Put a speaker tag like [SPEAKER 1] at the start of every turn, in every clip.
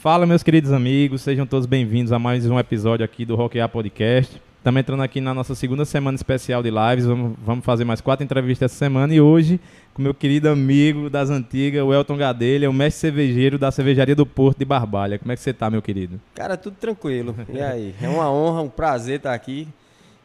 [SPEAKER 1] Fala, meus queridos amigos, sejam todos bem-vindos a mais um episódio aqui do Rockear Podcast. Estamos entrando aqui na nossa segunda semana especial de lives. Vamos, vamos fazer mais quatro entrevistas essa semana e hoje com meu querido amigo das antigas, o Elton Gadelha, o mestre cervejeiro da cervejaria do Porto de Barbalha. Como é que você tá, meu querido?
[SPEAKER 2] Cara, tudo tranquilo. E aí? É uma honra, um prazer estar aqui.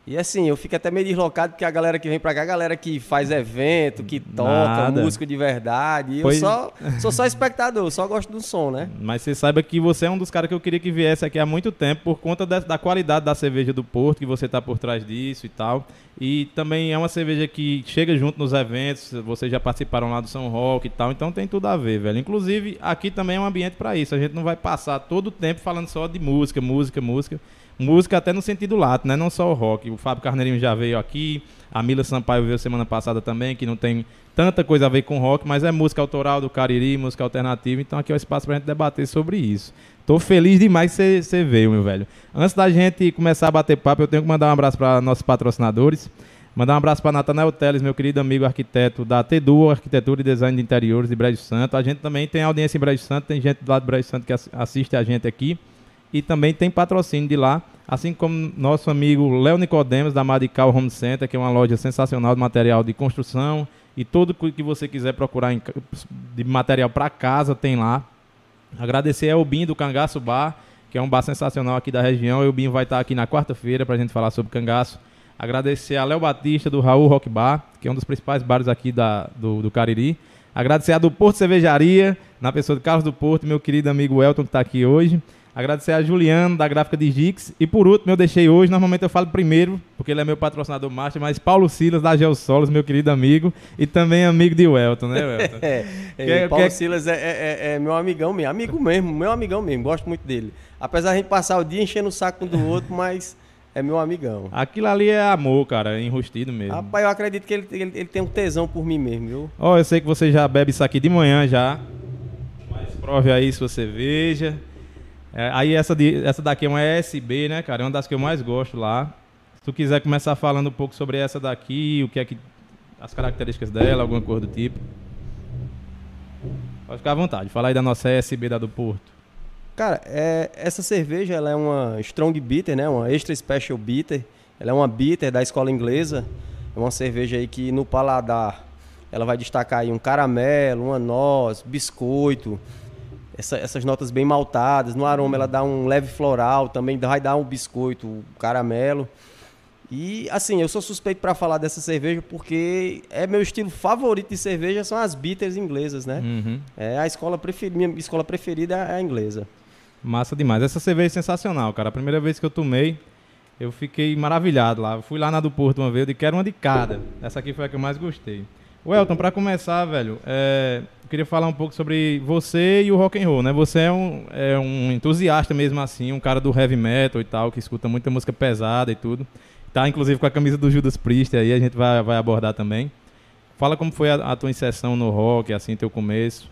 [SPEAKER 2] E assim, eu fico até meio deslocado porque a galera que vem pra cá, a galera que faz evento, que toca,
[SPEAKER 1] Nada.
[SPEAKER 2] músico de verdade.
[SPEAKER 1] Pois-
[SPEAKER 2] eu só sou só espectador, só gosto do som, né?
[SPEAKER 1] Mas você saiba que você é um dos caras que eu queria que viesse aqui há muito tempo por conta da, da qualidade da cerveja do Porto, que você tá por trás disso e tal. E também é uma cerveja que chega junto nos eventos, vocês já participaram lá do São Roque e tal, então tem tudo a ver, velho. Inclusive, aqui também é um ambiente pra isso. A gente não vai passar todo o tempo falando só de música, música, música. Música até no sentido lato, né? Não só o rock. O Fábio Carneirinho já veio aqui, a Mila Sampaio veio semana passada também, que não tem tanta coisa a ver com rock, mas é música autoral do Cariri, música alternativa, então aqui é o espaço pra gente debater sobre isso. Tô feliz demais que você veio, meu velho. Antes da gente começar a bater papo, eu tenho que mandar um abraço para nossos patrocinadores. Mandar um abraço para Natanael Teles, meu querido amigo arquiteto da T-Duo, Arquitetura e Design de Interiores de Brejo Santo. A gente também tem audiência em Brejo Santo, tem gente do lado de Brejo Santo que ass- assiste a gente aqui. E também tem patrocínio de lá, assim como nosso amigo Léo Nicodemos, da Madical Home Center, que é uma loja sensacional de material de construção. E tudo que você quiser procurar em de material para casa tem lá. Agradecer ao Binho do Cangaço Bar, que é um bar sensacional aqui da região. O Binho vai estar aqui na quarta-feira para a gente falar sobre cangaço. Agradecer a Léo Batista do Raul Rock Bar, que é um dos principais bares aqui da, do, do Cariri. Agradecer a do Porto Cervejaria, na pessoa de Carlos do Porto, meu querido amigo Elton, que está aqui hoje. Agradecer a Juliano, da gráfica de Gix. E por último, eu deixei hoje, normalmente eu falo primeiro, porque ele é meu patrocinador master, mas Paulo Silas, da Geossolos, meu querido amigo, e também amigo de Welton, né, Welton?
[SPEAKER 2] É,
[SPEAKER 1] Que-
[SPEAKER 2] é, Paulo
[SPEAKER 1] que-
[SPEAKER 2] Silas é, é- é- é meu amigão mesmo, amigo mesmo, meu amigão mesmo, gosto muito dele. Apesar de a gente passar o dia enchendo o saco um do outro, mas é meu amigão.
[SPEAKER 1] Aquilo ali é amor, cara, é enrustido mesmo.
[SPEAKER 2] Rapaz, eu acredito que ele, ele, ele tem um tesão por mim mesmo, viu?
[SPEAKER 1] Ó, eu sei que você já bebe isso aqui de manhã já. Mas prove aí sua cerveja. É, aí essa, de- essa daqui é uma ESB, né, cara? É uma das que eu mais gosto lá. Se tu quiser começar falando um pouco sobre essa daqui, o que é que. as características dela, alguma coisa do tipo. Pode ficar à vontade. Fala aí da nossa ESB da do Porto.
[SPEAKER 2] Cara, é, essa cerveja ela é uma strong bitter, né? Uma extra special bitter. Ela é uma bitter da escola inglesa. É uma cerveja aí que no paladar ela vai destacar aí um caramelo, uma noz, biscoito, essa- essas notas bem maltadas. No aroma ela dá um leve floral, também vai dar um biscoito, um caramelo. E assim, eu sou suspeito para falar dessa cerveja porque é meu estilo favorito de cerveja são as bitters inglesas, né?
[SPEAKER 1] Uhum.
[SPEAKER 2] É a escola preferida, minha escola preferida é a inglesa.
[SPEAKER 1] Massa demais. Essa cerveja é sensacional, cara. A primeira vez que eu tomei, eu fiquei maravilhado lá. Eu fui lá na do Porto uma vez, eu disse, quero uma de cada. Essa aqui foi a que eu mais gostei. Welton, pra começar, velho, é, eu queria falar um pouco sobre você e o rock and roll, né? Você é um, é um entusiasta mesmo assim, um cara do heavy metal e tal, que escuta muita música pesada e tudo. Tá, inclusive, com a camisa do Judas Priest aí, a gente vai, vai abordar também. Fala como foi a, a tua inserção no rock, assim, teu começo.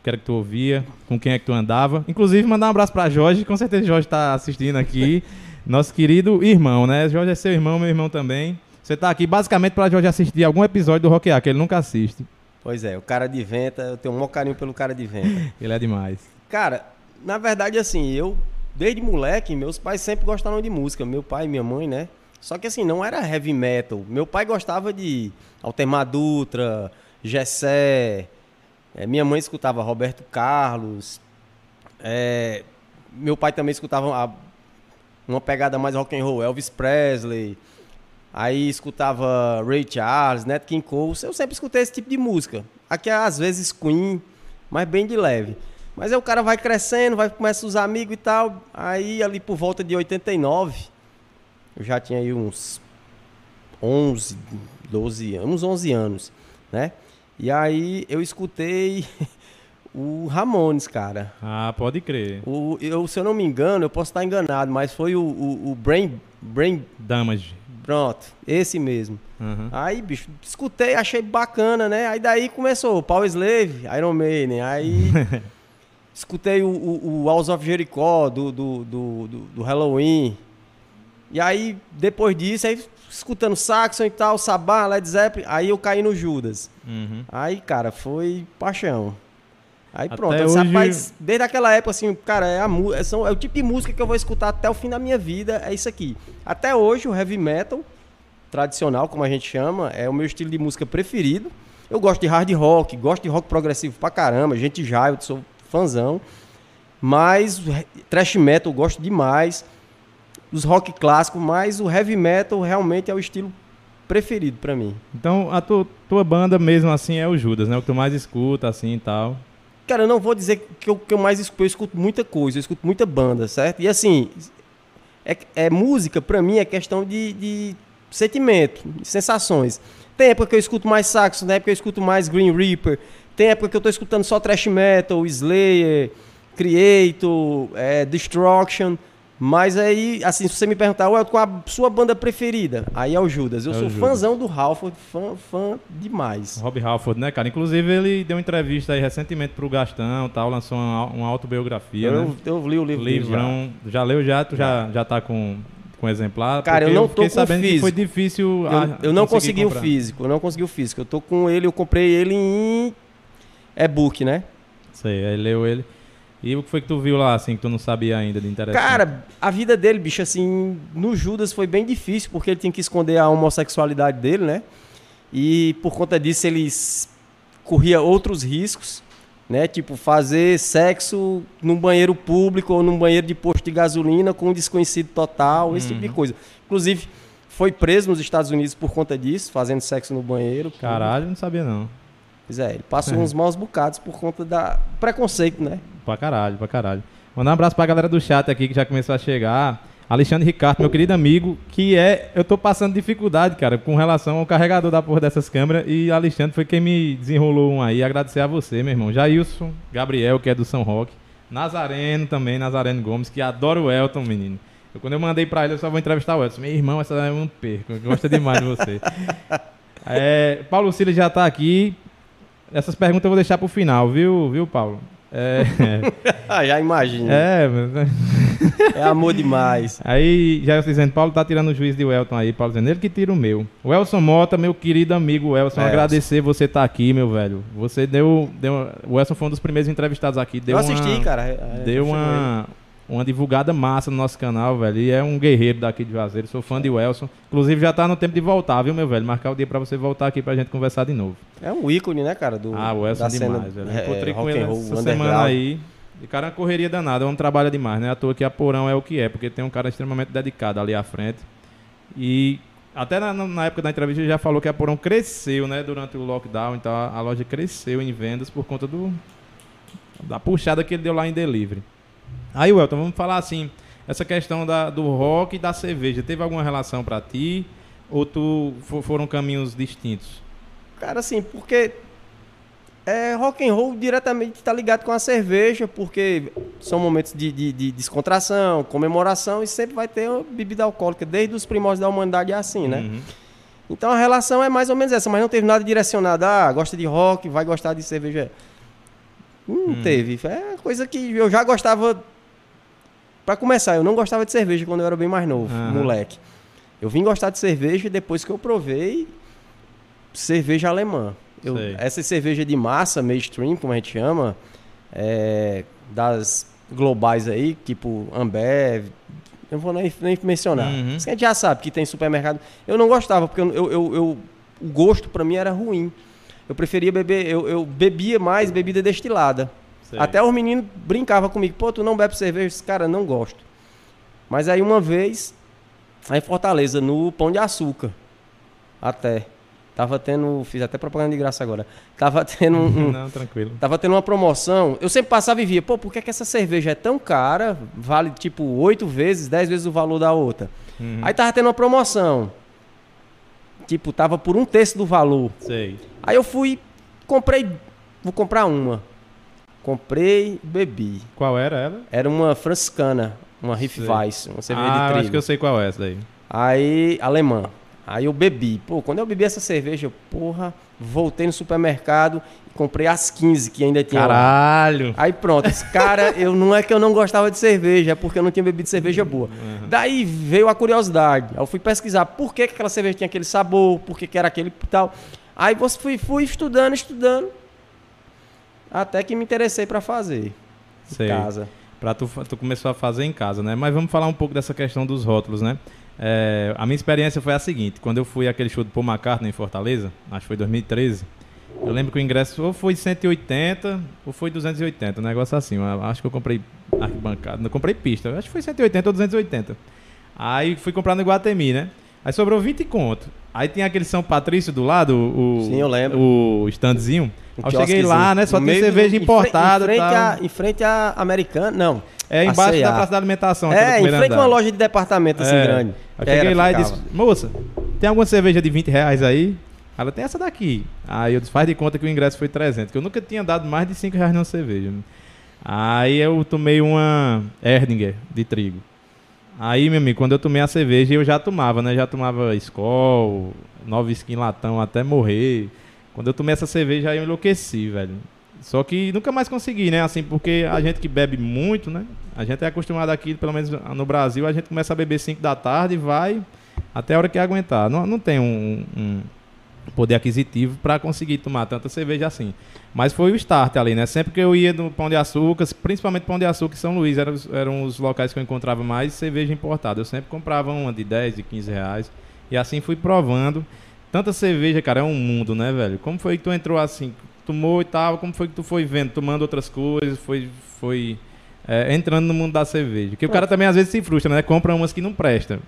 [SPEAKER 1] O que era que tu ouvia, com quem é que tu andava. Inclusive, mandar um abraço pra Jorge, com certeza Jorge tá assistindo aqui. Nosso querido irmão, né? Jorge é seu irmão, meu irmão também. Você tá aqui basicamente pra Jorge assistir algum episódio do Rock A, que ele nunca assiste.
[SPEAKER 2] Pois é, o cara de venta, eu tenho um maior carinho pelo cara de venta.
[SPEAKER 1] Ele é demais.
[SPEAKER 2] cara, na verdade, assim, eu, desde moleque, meus pais sempre gostaram de música, meu pai e minha mãe, né? Só que assim, não era heavy metal. Meu pai gostava de Altemar Dutra, Gessé, eh, minha mãe escutava Roberto Carlos, eh, meu pai também escutava a- uma pegada mais rock and roll, Elvis Presley, Aí escutava Ray Charles, Nat King Cole. Eu sempre escutei esse tipo de música. Aqui às vezes Queen, mas bem de leve. Mas aí o cara vai crescendo, vai começa os amigos e tal. Aí ali por volta de 89, eu já tinha aí uns 11, 12 anos, uns 11 anos, né? E aí eu escutei o Ramones, cara.
[SPEAKER 1] Ah, pode crer.
[SPEAKER 2] O, eu, se eu não me engano, eu posso estar enganado, mas foi o, o, o Brain, Brain
[SPEAKER 1] Damage.
[SPEAKER 2] Pronto, esse mesmo.
[SPEAKER 1] Aham.
[SPEAKER 2] Aí, bicho, escutei, achei bacana, né? Aí daí começou Power Slave, Iron Maiden. Aí escutei o, o, o House of Jericho do, do, do, do- do Halloween. E aí, depois disso, aí escutando Saxon e tal, Sabá, Led Zeppelin, aí eu caí no Judas.
[SPEAKER 1] Uhum.
[SPEAKER 2] Aí, cara, foi paixão. Aí
[SPEAKER 1] Até
[SPEAKER 2] pronto, eu disse,
[SPEAKER 1] hoje-
[SPEAKER 2] rapaz, desde aquela época, assim, cara, é, a, é, são- é o tipo de música que eu vou escutar até o fim da minha vida, é isso aqui. Até hoje, o heavy metal, tradicional, como a gente chama, é o meu estilo de música preferido. Eu gosto de hard rock, gosto de rock progressivo pra caramba, gente já, eu sou fãzão. Mas thrash metal eu gosto demais. Os rock clássicos, mas o heavy metal realmente é o estilo preferido pra mim.
[SPEAKER 1] Então, a tu- tua banda mesmo assim é o Judas, né? O que tu mais escuta, assim e tal.
[SPEAKER 2] Cara, eu não vou dizer que eu, que eu mais escuto, eu escuto muita coisa, eu escuto muita banda, certo? E assim, é, é música, pra mim, é questão de, de sentimento, de sensações. Tem época que eu escuto mais saxo, tem época que eu escuto mais Green Reaper, tem época que eu tô escutando só thrash metal, Slayer, Creator, é, Destruction. Mas aí, assim, se você me perguntar, ué, qual a sua banda preferida? Aí é o Judas. Eu
[SPEAKER 1] É o
[SPEAKER 2] sou
[SPEAKER 1] Judas.
[SPEAKER 2] fãzão do Halford, fã, fã demais.
[SPEAKER 1] Rob Halford, né, cara? Inclusive, ele deu uma entrevista aí recentemente pro Gastão tal, lançou uma, uma autobiografia,
[SPEAKER 2] Eu,
[SPEAKER 1] né?
[SPEAKER 2] eu li o livro dele já.
[SPEAKER 1] Livrão. Já leu já? Tu já, já tá com, com exemplar?
[SPEAKER 2] Cara, eu não tô
[SPEAKER 1] fiquei
[SPEAKER 2] com
[SPEAKER 1] sabendo que
[SPEAKER 2] físico.
[SPEAKER 1] foi difícil.
[SPEAKER 2] Eu,
[SPEAKER 1] a-
[SPEAKER 2] eu não consegui o
[SPEAKER 1] comprar.
[SPEAKER 2] físico, eu não consegui o físico. Eu tô com ele, eu comprei ele em e-book, né?
[SPEAKER 1] Sei, aí leu ele. E o que foi que tu viu lá, assim, que tu não sabia ainda de interessante?
[SPEAKER 2] Cara, a vida dele, bicho, assim, no Judas foi bem difícil, porque ele tinha que esconder a homossexualidade dele, né? E por conta disso ele corria outros riscos, né? Tipo, fazer sexo num banheiro público ou num banheiro de posto de gasolina com um desconhecido total, esse tipo de coisa. Inclusive, foi preso nos Estados Unidos por conta disso, fazendo sexo no banheiro.
[SPEAKER 1] Caralho, não sabia não.
[SPEAKER 2] Pois é, ele passou uns maus bocados por conta da preconceito, né?
[SPEAKER 1] Pra caralho, pra caralho. Mandar um abraço pra galera do chat aqui que já começou a chegar. Alexandre Ricardo, meu querido amigo, que é. Eu tô passando dificuldade, cara, com relação ao carregador da porra dessas câmeras. E Alexandre foi quem me desenrolou um aí. Agradecer a você, meu irmão. Jailson, Gabriel, que é do São Roque. Nazareno também, Nazareno Gomes, que adora o Elton, menino. Eu, quando eu mandei pra ele, eu só vou entrevistar o Elton. Meu irmão, essa é um perco. Gosta demais de você. É, Paulo Silas já tá aqui. Essas perguntas eu vou deixar pro final, viu, viu, Paulo? É,
[SPEAKER 2] Ah, já imagino.
[SPEAKER 1] é, mas-
[SPEAKER 2] É amor demais.
[SPEAKER 1] Aí já dizendo, Paulo tá tirando o juiz de Welton aí, Paulo dizendo, ele que tira o meu. O Elson Mota, meu querido amigo Elson,
[SPEAKER 2] É,
[SPEAKER 1] agradecer você estar aqui, meu velho. Você deu, deu. O Elson foi um dos primeiros entrevistados aqui. Deu
[SPEAKER 2] eu assisti,
[SPEAKER 1] uma,
[SPEAKER 2] cara. É,
[SPEAKER 1] Deu uma, uma divulgada massa no nosso canal, velho. E é um guerreiro daqui de Juazeiro. Sou fã de Welson. Inclusive já tá no tempo de voltar, viu, meu velho? Marcar o dia pra você voltar aqui pra gente conversar de novo.
[SPEAKER 2] É um ícone, né, cara? Do,
[SPEAKER 1] Ah, o Elson
[SPEAKER 2] da
[SPEAKER 1] demais,
[SPEAKER 2] cena,
[SPEAKER 1] velho.
[SPEAKER 2] é,
[SPEAKER 1] Encontrei com
[SPEAKER 2] rock
[SPEAKER 1] ele
[SPEAKER 2] roll,
[SPEAKER 1] essa semana aí. E cara, é uma correria danada, é um trabalho demais, né? À toa que a Porão é o que é, porque tem um cara extremamente dedicado ali à frente. E até na, na época da entrevista ele já falou que a Porão cresceu, né? Durante o lockdown, então a, a loja cresceu em vendas por conta do da puxada que ele deu lá em delivery. Aí, Welton, vamos falar assim, essa questão da, do rock e da cerveja, teve alguma relação pra ti? Ou tu fo- foram caminhos distintos?
[SPEAKER 2] Cara, assim, porque é, rock and roll diretamente está ligado com a cerveja, porque são momentos de, de- de descontração, comemoração e sempre vai ter bebida alcoólica, desde os primórdios da humanidade é assim, né?
[SPEAKER 1] Uhum.
[SPEAKER 2] Então a relação é mais ou menos essa, mas não teve nada direcionado, ah, gosta de rock, vai gostar de cerveja. Não
[SPEAKER 1] Hum.
[SPEAKER 2] teve. É coisa que eu já gostava. Pra começar, eu não gostava de cerveja quando eu era bem mais novo, moleque. Eu vim gostar de cerveja depois que eu provei cerveja alemã. Eu, essa cerveja de massa, mainstream, como a gente chama, é, das globais aí, tipo Ambev, eu não vou nem, nem mencionar.
[SPEAKER 1] Uhum.
[SPEAKER 2] Isso a gente já sabe que tem supermercado. Eu não gostava, porque eu, eu, eu- o gosto pra mim era ruim. Eu preferia beber, eu, eu bebia mais bebida destilada.
[SPEAKER 1] Sei.
[SPEAKER 2] Até os meninos brincavam comigo, pô, tu não bebe cerveja? Eu disse, Cara, não gosto. Mas aí uma vez, aí em Fortaleza, no Pão de Açúcar, até, tava tendo, fiz até propaganda de graça agora, tava tendo um,
[SPEAKER 1] Não, tranquilo.
[SPEAKER 2] Tava tendo uma promoção. Eu sempre passava e via, pô, por que, que essa cerveja é tão cara? Vale tipo oito vezes, dez vezes o valor da outra.
[SPEAKER 1] Uhum.
[SPEAKER 2] Aí tava tendo uma promoção. Tipo, tava por um terço do valor.
[SPEAKER 1] Sei.
[SPEAKER 2] Aí eu fui, comprei, vou comprar uma. Comprei, bebi.
[SPEAKER 1] Qual era ela?
[SPEAKER 2] Era uma franciscana, uma Riff. Weiss, uma cerveja
[SPEAKER 1] ah,
[SPEAKER 2] de trigo.
[SPEAKER 1] acho que eu sei qual é essa daí.
[SPEAKER 2] Aí, alemã. Aí eu bebi. Pô, quando eu bebi essa cerveja, eu, porra, voltei no supermercado e comprei as 15 que ainda tinha lá.
[SPEAKER 1] Caralho!
[SPEAKER 2] Aí pronto, esse cara, eu não é que eu não gostava de cerveja, é porque eu não tinha bebido cerveja boa. Daí veio a curiosidade. Aí eu fui pesquisar por que, que aquela cerveja tinha aquele sabor, por que, que era aquele e tal. Aí você fui, fui estudando, estudando. Até que me interessei para fazer
[SPEAKER 1] Sei.
[SPEAKER 2] em casa.
[SPEAKER 1] Pra tu, tu começou a fazer em casa, né? Mas vamos falar um pouco dessa questão dos rótulos, né? É, a minha experiência foi a seguinte: quando eu fui àquele show do Paul McCartney em Fortaleza, acho que foi 2013, eu lembro que o ingresso ou foi 180 ou foi 280, um negócio assim. Acho que eu comprei arquibancada, não comprei pista, acho que foi 180 ou 280. Aí fui comprar no Iguatemi, né? Aí sobrou 20 conto. Aí tem aquele São Patrício do lado, o,
[SPEAKER 2] Sim, eu lembro.
[SPEAKER 1] o standzinho.
[SPEAKER 2] Um
[SPEAKER 1] Aí eu cheguei lá, né? Só tem
[SPEAKER 2] do-
[SPEAKER 1] cerveja importada.
[SPEAKER 2] Em frente,
[SPEAKER 1] tal.
[SPEAKER 2] a, em frente à Americana, não.
[SPEAKER 1] É embaixo da praça da alimentação.
[SPEAKER 2] É, em frente a uma loja de departamento assim
[SPEAKER 1] É.
[SPEAKER 2] grande.
[SPEAKER 1] Eu cheguei lá e
[SPEAKER 2] ficava.
[SPEAKER 1] disse, moça, tem alguma cerveja de 20 reais aí? Ela tem essa daqui. Aí eu disse, faz de conta que o ingresso foi 300, que eu nunca tinha dado mais de 5 reais numa cerveja. Aí eu tomei uma Erdinger de trigo. Aí, meu amigo, quando eu tomei a cerveja, eu já tomava, né? Já tomava Skol, nove skin latão até morrer. Quando eu tomei essa cerveja, aí eu enlouqueci, velho. Só que nunca mais consegui, né? Assim, porque a gente que bebe muito, né? A gente é acostumado aqui, pelo menos no Brasil, a gente começa a beber 5 da tarde e vai até a hora que aguentar. Não, não tem um, um poder aquisitivo para conseguir tomar tanta cerveja assim. Mas foi o start ali, né? Sempre que eu ia no Pão de Açúcar, principalmente Pão de Açúcar e São Luís, eram, os- eram os locais que eu encontrava mais cerveja importada. Eu sempre comprava uma de 10, de 15 reais. E assim fui provando. Tanta cerveja, cara, é um mundo, né, velho? Como foi que tu entrou assim, tomou e tal? Como foi que tu foi vendo, tomando outras coisas, foi, foi é, entrando no mundo da cerveja? Porque o cara também às vezes se frustra, né? Compra umas que não prestam.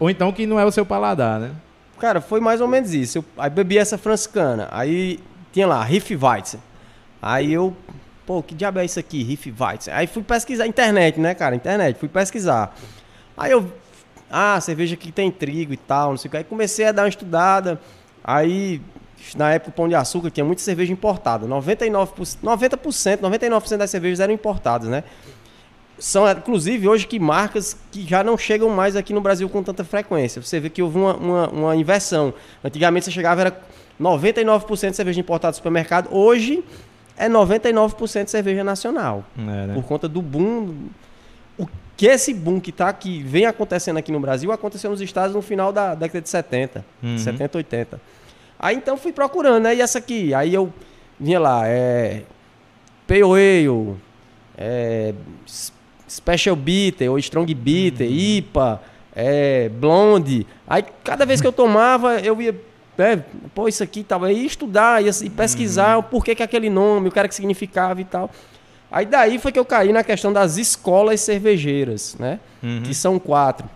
[SPEAKER 1] Ou então que não é o seu paladar, né?
[SPEAKER 2] Cara, foi mais ou menos isso. Eu, aí bebi essa franciscana. Aí tinha lá, Riff Weizen. Aí eu, pô, que diabo é isso aqui, Riff Weizen? Aí fui pesquisar, internet, né, cara? Internet, fui pesquisar. Aí eu, ah, cerveja que tem trigo e tal, não sei o que. Aí comecei a dar uma estudada. Aí, na época, o Pão de Açúcar tinha muita cerveja importada. 99%, 90%, 99% das cervejas eram importadas, né? São, inclusive, hoje que marcas que já não chegam mais aqui no Brasil com tanta frequência. Você vê que houve uma, uma, uma inversão. Antigamente você chegava, era 99% de cerveja importada do supermercado. Hoje é 99% de cerveja nacional.
[SPEAKER 1] É, né?
[SPEAKER 2] Por conta do boom. O que esse boom que tá aqui, vem acontecendo aqui no Brasil, aconteceu nos Estados no final da década de 70.
[SPEAKER 1] Uhum.
[SPEAKER 2] 70, 80. Aí então fui procurando, né? E essa aqui? Aí eu vinha lá, é. Pale Ale, é. Special Bitter ou Strong Bitter, IPA, é, Blonde. Aí cada vez que eu tomava, eu ia. É, pô, isso aqui tava. Ia estudar, ia, ia pesquisar o porquê que aquele nome, o que era que significava e tal. Aí daí foi que eu caí na questão das escolas cervejeiras, né?
[SPEAKER 1] Uhum.
[SPEAKER 2] Que são quatro.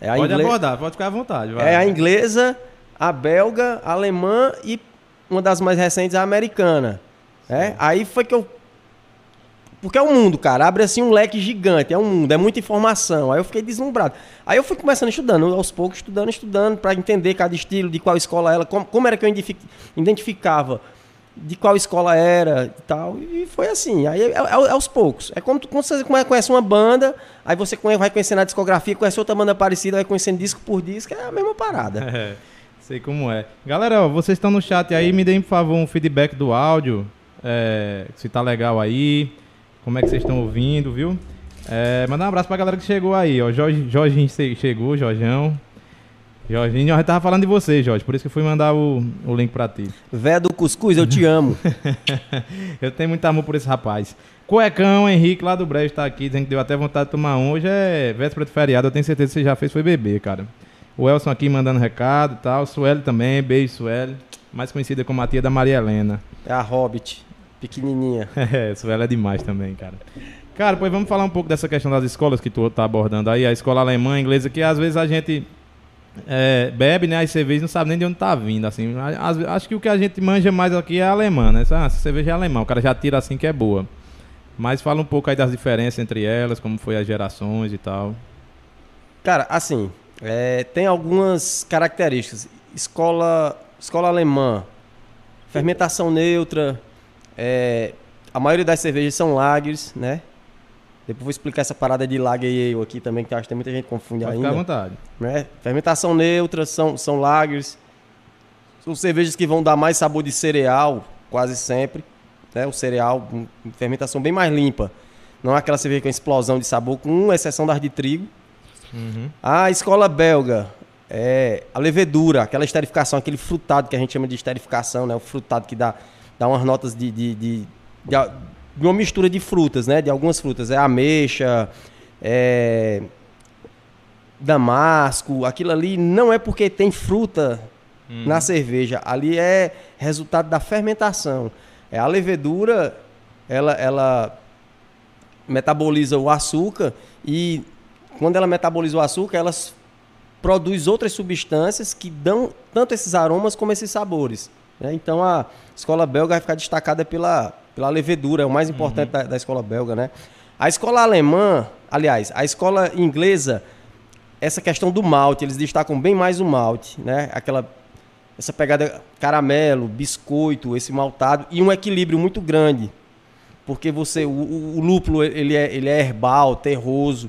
[SPEAKER 2] É a
[SPEAKER 1] Pode
[SPEAKER 2] ingle-
[SPEAKER 1] abordar, pode ficar à vontade. vai.
[SPEAKER 2] é a inglesa, a belga, a alemã e uma das mais recentes, a americana. É? Aí foi que eu. Porque é um mundo, cara. Abre assim um leque gigante. É um mundo, é muita informação. Aí eu fiquei deslumbrado. Aí eu fui começando estudando, aos poucos, estudando, estudando, para entender cada estilo, de qual escola era, como, como era que eu identifi- identificava de qual escola era e tal. E foi assim. Aí é, é- é aos poucos. É como quando você conhece uma banda, aí você vai conhecendo a discografia, conhece outra banda parecida, vai conhecendo disco por disco, é a mesma parada.
[SPEAKER 1] É, sei como é. Galera, ó, vocês estão no chat aí, me deem, por favor, um feedback do áudio. é, se tá legal aí. Como é que vocês estão ouvindo, viu? É, mandar um abraço pra galera que chegou aí, ó. Jorge, Jorginho che- chegou, Jorjão. Jorginho, eu tava falando de você, Jorge, por isso que eu fui mandar o, o link pra ti.
[SPEAKER 2] Véia do cuscuz, eu te amo.
[SPEAKER 1] eu tenho muito amor por esse rapaz. Cuecão, Henrique, lá do Brejo, tá aqui, dizendo que deu até vontade de tomar um. Hoje é véspera de feriado, eu tenho certeza que você já fez, foi beber, cara. O Elson aqui mandando recado e tal. Sueli também, beijo, Sueli. Mais conhecida como a tia da Maria Helena.
[SPEAKER 2] É a Hobbit, pequenininha.
[SPEAKER 1] É, Sueli é demais também, cara. Cara, pois vamos falar um pouco dessa questão das escolas que tu tá abordando aí. A escola alemã, inglesa, que às vezes a gente é, bebe, né, as cervejas e não sabe nem de onde tá vindo, assim. Ve- acho que o que a gente manja mais aqui é alemã, né? Ah, essa cerveja é alemã, o cara já tira assim que é boa. Mas fala um pouco aí das diferenças entre elas, como foi as gerações e tal.
[SPEAKER 2] Cara, assim, é, tem algumas características. Escola, escola alemã, fermentação neutra, é, a maioria das cervejas são lagers, né? Depois vou explicar essa parada de lager e ale aqui também, que eu acho que tem muita gente que confunde
[SPEAKER 1] Pode ficar à
[SPEAKER 2] ainda.
[SPEAKER 1] vontade.
[SPEAKER 2] né? Fermentação neutra, são, são lagers. São cervejas que vão dar mais sabor de cereal, quase sempre. Né? O cereal, um- uma fermentação bem mais limpa. Não é aquela cerveja com explosão de sabor, com exceção das de trigo.
[SPEAKER 1] Uhum.
[SPEAKER 2] A escola belga é a levedura, aquela esterificação, aquele frutado que a gente chama de esterificação, né? O frutado que dá, dá umas notas de, de, de de, de uma mistura de frutas, né? De algumas frutas. É ameixa, é damasco, aquilo ali não é porque tem fruta hum. na cerveja, ali é resultado da fermentação. É a levedura, ela, ela metaboliza o açúcar e quando ela metaboliza o açúcar, ela produz outras substâncias que dão tanto esses aromas como esses sabores. Né? Então a escola belga vai ficar destacada pela, pela levedura, é o mais uhum. importante uhum. da, da, escola belga, né? A escola alemã, aliás, a escola inglesa, essa questão do malte, eles destacam bem mais o malte, né? Aquela essa pegada caramelo, biscoito, esse maltado e um equilíbrio muito grande. Porque você o, o lúpulo ele é, ele é herbal, terroso.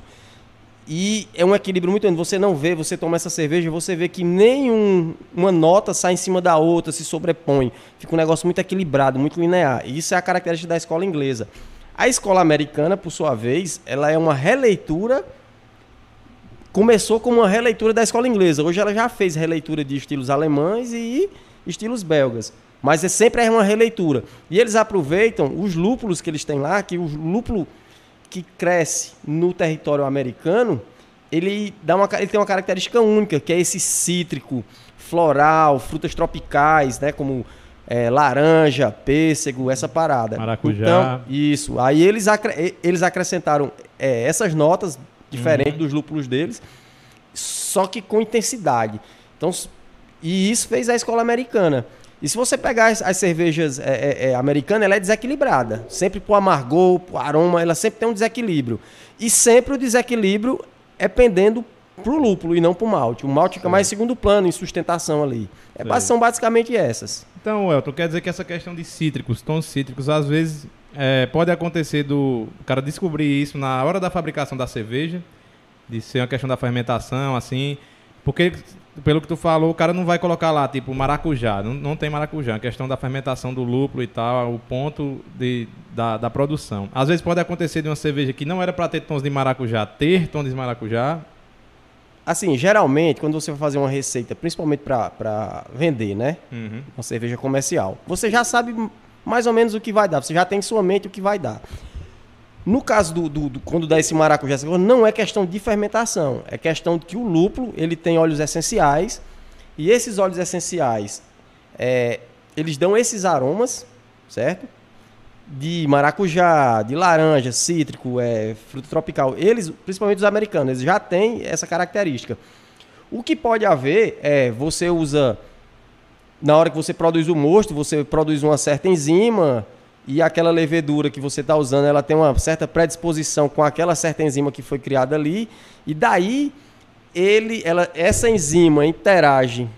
[SPEAKER 2] E é um equilíbrio muito grande. Você não vê, você toma essa cerveja, você vê que nenhuma um, nota sai em cima da outra, se sobrepõe. Fica um negócio muito equilibrado, muito linear. E isso é a característica da escola inglesa. A escola americana, por sua vez, ela é uma releitura. Começou como uma releitura da escola inglesa. Hoje ela já fez releitura de estilos alemães e estilos belgas. Mas é sempre é uma releitura. E eles aproveitam os lúpulos que eles têm lá, que o lúpulo que cresce no território americano, ele, dá uma, ele tem uma característica única, que é esse cítrico, floral, frutas tropicais, né? Como é, laranja, pêssego, essa parada.
[SPEAKER 1] Maracujá.
[SPEAKER 2] Então, isso. Aí eles, acre eles acrescentaram é, essas notas diferentes uhum. dos lúpulos deles, só que com intensidade. Então, e isso fez a escola americana. E se você pegar as, as cervejas é, é, é, americanas, ela é desequilibrada. Sempre pro amargor, pro aroma, ela sempre tem um desequilíbrio. E sempre o desequilíbrio é pendendo pro lúpulo e não pro malte. O malte fica mais em segundo plano, em sustentação ali. É, são basicamente essas.
[SPEAKER 1] Então, Elton, quer dizer que essa questão de cítricos, tons cítricos, às vezes é, pode acontecer do cara descobrir isso na hora da fabricação da cerveja, de ser uma questão da fermentação, assim, porque pelo que tu falou, o cara não vai colocar lá, tipo, maracujá. Não, não tem maracujá. A questão da fermentação do lúpulo e tal, o ponto de, da, da produção. Às vezes pode acontecer de uma cerveja que não era para ter tons de maracujá, ter tons de maracujá.
[SPEAKER 2] Assim, geralmente, quando você vai fazer uma receita, principalmente para vender, né? Uhum. Uma cerveja comercial, você já sabe mais ou menos o que vai dar. Você já tem em sua mente o que vai dar. No caso do, do, do, quando dá esse maracujá, não é questão de fermentação, é questão de que o lúpulo ele tem óleos essenciais e esses óleos essenciais é, eles dão esses aromas, certo? De maracujá, de laranja, cítrico, é, fruta tropical. Eles, principalmente os americanos, eles já têm essa característica. O que pode haver é você usa na hora que você produz o mosto, você produz uma certa enzima e aquela levedura que você está usando, ela tem uma certa predisposição com aquela certa enzima que foi criada ali, e daí ele, ela, essa enzima interage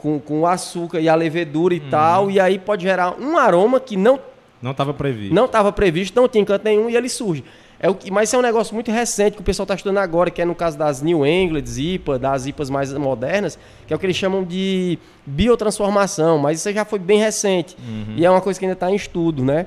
[SPEAKER 2] com, com o açúcar e a levedura e uhum. tal, e aí pode gerar um aroma que não
[SPEAKER 1] não estava previsto.
[SPEAKER 2] Não estava previsto, não tinha canto nenhum e ele surge. É o que, mas isso é um negócio muito recente que o pessoal está estudando agora, que é no caso das New England, IPA, das IPAs mais modernas, que é o que eles chamam de biotransformação, mas isso já foi bem recente. Uhum. E é uma coisa que ainda está em estudo, né?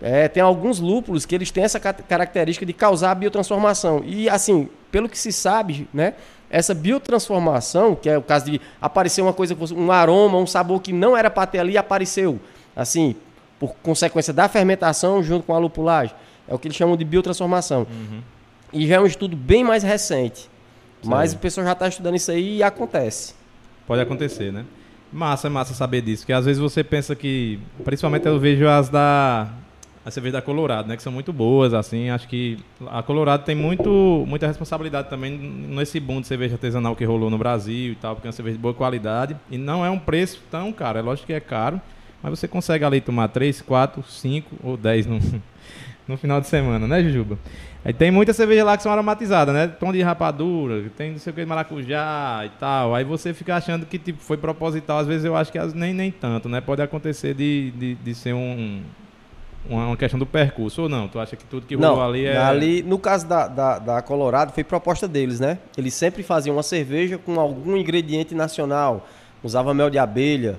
[SPEAKER 2] É, tem alguns lúpulos que eles têm essa característica de causar biotransformação. E assim, pelo que se sabe, né? Essa biotransformação, que é o caso de aparecer uma coisa, um aroma, um sabor que não era para ter ali, apareceu. Assim, por consequência da fermentação junto com a lupulagem. É o que eles chamam de biotransformação. Uhum. E já é um estudo bem mais recente. Mas o pessoal já está estudando isso aí e acontece.
[SPEAKER 1] Pode acontecer, né? Massa, é massa saber disso. Porque às vezes você pensa que. Principalmente eu vejo as da. A cerveja da Colorado, né? Que são muito boas, assim. Acho que a Colorado tem muito, muita responsabilidade também nesse boom de cerveja artesanal que rolou no Brasil e tal, porque é uma cerveja de boa qualidade. E não é um preço tão caro. É lógico que é caro, mas você consegue ali tomar 3, 4, 5 ou 10 no, no final de semana, né, Jujuba? Aí tem muita cerveja lá que são aromatizadas, né? Tom de rapadura, tem não sei o que de maracujá e tal. Aí você fica achando que tipo, foi proposital. Às vezes eu acho que nem, nem tanto, né? Pode acontecer de, de, de ser um, uma questão do percurso ou não? Tu acha que tudo que rolou
[SPEAKER 2] não,
[SPEAKER 1] ali é.
[SPEAKER 2] Ali, no caso da, da, da Colorado, foi proposta deles, né? Eles sempre faziam uma cerveja com algum ingrediente nacional. Usava mel de abelha.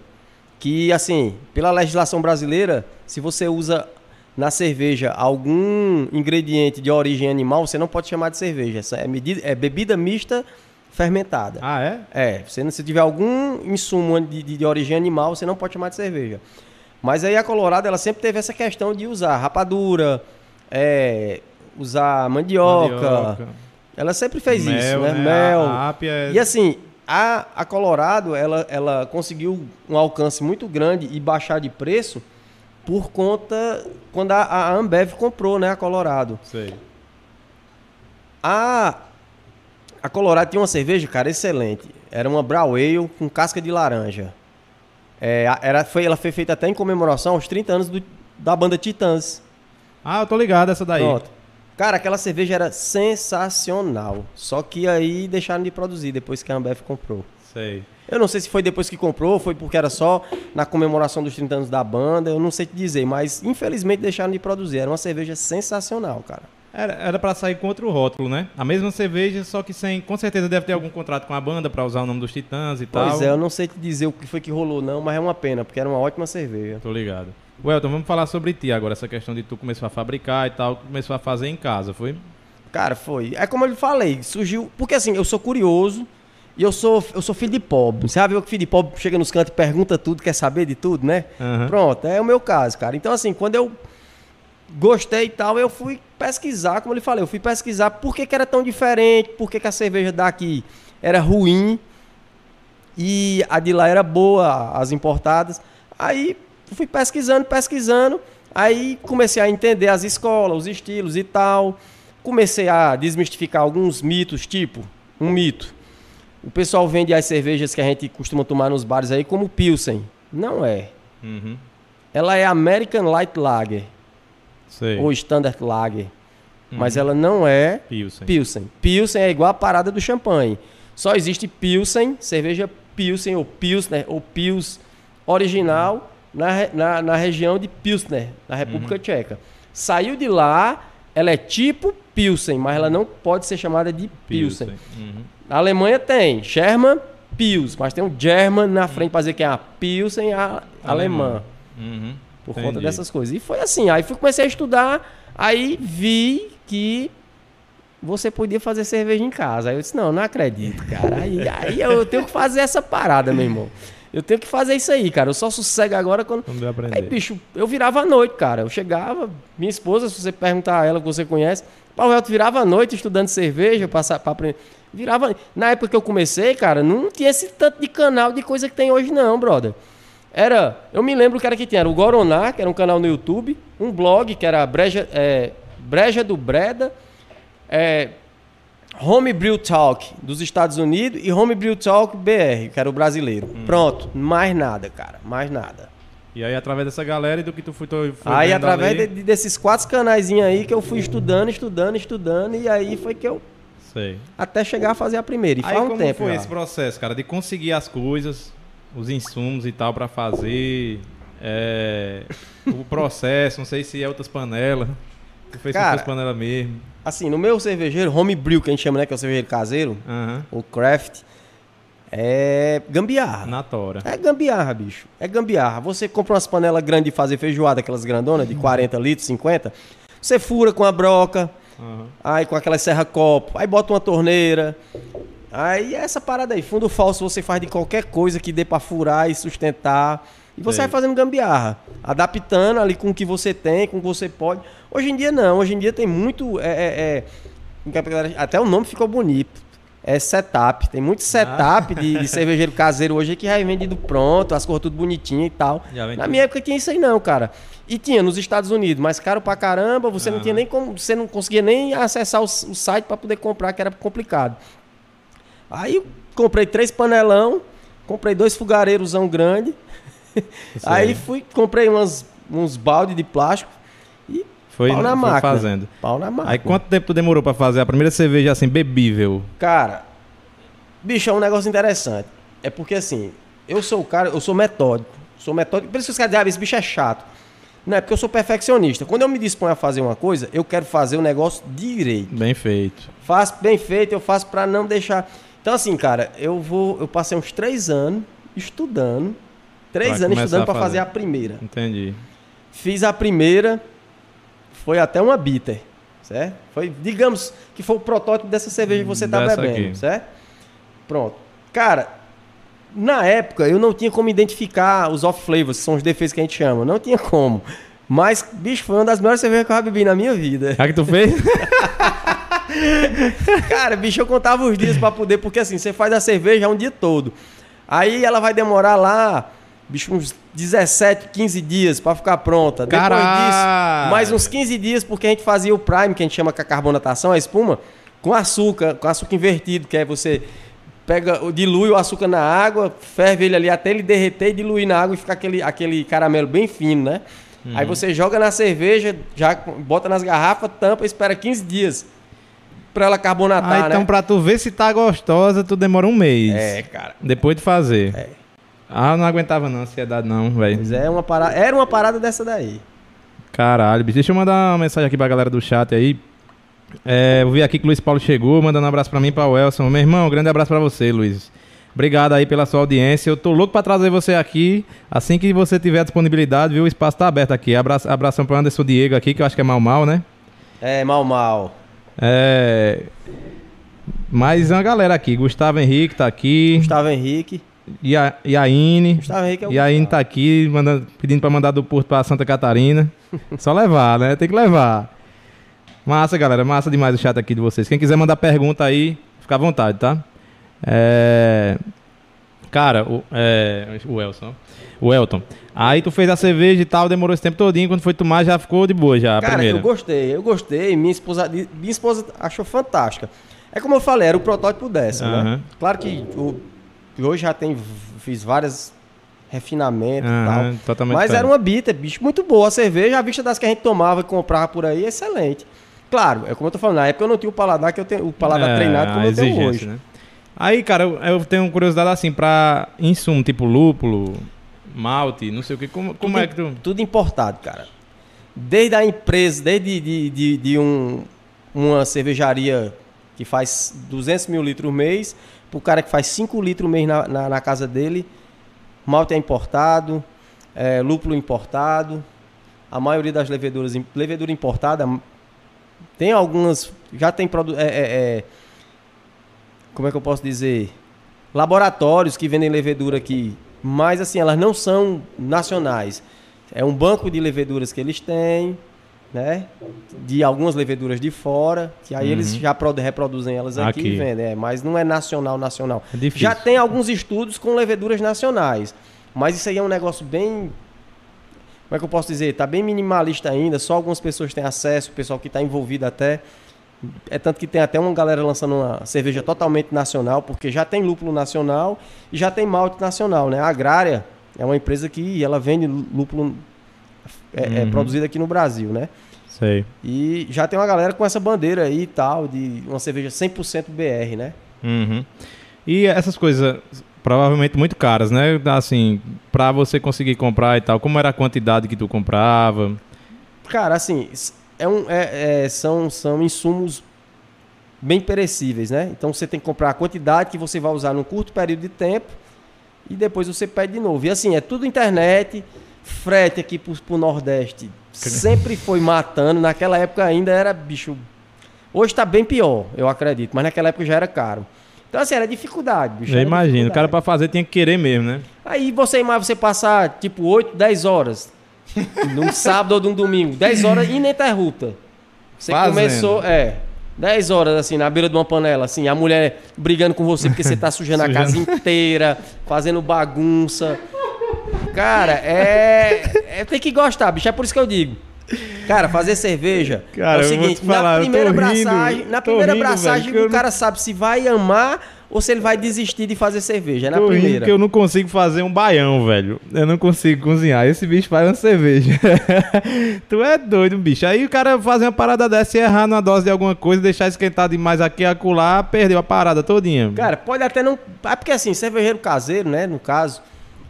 [SPEAKER 2] Que, assim, pela legislação brasileira, se você usa na cerveja algum ingrediente de origem animal, você não pode chamar de cerveja. Essa é, medida, é bebida mista fermentada.
[SPEAKER 1] Ah, é?
[SPEAKER 2] É. Se, se tiver algum insumo de, de, de, origem animal, você não pode chamar de cerveja. Mas aí a Colorado, ela sempre teve essa questão de usar rapadura, é, usar mandioca.
[SPEAKER 1] Mandioca.
[SPEAKER 2] Ela sempre fez
[SPEAKER 1] Mel,
[SPEAKER 2] isso, né?
[SPEAKER 1] né?
[SPEAKER 2] Mel.
[SPEAKER 1] A ápia é-
[SPEAKER 2] E assim, a, a Colorado, ela, ela conseguiu um alcance muito grande e baixar de preço por conta quando a, a Ambev comprou, né, a Colorado.
[SPEAKER 1] Sei.
[SPEAKER 2] A, a Colorado tinha uma cerveja, cara, excelente. Era uma Brown Ale com casca de laranja. É, era, foi, ela foi feita até em comemoração aos 30 anos do- da banda Titãs.
[SPEAKER 1] Ah, eu tô ligado essa daí.
[SPEAKER 2] Pronto. Cara, aquela cerveja era sensacional. Só que aí deixaram de produzir depois que a Ambev comprou.
[SPEAKER 1] Sei.
[SPEAKER 2] Eu não sei se foi depois que comprou, foi porque era só na comemoração dos 30 anos da banda, eu não sei te dizer, mas infelizmente deixaram de produzir. Era uma cerveja sensacional, cara.
[SPEAKER 1] Era, pra sair contra o rótulo, né? A mesma cerveja, só que sem. Com certeza deve ter algum contrato com a banda pra usar o nome dos Titãs e tal.
[SPEAKER 2] Pois é, eu não sei te dizer o que foi que rolou não, mas é uma pena, porque era uma ótima cerveja.
[SPEAKER 1] Tô ligado. Welton, vamos falar sobre ti agora, essa questão de tu começou a fabricar e tal, começou a fazer em casa, foi?
[SPEAKER 2] Cara, foi. É como eu falei, surgiu. Porque assim, eu sou curioso e eu sou, eu sou filho de pobre. Você sabe o que filho de pobre chega nos cantos e pergunta tudo, quer saber de tudo, né?
[SPEAKER 1] Aham.
[SPEAKER 2] Pronto, é o meu caso, cara. Então, assim, quando eu gostei e tal, eu fui pesquisar, como eu lhe falei, eu fui pesquisar por que, que era tão diferente, por que, que a cerveja daqui era ruim e a de lá era boa, as importadas. Aí fui pesquisando, pesquisando, aí comecei a entender as escolas, os estilos e tal. Comecei a desmistificar alguns mitos, tipo, um mito. O pessoal vende as cervejas que a gente costuma tomar nos bares aí como Pilsen. Não é.
[SPEAKER 1] Uhum.
[SPEAKER 2] Ela é American Light Lager
[SPEAKER 1] Sei.
[SPEAKER 2] ou Standard Lager, mas ela não é
[SPEAKER 1] Pilsen.
[SPEAKER 2] Pilsen. Pilsen é igual a parada do champanhe. Só existe Pilsen, cerveja Pilsen ou Pilsner ou Pils original na, re- na, na região de Pilsner, na República Tcheca. Saiu de lá, ela é tipo Pilsen, mas ela não pode ser chamada de Pilsen.
[SPEAKER 1] Uhum.
[SPEAKER 2] Na Alemanha tem Sherman Pils, mas tem um German na frente para dizer que é a Pilsen a alemã.
[SPEAKER 1] Uhum.
[SPEAKER 2] Por
[SPEAKER 1] Entendi.
[SPEAKER 2] conta dessas coisas. E foi assim. Aí fui, comecei a estudar, aí vi que você podia fazer cerveja em casa. Aí eu disse, não, não acredito, cara. Aí, aí eu tenho que fazer essa parada, meu irmão. Eu tenho que fazer isso aí, cara. Eu só sossego agora quando.
[SPEAKER 1] Aprender.
[SPEAKER 2] Aí, bicho, eu virava à noite, cara. Eu chegava, minha esposa, se você perguntar a ela que você conhece, Paulo Reto virava à noite estudando cerveja, passar para aprender. Virava. Na época que eu comecei, cara, não tinha esse tanto de canal de coisa que tem hoje, não, brother. Era. Eu me lembro que era que tinha. Era o Goroná, que era um canal no YouTube, um blog, que era Breja, é, Breja do Breda, é, Homebrew Talk dos Estados Unidos e Homebrew Talk BR, que era o brasileiro. Pronto, mais nada, cara, mais nada.
[SPEAKER 1] E aí, através dessa galera e do que tu foi, tu foi
[SPEAKER 2] aí, através de- desses quatro canaizinhos aí que eu fui estudando, estudando, estudando, e aí foi que eu.
[SPEAKER 1] Sei.
[SPEAKER 2] Até chegar a fazer a primeira. E
[SPEAKER 1] Aí,
[SPEAKER 2] faz um
[SPEAKER 1] como
[SPEAKER 2] tempo.
[SPEAKER 1] foi
[SPEAKER 2] já.
[SPEAKER 1] esse processo, cara, de conseguir as coisas, os insumos e tal pra fazer, é, o processo, não sei se é outras panelas. Tu fez com
[SPEAKER 2] Cara,
[SPEAKER 1] outras panelas mesmo.
[SPEAKER 2] Assim, no meu cervejeiro, homebrew, que a gente chama, né? Que é o cervejeiro caseiro,
[SPEAKER 1] Aham.
[SPEAKER 2] o craft, é gambiarra.
[SPEAKER 1] Na tora.
[SPEAKER 2] É gambiarra, bicho. É gambiarra. Você compra umas panelas grandes de fazer feijoada, aquelas grandonas de 40 litros, 50. Você fura com a broca,
[SPEAKER 1] Aham.
[SPEAKER 2] aí com aquela serra-copo, aí bota uma torneira. Aí essa parada aí. Fundo falso você faz de qualquer coisa que dê pra furar e sustentar. E você
[SPEAKER 1] Sei.
[SPEAKER 2] vai fazendo gambiarra. Adaptando ali com o que você tem, com o que você pode. Hoje em dia não. Hoje em dia tem muito. é, é, é, até o nome ficou bonito. É setup. Tem muito setup de, de cervejeiro caseiro hoje que já é vendido pronto, as cores tudo bonitinho e tal. Na minha época tinha isso aí não, cara. E tinha nos Estados Unidos, mas caro pra caramba, você não
[SPEAKER 1] Ah.
[SPEAKER 2] tinha nem como, você não conseguia nem acessar o, o site pra poder comprar, que era complicado. Aí comprei três panelão, comprei dois fogareirosão grande. Aí fui, comprei umas, uns balde de plástico e
[SPEAKER 1] Foi,
[SPEAKER 2] pau na
[SPEAKER 1] foi
[SPEAKER 2] máquina.
[SPEAKER 1] fazendo.
[SPEAKER 2] pau na máquina.
[SPEAKER 1] Aí quanto tempo tu demorou pra fazer a primeira cerveja assim, bebível?
[SPEAKER 2] Cara, bicho, é um negócio interessante. É porque assim, eu sou o cara, eu sou metódico. Sou metódico. Por isso que os caras dizem, ah, esse bicho é chato. Não, é porque eu sou perfeccionista. Quando eu me disponho a fazer uma coisa, eu quero fazer o negócio direito.
[SPEAKER 1] Bem feito.
[SPEAKER 2] Faço bem feito, eu faço pra não deixar. Então, assim, cara, eu vou. Eu passei uns três anos estudando. Três
[SPEAKER 1] Pra
[SPEAKER 2] anos estudando
[SPEAKER 1] a
[SPEAKER 2] pra fazer
[SPEAKER 1] fazer.
[SPEAKER 2] a primeira.
[SPEAKER 1] Entendi.
[SPEAKER 2] Fiz a primeira, foi até uma bitter, certo? Foi, digamos, que foi o protótipo dessa cerveja que você tá
[SPEAKER 1] Dessa
[SPEAKER 2] bebendo,
[SPEAKER 1] aqui.
[SPEAKER 2] certo? Pronto. Cara, Na época, eu não tinha como identificar os off-flavors, que são os defeitos que a gente chama. Não tinha como. Mas, bicho, foi uma das melhores cervejas que eu já bebi na minha vida.
[SPEAKER 1] A que tu fez?
[SPEAKER 2] Cara, bicho, eu contava os dias pra poder, porque assim, você faz a cerveja um dia todo. Aí ela vai demorar lá, bicho, uns 17, 15 dias pra ficar pronta. Depois
[SPEAKER 1] Caralho!
[SPEAKER 2] disso, mais uns 15 dias, porque a gente fazia o prime, que a gente chama com a carbonatação, a espuma, com açúcar, com açúcar invertido, que é você pega, dilui o açúcar na água, ferve ele ali até ele derreter e diluir na água e ficar aquele, aquele caramelo bem fino, né?
[SPEAKER 1] Uhum.
[SPEAKER 2] Aí você joga na cerveja, já bota nas garrafas, tampa, espera 15 dias pra ela carbonatar,
[SPEAKER 1] Ah, então
[SPEAKER 2] né?
[SPEAKER 1] pra tu ver se tá gostosa, tu demora um mês.
[SPEAKER 2] É, cara.
[SPEAKER 1] Depois de fazer.
[SPEAKER 2] É.
[SPEAKER 1] Ah, não aguentava não, ansiedade não, velho.
[SPEAKER 2] Mas é uma parada, era uma parada dessa daí.
[SPEAKER 1] Caralho, bicho. Deixa eu mandar uma mensagem aqui pra galera do chat aí. É, eu vi aqui que o Luiz Paulo chegou, mandando um abraço pra mim e pra Welson. Meu irmão, um grande abraço pra você, Luiz. Obrigado aí pela sua audiência. Eu tô louco pra trazer você aqui. Assim que você tiver disponibilidade, viu? O espaço tá aberto aqui. Abra abração pro Anderson Diego aqui, que eu acho que é mal mal, né?
[SPEAKER 2] É, mal, mal.
[SPEAKER 1] É. Mais uma galera aqui. Gustavo Henrique tá aqui.
[SPEAKER 2] Gustavo Henrique.
[SPEAKER 1] E a Iaine.
[SPEAKER 2] Gustavo Henrique é o
[SPEAKER 1] E a Iaine tá aqui mandando, pedindo pra mandar do Porto pra Santa Catarina. Só levar, né? Tem que levar. Massa, galera. Massa demais o chat aqui de vocês. Quem quiser mandar pergunta aí, fica à vontade, tá? É... Cara, o, é... o Elson. O Elton. Aí tu fez a cerveja e tal, demorou esse tempo todinho. Quando foi tomar, já ficou de boa já,
[SPEAKER 2] Cara,
[SPEAKER 1] primeira.
[SPEAKER 2] eu gostei, eu gostei. Minha esposa, minha esposa achou fantástica. É como eu falei, era o protótipo dessa, né?
[SPEAKER 1] Aham.
[SPEAKER 2] Claro que o- hoje já tem, fiz vários refinamentos e
[SPEAKER 1] Aham,
[SPEAKER 2] tal. Mas era
[SPEAKER 1] diferente.
[SPEAKER 2] uma bitter, bicho, muito boa. A cerveja, a vista das que a gente tomava e comprava por aí, excelente. Claro, é como eu tô falando, na época eu não tinha o paladar que eu tenho, o paladar
[SPEAKER 1] É,
[SPEAKER 2] treinado como eu tenho hoje.
[SPEAKER 1] né? Aí, cara, eu, eu tenho curiosidade assim, pra insumo, tipo lúpulo, malte, não sei o que. Como, como
[SPEAKER 2] tudo,
[SPEAKER 1] é que tu.
[SPEAKER 2] Tudo importado, cara. Desde a empresa, desde de, de, de um, uma cervejaria que faz 200 mil litros mês, pro cara que faz 5 litros mês na, na, na casa dele, malte é importado, é, lúpulo importado, a maioria das leveduras, levedura importada, tem algumas, já tem é, é, é, como é que eu posso dizer? Laboratórios que vendem levedura aqui, mas assim, elas não são nacionais. É um banco de leveduras que eles têm, né? De algumas leveduras de fora, que aí eles já produ- reproduzem elas aqui,
[SPEAKER 1] Aqui.
[SPEAKER 2] e vendem, é, mas não é nacional, nacional.
[SPEAKER 1] É.
[SPEAKER 2] Já tem alguns estudos com leveduras nacionais, mas isso aí é um negócio bem como é que eu posso dizer? Tá bem minimalista ainda, só algumas pessoas têm acesso, o pessoal que está envolvido até. É tanto que tem até uma galera lançando uma cerveja totalmente nacional, porque já tem lúpulo nacional e já tem malte nacional, né? A Agrária é uma empresa que ela vende lúpulo é, é
[SPEAKER 1] Uhum.
[SPEAKER 2] produzido aqui no Brasil, né?
[SPEAKER 1] Sei.
[SPEAKER 2] E já tem uma galera com essa bandeira aí e tal, de uma cerveja 100% BR, né?
[SPEAKER 1] Uhum. E essas coisas, provavelmente muito caras, né? Assim, pra você conseguir comprar e tal, como era a quantidade que tu comprava?
[SPEAKER 2] Cara, assim, é um, é- é- são, são insumos bem perecíveis, né? Então você tem que comprar a quantidade que você vai usar num curto período de tempo e depois você pede de novo. E assim, é tudo internet, frete aqui pro, pro Nordeste. Sempre foi matando. Naquela época ainda era bicho. Hoje tá bem pior, eu acredito, mas naquela época já era caro. Então, assim, era dificuldade, bicho.
[SPEAKER 1] Já
[SPEAKER 2] era
[SPEAKER 1] imagino, o cara pra fazer tinha que querer mesmo, né?
[SPEAKER 2] Aí você mais você passar tipo 8, 10 horas num sábado ou num domingo, 10 horas ininterrupta. Você
[SPEAKER 1] Fazendo.
[SPEAKER 2] começou, é, 10 horas assim na beira de uma panela, assim, a mulher brigando com você porque você tá sujando a casa inteira, fazendo bagunça. Cara, é, é tem que gostar, bicho, é por isso que eu digo. Cara, fazer cerveja
[SPEAKER 1] Cara,
[SPEAKER 2] é o seguinte,
[SPEAKER 1] te falar,
[SPEAKER 2] na primeira
[SPEAKER 1] rindo,
[SPEAKER 2] abraçagem, na primeira
[SPEAKER 1] rindo,
[SPEAKER 2] abraçagem o cara sabe se vai amar ou se ele vai desistir de fazer cerveja, é na
[SPEAKER 1] Tô rindo
[SPEAKER 2] primeira.
[SPEAKER 1] que eu não consigo fazer um baião, velho. Eu não consigo cozinhar. Esse bicho faz uma cerveja. tu é doido, bicho. Aí o cara fazer uma parada dessa e errar numa dose de alguma coisa, deixar esquentar demais aqui e acolá, perdeu a parada todinha.
[SPEAKER 2] Cara, pode até não. É porque assim, cervejeiro caseiro, né? No caso,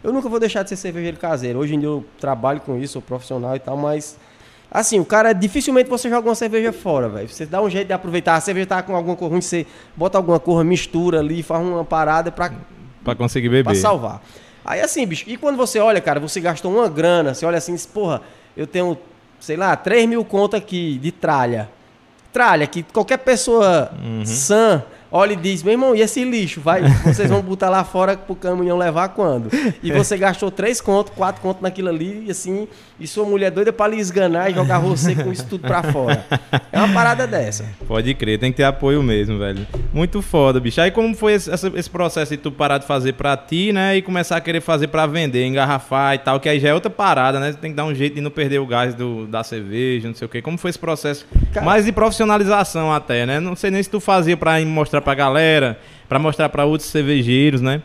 [SPEAKER 2] eu nunca vou deixar de ser cervejeiro caseiro. Hoje em dia eu trabalho com isso, sou profissional e tal, mas. Assim, o cara, dificilmente você joga uma cerveja fora, velho. Você dá um jeito de aproveitar. A cerveja tá com alguma cor ruim, você bota alguma cor, mistura ali, faz uma parada pra,
[SPEAKER 1] Pra conseguir beber.
[SPEAKER 2] pra salvar. Aí assim, bicho, e quando você olha, cara, você gastou uma grana, você olha assim, diz, porra, eu tenho, sei lá, 3 mil conto aqui de tralha. Tralha, que qualquer pessoa
[SPEAKER 1] Uhum.
[SPEAKER 2] sã olha e diz, meu irmão, e esse lixo? Vai, vocês vão botar lá fora pro caminhão levar quando? E você gastou três contos, quatro contos naquilo ali, e assim, e sua mulher doida pra lhe esganar e jogar você com isso tudo pra fora. É uma parada dessa.
[SPEAKER 1] Pode crer, tem que ter apoio mesmo, velho. Muito foda, bicho. Aí como foi esse, esse processo de tu parar de fazer pra ti, né? E começar a querer fazer pra vender, engarrafar e tal, que aí já é outra parada, né? Tem que dar um jeito de não perder o gás do, da cerveja, não sei o quê. Como foi esse processo?
[SPEAKER 2] Cara-
[SPEAKER 1] Mais de profissionalização até, né? Não sei nem se tu fazia pra mostrar pra galera, pra mostrar pra outros cervejeiros, né?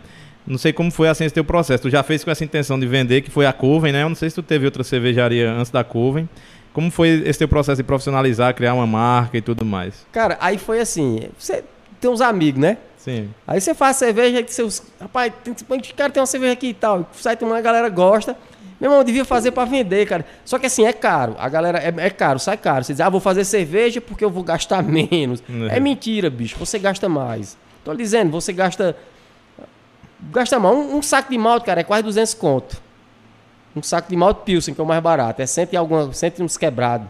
[SPEAKER 1] Não sei como foi assim esse teu processo. Tu já fez com essa intenção de vender, que foi a Coven, né? Eu não sei se tu teve outra cervejaria antes da Coven. Como foi esse teu processo de profissionalizar, criar uma marca e tudo mais?
[SPEAKER 2] Cara, aí foi assim, você tem uns amigos, né?
[SPEAKER 1] Sim.
[SPEAKER 2] Aí você faz cerveja, aí seus. Rapaz, tem, cara, tem uma cerveja aqui e tal. Sai tomando, a galera gosta. Meu irmão, devia fazer pra vender, cara. Só que assim, é caro. A galera é, é caro, sai caro. Você diz, ah, vou fazer cerveja porque eu vou gastar menos.
[SPEAKER 1] Uhum.
[SPEAKER 2] É mentira, bicho. Você gasta mais. Tô lhe dizendo, você gasta. Gasta mais. Um, um saco de malte, cara, é quase 200 conto. Um saco de malte Pilsen, que é o mais barato. É cento e alguma, cento e uns quebrado.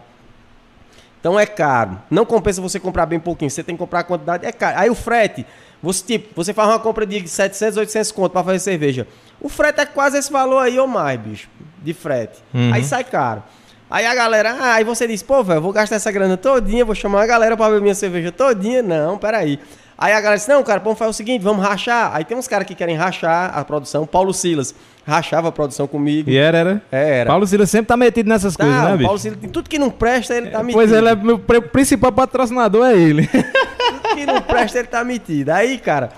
[SPEAKER 2] Então é caro. Não compensa você comprar bem pouquinho. Você tem que comprar a quantidade. É caro. Aí o frete. Você, tipo, você faz uma compra de 700, 800 conto pra fazer cerveja. O frete é quase esse valor aí ou mais, bicho. De frete.
[SPEAKER 1] Uhum.
[SPEAKER 2] Aí sai caro. Aí a galera, ah, aí você diz, pô, velho, vou gastar essa grana todinha, vou chamar a galera pra beber minha cerveja todinha. Não, peraí. Aí a galera disse, não, cara, vamos fazer o seguinte, vamos rachar. Aí tem uns caras que querem rachar a produção. Paulo Silas rachava a produção comigo.
[SPEAKER 1] E era, era?
[SPEAKER 2] É, era.
[SPEAKER 1] Paulo Silas sempre tá metido nessas
[SPEAKER 2] Tá,
[SPEAKER 1] coisas, né, bicho?
[SPEAKER 2] Paulo Silas, tudo que não presta, ele tá metido.
[SPEAKER 1] Pois ele é meu principal patrocinador, é ele.
[SPEAKER 2] Tudo que não presta, ele tá metido. Aí, cara,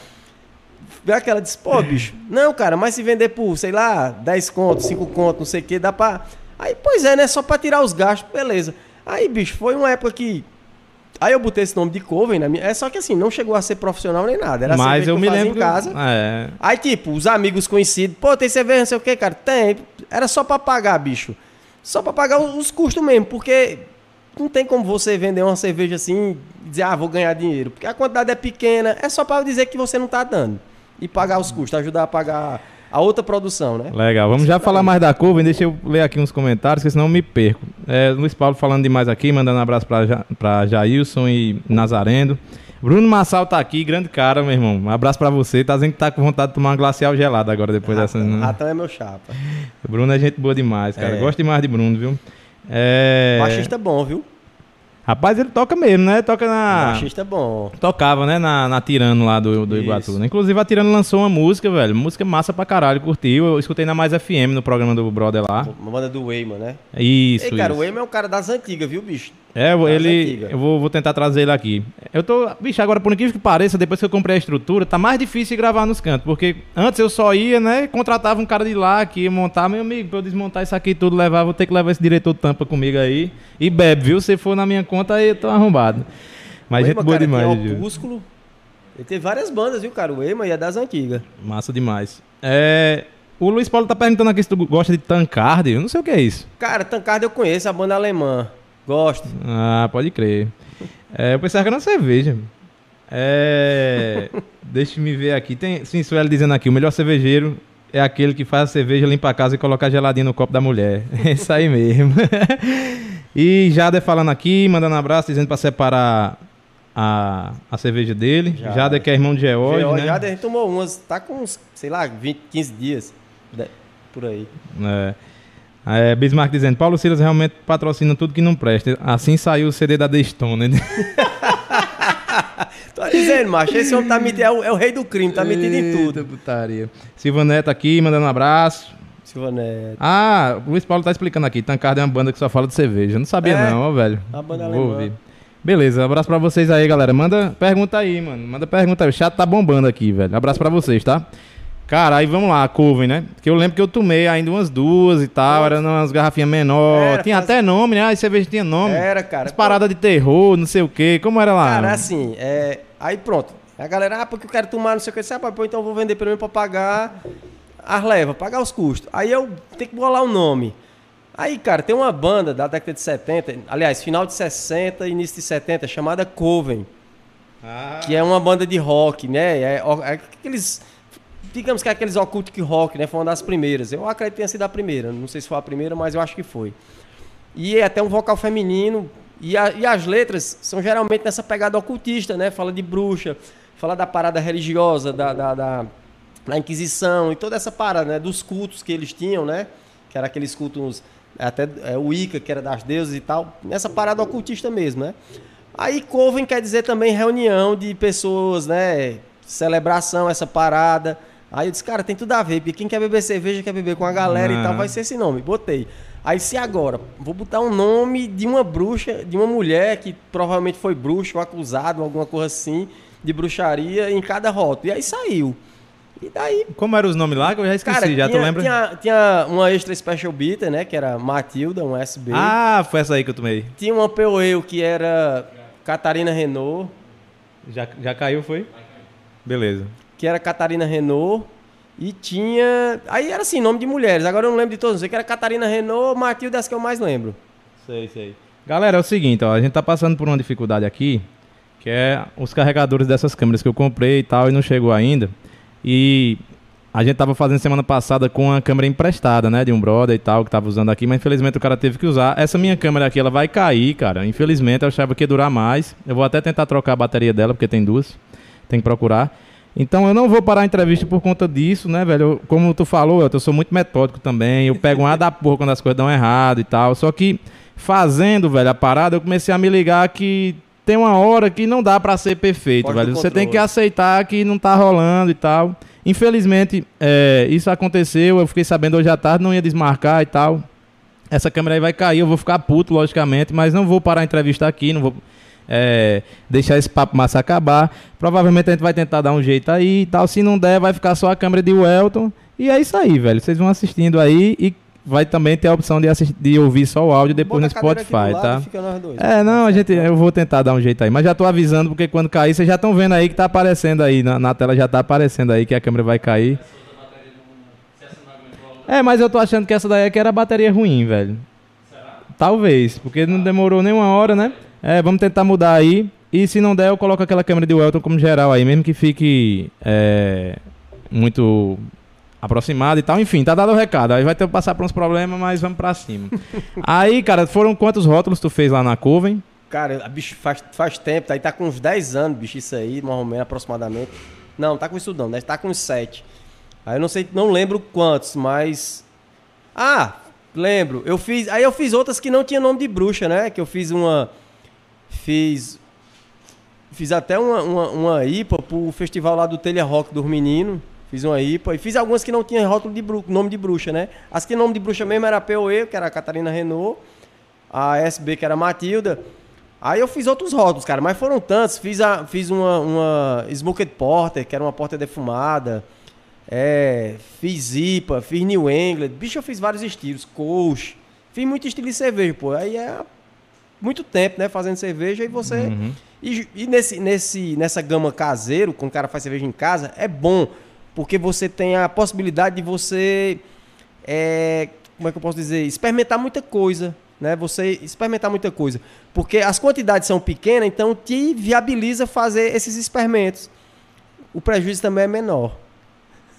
[SPEAKER 2] veio aquela disse, pô, bicho, não, cara, mas se vender por, sei lá, 10 contos, 5 contos, não sei o que, dá pra. Aí, pois é, né? Só pra tirar os gastos, beleza. Aí, bicho, foi uma época que. Aí eu botei esse nome de Coven na minha. É só que assim, não chegou a ser profissional nem nada. Era
[SPEAKER 1] Mas eu
[SPEAKER 2] que
[SPEAKER 1] me lembro.
[SPEAKER 2] em casa.
[SPEAKER 1] que- É.
[SPEAKER 2] Aí, tipo, os amigos conhecidos, pô, tem cerveja, não sei o que, cara? Tem. Era só pra pagar, bicho. Só pra pagar os os custos mesmo, porque não tem como você vender uma cerveja assim e dizer, ah, vou ganhar dinheiro. Porque a quantidade é pequena, é só pra dizer que você não tá dando. E pagar os custos, ajudar a pagar a outra produção, né?
[SPEAKER 1] Legal, vamos já falar mais da Coven, deixa eu ler aqui uns comentários, porque senão eu me perco. É, Luiz Paulo falando demais aqui, mandando um abraço pra, ja, pra Jailson e Nazareno. Bruno Massal tá aqui, grande cara, meu irmão. Um abraço pra você. Tá dizendo que tá com vontade de tomar uma glacial gelada agora, depois dessa.
[SPEAKER 2] Ratão,
[SPEAKER 1] né?
[SPEAKER 2] Ratão é meu chapa.
[SPEAKER 1] Bruno é gente boa demais, cara.
[SPEAKER 2] É.
[SPEAKER 1] Gosto demais de Bruno, viu? É...
[SPEAKER 2] Baixista bom, viu?
[SPEAKER 1] Rapaz, ele toca mesmo, né? Toca na.
[SPEAKER 2] Baixista bom.
[SPEAKER 1] Tocava, né? Na, na Tirano lá do, do. Iguatu. né? Inclusive a Tirano lançou uma música, velho. Música massa pra caralho, curtiu. Eu escutei na Mais FM no programa do Brother lá.
[SPEAKER 2] Uma banda do Weyman, né?
[SPEAKER 1] Isso.
[SPEAKER 2] Ei, cara,
[SPEAKER 1] isso.
[SPEAKER 2] o Weyman é um cara das antigas, viu, bicho?
[SPEAKER 1] É, ele. Eu vou, vou tentar trazer ele aqui. Eu tô. Bicho, agora, por incrível que pareça, depois que eu comprei a estrutura, tá mais difícil gravar nos cantos. Porque antes eu só ia, né? Contratava um cara de lá que ia montar, meu amigo, pra eu desmontar isso aqui tudo, levar, vou ter que levar esse diretor tampa comigo aí. E bebe, viu? Se for na minha conta, aí eu tô arrombado. Mas
[SPEAKER 2] o
[SPEAKER 1] gente boa
[SPEAKER 2] cara,
[SPEAKER 1] demais,
[SPEAKER 2] tem
[SPEAKER 1] Gil.
[SPEAKER 2] Opúsculo. Ele teve várias bandas, viu, cara? O Weyman e é das antigas.
[SPEAKER 1] Massa demais. É. O Luiz Paulo tá perguntando aqui se tu gosta de Tancard. Eu não sei o que é isso.
[SPEAKER 2] Cara, Tancard eu conheço, a banda alemã. Gosto.
[SPEAKER 1] Ah, pode crer. É, eu pensava que era uma cerveja. É. Deixa me ver aqui. Tem. Sim, Sueli dizendo aqui: o melhor cervejeiro é aquele que faz a cerveja, limpa a casa e coloca geladinho no copo da mulher. É isso aí mesmo. e Jader falando aqui, mandando um abraço, dizendo pra separar a, a cerveja dele.
[SPEAKER 2] Jader.
[SPEAKER 1] Jader, que é irmão de George,
[SPEAKER 2] George,
[SPEAKER 1] né?
[SPEAKER 2] Já a gente tomou umas, tá com uns, sei lá, 20, 15 dias. de- Por aí.
[SPEAKER 1] É. É, Bismarck dizendo, Paulo Silas realmente patrocina tudo que não presta. Assim saiu o CD da The Stone. né?
[SPEAKER 2] Tô dizendo, macho, esse homem tá metido, é o, é o rei do crime, tá metido em tudo.
[SPEAKER 1] Putaria. Silva Neto aqui, mandando um abraço.
[SPEAKER 2] Silva Neto.
[SPEAKER 1] Ah, o Luiz Paulo tá explicando aqui. Tancard é uma banda que só fala de cerveja. Eu não sabia
[SPEAKER 2] É,
[SPEAKER 1] não, ó, velho.
[SPEAKER 2] a banda
[SPEAKER 1] Vou
[SPEAKER 2] alemã.
[SPEAKER 1] ouvir. Beleza, abraço pra vocês aí, galera. Manda pergunta aí, mano. Manda pergunta aí. O chat tá bombando aqui, velho. Abraço pra vocês, tá? Cara, aí vamos lá, a Coven, né? Porque eu lembro que eu tomei ainda umas duas e tal, era umas garrafinhas menores.
[SPEAKER 2] Era,
[SPEAKER 1] tinha
[SPEAKER 2] faz-
[SPEAKER 1] até nome, né? A cerveja tinha nome.
[SPEAKER 2] Era, cara.
[SPEAKER 1] As paradas de terror, não sei o quê. Como era lá?
[SPEAKER 2] Cara, assim, é, aí pronto. A galera, ah, porque eu quero tomar, não sei o. Eu disse, ah, pô, então eu vou vender pelo menos pra pagar as levas, pagar os custos. Aí eu tenho que bolar o nome. Aí, cara, tem uma banda da década de 70, aliás, final de 60 e início de 70, chamada Coven,
[SPEAKER 1] Ah,
[SPEAKER 2] que é uma banda de rock, né? É, ó- é aqueles. Digamos que é aqueles occultic rock, né? Foi uma das primeiras. Eu acredito que tenha sido a primeira. Não sei se foi a primeira, mas eu acho que foi. E é até um vocal feminino. E, a- e as letras são geralmente nessa pegada ocultista, né? Fala de bruxa, falar da parada religiosa, da, da, da, da Inquisição e toda essa parada, né? Dos cultos que eles tinham, né? Que era aqueles cultos, até é, o Ica, que era das deusas e tal. Nessa parada ocultista mesmo, né? Aí Coven quer dizer também reunião de pessoas, né? Celebração, essa parada. Aí eu disse, cara, tem tudo a ver, porque quem quer beber cerveja quer beber com a galera e tal, vai ser esse nome. Botei. Aí se agora, vou botar um nome de uma bruxa, de uma mulher que provavelmente foi bruxa ou acusado, alguma coisa assim, de bruxaria em cada rótulo. E aí saiu. E daí.
[SPEAKER 1] Como eram os nomes lá? Que eu já esqueci,
[SPEAKER 2] Cara,
[SPEAKER 1] já
[SPEAKER 2] tinha,
[SPEAKER 1] tu lembra?
[SPEAKER 2] Tinha, tinha uma extra special bitter, né? Que era Matilda, um SB.
[SPEAKER 1] Ah, foi essa aí que eu tomei.
[SPEAKER 2] Tinha uma POE que era Catarina Renault.
[SPEAKER 1] Já, já caiu, foi? Beleza.
[SPEAKER 2] Que era Catarina Renault. E tinha. Aí era assim, nome de mulheres. Agora eu não lembro de todos. Sei que era Catarina Renault, Matilda, as que eu mais lembro.
[SPEAKER 1] Sei, sei. Galera, é o seguinte, ó, a gente tá passando por uma dificuldade aqui, que é os carregadores dessas câmeras que eu comprei e tal, e não chegou ainda. E a gente tava fazendo semana passada com a câmera emprestada, né, de um brother e tal, que tava usando aqui, mas infelizmente o cara teve que usar. Essa minha câmera aqui, ela vai cair, cara. Infelizmente, eu achava que ia durar mais. Eu vou até tentar trocar a bateria dela, porque tem duas. Tem que procurar. Então eu não vou parar a entrevista por conta disso, né, velho? Eu, como tu falou, eu sou muito metódico também. Eu pego um ar da porra quando as coisas dão errado e tal. Só que fazendo, velho, a parada, eu comecei a me ligar que tem uma hora que não dá pra ser perfeito, velho. Você tem que aceitar que não tá rolando e tal. Infelizmente, é, isso aconteceu. Eu fiquei sabendo hoje à tarde, não ia desmarcar e tal. Essa câmera aí vai cair, eu vou ficar puto, logicamente, mas não vou parar a entrevista aqui, não vou é, deixar esse papo massa acabar. Provavelmente a gente vai tentar dar um jeito aí e tal. Se não der, vai ficar só a câmera de Welton. E é isso aí, velho. Vocês vão assistindo aí e vai também ter a opção de, assistir, de ouvir só o áudio depois
[SPEAKER 2] Bota
[SPEAKER 1] no Spotify, tá?
[SPEAKER 2] dois.
[SPEAKER 1] É, não, a gente, eu vou tentar dar um jeito aí. Mas já tô avisando, porque quando cair, vocês já estão vendo aí que tá aparecendo aí, na, na tela já tá aparecendo aí que a câmera vai cair. É, mas eu tô achando que essa daí aqui era a bateria ruim, velho. Talvez, porque não demorou nem uma hora, né? É, vamos tentar mudar aí. E se não der, eu coloco aquela câmera de Welton como geral aí, mesmo que fique é, muito aproximado e tal. Enfim, tá dado o recado. Aí vai ter que passar por uns problemas, mas vamos pra cima. aí, cara, foram quantos rótulos tu fez lá na Coven?
[SPEAKER 2] Cara, a bicho faz, faz tempo, tá aí tá com uns 10 anos, bicho, isso aí, mais ou menos, aproximadamente. Não, tá com isso não, né? Tá com uns 7. Aí eu não sei, não lembro quantos, mas. Ah, lembro. Eu fiz. Aí eu fiz outras que não tinha nome de bruxa, né? Que eu fiz uma. Fiz. Fiz até uma, uma, uma IPA pro festival lá do Telha Rock dos meninos. Fiz uma IPA. E fiz algumas que não tinham rótulo de nome de bruxa, né? As que nome de bruxa mesmo era a POE, que era a Catarina Renault. A SB, que era a Matilda. Aí eu fiz outros rótulos, cara, mas foram tantos. Fiz, a, fiz uma, uma Smoked Porter, que era uma porta defumada. É, fiz IPA, fiz New England. Bicho, eu fiz vários estilos. Coach. Fiz muito estilo de cerveja, pô. Aí é muito tempo, né, fazendo cerveja. E você...
[SPEAKER 1] Uhum.
[SPEAKER 2] E, e nesse, nesse, nessa gama caseiro, quando o cara faz cerveja em casa, é bom. Porque você tem a possibilidade de você... é, como é que eu posso dizer? Experimentar muita coisa. Né? Você experimentar muita coisa. Porque as quantidades são pequenas, então te viabiliza fazer esses experimentos. O prejuízo também é menor.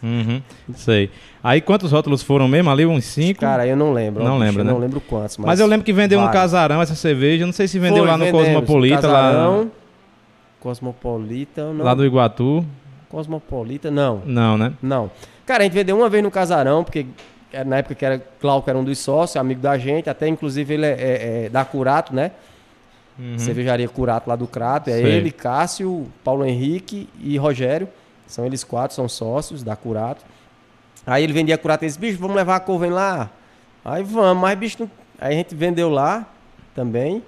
[SPEAKER 1] Uhum. Sei. Aí quantos rótulos foram mesmo? Ali uns cinco?
[SPEAKER 2] Cara, eu não lembro.
[SPEAKER 1] Não
[SPEAKER 2] eu
[SPEAKER 1] né?
[SPEAKER 2] Não lembro quantos. Mas,
[SPEAKER 1] mas eu lembro que vendeu no
[SPEAKER 2] vários.
[SPEAKER 1] Casarão essa cerveja. Não sei se vendeu
[SPEAKER 2] Foi,
[SPEAKER 1] lá no
[SPEAKER 2] vendemos,
[SPEAKER 1] Cosmopolita, lá,
[SPEAKER 2] Casarão, Cosmopolita, não.
[SPEAKER 1] lá do Iguatu.
[SPEAKER 2] Cosmopolita, não.
[SPEAKER 1] Não, né?
[SPEAKER 2] Não. Cara, a gente vendeu uma vez no Casarão, porque na época que era Glauco era um dos sócios, amigo da gente, até inclusive ele é, é- é da Curato, né?
[SPEAKER 1] Uhum.
[SPEAKER 2] Cervejaria Curato lá do Crato. É
[SPEAKER 1] Sei.
[SPEAKER 2] ele, Cássio, Paulo Henrique e Rogério. São eles quatro, são sócios da Curato. Aí ele vendia Curato e disse, bicho, vamos levar a Coven lá? Aí vamos, mas bicho, não- aí a gente vendeu lá também.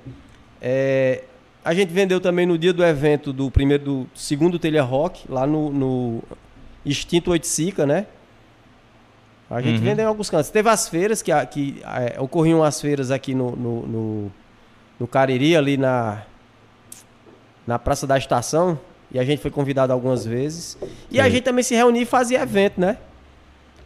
[SPEAKER 2] É, a gente vendeu também no dia do evento do primeiro, do segundo Telha Rock, lá no, no Extinto Oiticica, né? A gente
[SPEAKER 1] Uhum.
[SPEAKER 2] vendeu em alguns cantos. Teve as feiras, que, a- que é, ocorriam as feiras aqui no, no, no, no Cariri, ali na, na Praça da Estação. E a gente foi convidado algumas vezes. E a gente também se reunia e fazia evento, né?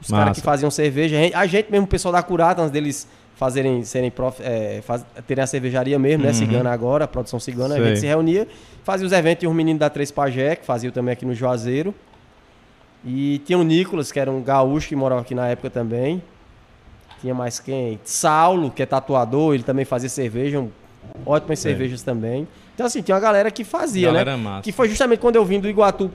[SPEAKER 2] Os caras que faziam cerveja. A gente, a gente mesmo, o pessoal da Curata, antes deles fazerem, serem prof, é, faz- terem a cervejaria mesmo, né?
[SPEAKER 1] Uhum.
[SPEAKER 2] Cigana agora, a produção cigana, a gente se reunia, fazia os eventos, tinha os meninos da Três Pajé, que faziam também aqui no Juazeiro. E tinha o Nicolas, que era um gaúcho que morava aqui na época também. Tinha mais quem? Saulo, que é tatuador, ele também fazia cerveja, ótimas
[SPEAKER 1] Sei.
[SPEAKER 2] cervejas também. Então, assim, tinha uma galera que fazia,
[SPEAKER 1] Galera
[SPEAKER 2] né?
[SPEAKER 1] massa.
[SPEAKER 2] Que foi justamente quando eu vim do Iguatu,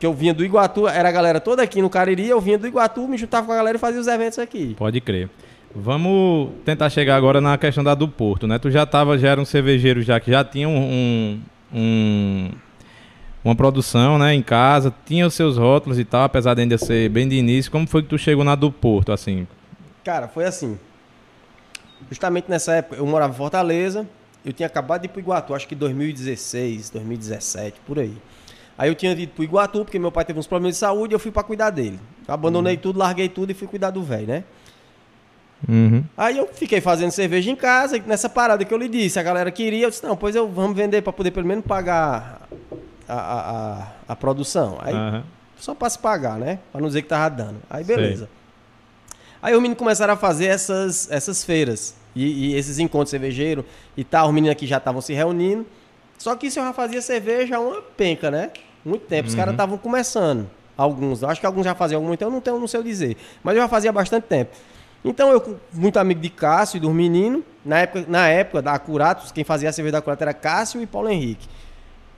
[SPEAKER 2] que eu vinha do Iguatu, era a galera toda aqui no Cariri, eu vinha do Iguatu, me juntava com a galera e fazia os eventos aqui.
[SPEAKER 1] Pode crer. Vamos tentar chegar agora na questão da do Porto, né? Tu já tava, já era um cervejeiro já que já tinha um, um- uma produção, né, em casa, tinha os seus rótulos e tal, apesar de ainda ser bem de início. Como foi que tu chegou na do Porto, assim?
[SPEAKER 2] Cara, foi assim. Justamente nessa época, eu morava em Fortaleza, eu tinha acabado de ir pro Iguatu, acho que 2016, 2017, por aí. Aí eu tinha ido pro Iguatu, porque meu pai teve uns problemas de saúde, eu fui pra cuidar dele. Abandonei tudo, larguei tudo e fui cuidar do velho, né?
[SPEAKER 1] Uhum.
[SPEAKER 2] Aí eu fiquei fazendo cerveja em casa, e nessa parada que eu lhe disse, a galera queria, eu disse, não, pois eu vamos vender pra poder pelo menos pagar a, a, a, a produção. Aí
[SPEAKER 1] Aham.
[SPEAKER 2] só pra se pagar, né? Pra não dizer que tava dando. Aí
[SPEAKER 1] Sei.
[SPEAKER 2] beleza. Aí os meninos começaram a fazer essas, essas feiras e, e esses encontros cervejeiros e tal. Os meninos aqui já estavam se reunindo. Só que isso eu já fazia cerveja há uma penca, né? Muito tempo. Os caras estavam começando. Alguns. Acho que alguns já faziam algum, então eu não tenho, não sei o dizer. Mas eu já fazia bastante tempo. Então eu, muito amigo de Cássio e dos meninos, na época, na época da Curatos, quem fazia a cerveja da Curatos era Cássio e Paulo Henrique.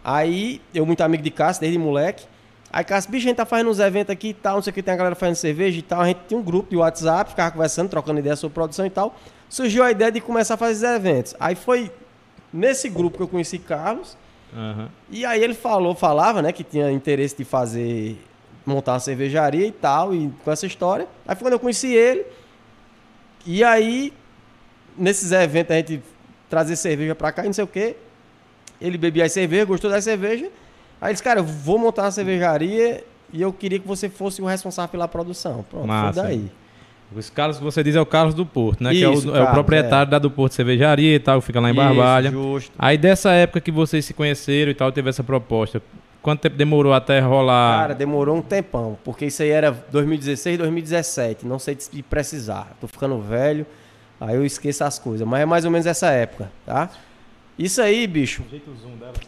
[SPEAKER 2] Aí, eu muito amigo de Cássio, desde moleque. Aí, Cássio, bicho, a gente tá fazendo uns eventos aqui e tal, não sei o que, tem a galera fazendo cerveja e tal. A gente tinha um grupo de WhatsApp, ficava conversando, trocando ideias sobre produção e tal. Surgiu a ideia de começar a fazer eventos. Aí foi nesse grupo que eu conheci Carlos.
[SPEAKER 1] Aham.
[SPEAKER 2] E aí ele falou, falava, né, que tinha interesse de fazer, montar uma cervejaria e tal, e com essa história. Aí foi quando eu conheci ele. E aí, nesses eventos, a gente trazer cerveja pra cá e não sei o quê. Ele bebia as cervejas, gostou da cerveja. Aí ele disse, cara, eu vou montar uma cervejaria e eu queria que você fosse o responsável pela produção. Pronto,
[SPEAKER 1] Massa.
[SPEAKER 2] foi daí.
[SPEAKER 1] Os Carlos que você diz é o Carlos do Porto, né? que é o,
[SPEAKER 2] Isso,
[SPEAKER 1] é o
[SPEAKER 2] Carlos,
[SPEAKER 1] proprietário da do Porto Cervejaria e tal, fica lá em
[SPEAKER 2] Isso,
[SPEAKER 1] Barbalha.
[SPEAKER 2] justo.
[SPEAKER 1] Aí dessa época que vocês se conheceram e tal, teve essa proposta. Quanto tempo demorou até rolar?
[SPEAKER 2] Cara, demorou um tempão, porque isso aí era 2016, 2017, não sei te precisar. Tô ficando velho, aí eu esqueço as coisas, mas é mais ou menos essa época, tá? Isso aí, bicho,
[SPEAKER 1] Jeito zoom dela.
[SPEAKER 2] pra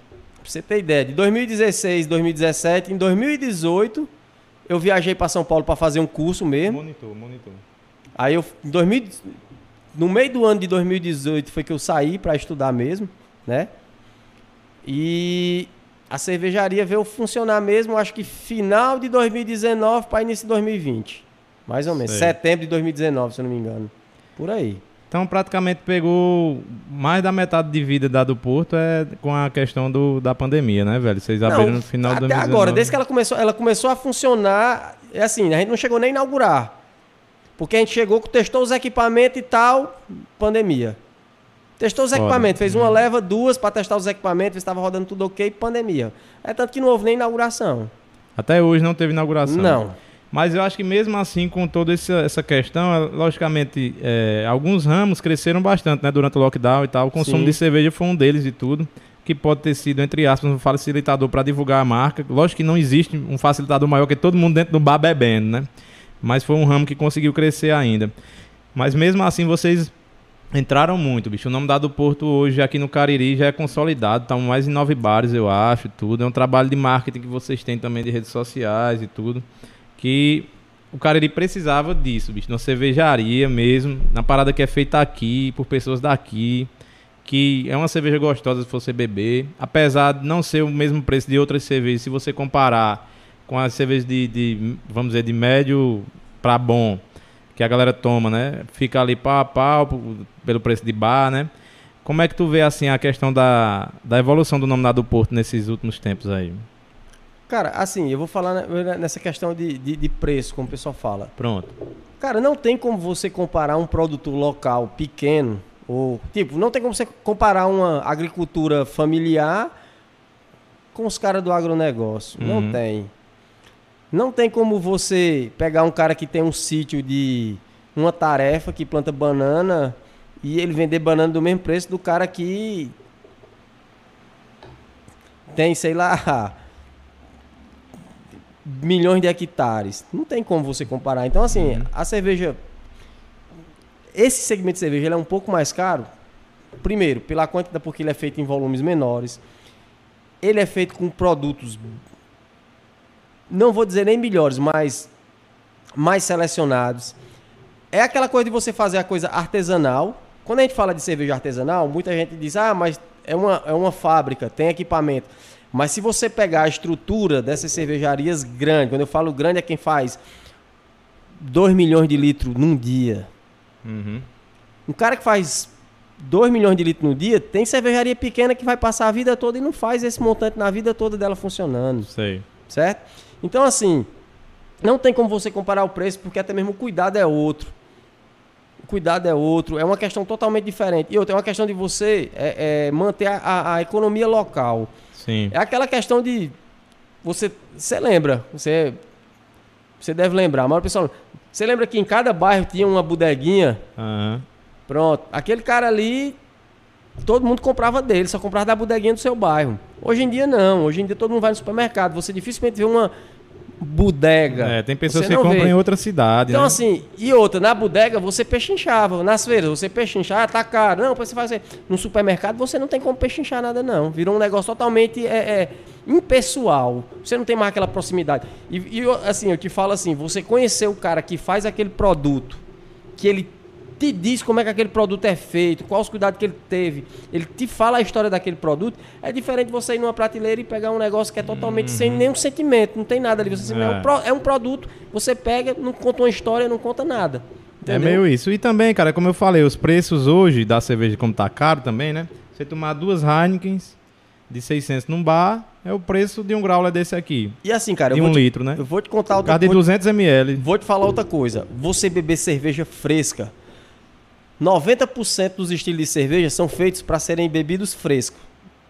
[SPEAKER 2] você ter ideia, de 2016, 2017, em 2018, eu viajei pra São Paulo pra fazer um curso mesmo.
[SPEAKER 1] Monitor, monitor.
[SPEAKER 2] Aí eu, em 2000, no meio do ano de 2018 foi que eu saí pra estudar mesmo, né? E a cervejaria veio funcionar mesmo, acho que final de 2019 para início de 2020. Mais ou menos.
[SPEAKER 1] Sei.
[SPEAKER 2] Setembro de 2019, se eu não me engano. Por aí.
[SPEAKER 1] Então praticamente pegou mais da metade de vida da do Porto é com a questão do, da pandemia, né, velho? Vocês abriram
[SPEAKER 2] Não,
[SPEAKER 1] no final de
[SPEAKER 2] até
[SPEAKER 1] 2019.
[SPEAKER 2] agora, desde que ela começou, ela começou a funcionar, é assim, a gente não chegou nem a inaugurar. Porque a gente chegou, testou os equipamentos e tal, pandemia. Testou os equipamentos, fez uma leva, duas para testar os equipamentos, estava rodando tudo ok, pandemia. É tanto que não houve nem inauguração.
[SPEAKER 1] Até hoje não teve inauguração.
[SPEAKER 2] Não.
[SPEAKER 1] Mas eu acho que mesmo assim, com toda essa, essa questão, é, logicamente, é, alguns ramos cresceram bastante, né? Durante o lockdown e tal. O consumo
[SPEAKER 2] Sim.
[SPEAKER 1] de cerveja foi um deles e tudo. Que pode ter sido, entre aspas, um facilitador para divulgar a marca. Lógico que não existe um facilitador maior que todo mundo dentro do bar bebendo, né? Mas foi um ramo que conseguiu crescer ainda. Mas mesmo assim, vocês entraram muito, bicho. O nome da do Porto hoje aqui no Cariri já é consolidado. Estão mais em nove bares, eu acho, tudo. É um trabalho de marketing que vocês têm também de redes sociais e tudo. Que o Cariri precisava disso, bicho. Na cervejaria mesmo, na parada que é feita aqui, por pessoas daqui. Que é uma cerveja gostosa se você beber. Apesar de não ser o mesmo preço de outras cervejas, se você comparar com as cervejas de, de, vamos dizer, de médio para bom, que a galera toma, né? Fica ali pau a pau pelo preço de bar, né? Como é que tu vê, assim, a questão da, da evolução do nome do Porto nesses últimos tempos aí?
[SPEAKER 2] Cara, assim, eu vou falar ne- nessa questão de, de, de preço, como o pessoal fala.
[SPEAKER 1] Pronto.
[SPEAKER 2] Cara, não tem como você comparar um produto local pequeno, ou, tipo, não tem como você comparar uma agricultura familiar com os caras do agronegócio.
[SPEAKER 1] Uhum.
[SPEAKER 2] Não tem. Não tem como você pegar um cara que tem um sítio de uma tarefa que planta banana e ele vender banana do mesmo preço do cara que tem, sei lá, milhões de hectares. Não tem como você comparar. Então, assim, a cerveja. Esse segmento de cerveja é um pouco mais caro. Primeiro, pela quantidade, porque ele é feito em volumes menores. Ele é feito com produtos. Não vou dizer nem melhores, mas mais selecionados. É aquela coisa de você fazer a coisa artesanal. Quando a gente fala de cerveja artesanal, muita gente diz: ah, mas é uma, é uma fábrica, tem equipamento. Mas se você pegar a estrutura dessas cervejarias grandes, quando eu falo grande é quem faz 2 milhões de litros num dia.
[SPEAKER 1] Uhum.
[SPEAKER 2] Um cara que faz 2 milhões de litros no dia, tem cervejaria pequena que vai passar a vida toda e não faz esse montante na vida toda dela funcionando.
[SPEAKER 1] Sei.
[SPEAKER 2] Certo? Então, assim, não tem como você comparar o preço, porque até mesmo o cuidado é outro. O cuidado é outro, é uma questão totalmente diferente. E outra, é uma questão de você é, é, manter a, a, a economia local.
[SPEAKER 1] Sim.
[SPEAKER 2] É aquela questão de. Você, você lembra, você, você deve lembrar, mas pessoal, você lembra que em cada bairro tinha uma bodeguinha?
[SPEAKER 1] Aham.
[SPEAKER 2] Pronto. Aquele cara ali, todo mundo comprava dele, só comprava da bodeguinha do seu bairro. Hoje em dia não. Hoje em dia todo mundo vai no supermercado. Você dificilmente vê uma bodega.
[SPEAKER 1] É, tem pessoas que compram em outra cidade,
[SPEAKER 2] Então,
[SPEAKER 1] né?
[SPEAKER 2] assim, e outra, na bodega você pechinchava. Nas feiras você pechinchava, ah, tá caro. Não, depois você faz assim. No supermercado você não tem como pechinchar nada, não. Virou um negócio totalmente é, é, impessoal. Você não tem mais aquela proximidade. E, e assim, eu te falo assim: você conhecer o cara que faz aquele produto, que ele te diz como é que aquele produto é feito, quais os cuidados que ele teve, ele te fala a história daquele produto, é diferente você ir numa prateleira e pegar um negócio que é totalmente sem nenhum sentimento, não tem nada ali. Você
[SPEAKER 1] Uhum. É.
[SPEAKER 2] é. um pro- é um produto, você pega, não conta uma história, não conta nada.
[SPEAKER 1] É
[SPEAKER 2] Entendeu?
[SPEAKER 1] meio isso. E também, cara, como eu falei, os preços hoje da cerveja, como tá caro também, né? Você tomar duas Heinekens de 600 num bar, é o preço de um growler desse aqui.
[SPEAKER 2] E assim, cara,
[SPEAKER 1] de
[SPEAKER 2] eu
[SPEAKER 1] um
[SPEAKER 2] te,
[SPEAKER 1] litro, né?
[SPEAKER 2] eu vou te contar outra
[SPEAKER 1] causa de
[SPEAKER 2] coisa.
[SPEAKER 1] 200 ml.
[SPEAKER 2] Vou te falar outra coisa. Você beber cerveja fresca. 90% dos estilos de cerveja são feitos para serem bebidos frescos,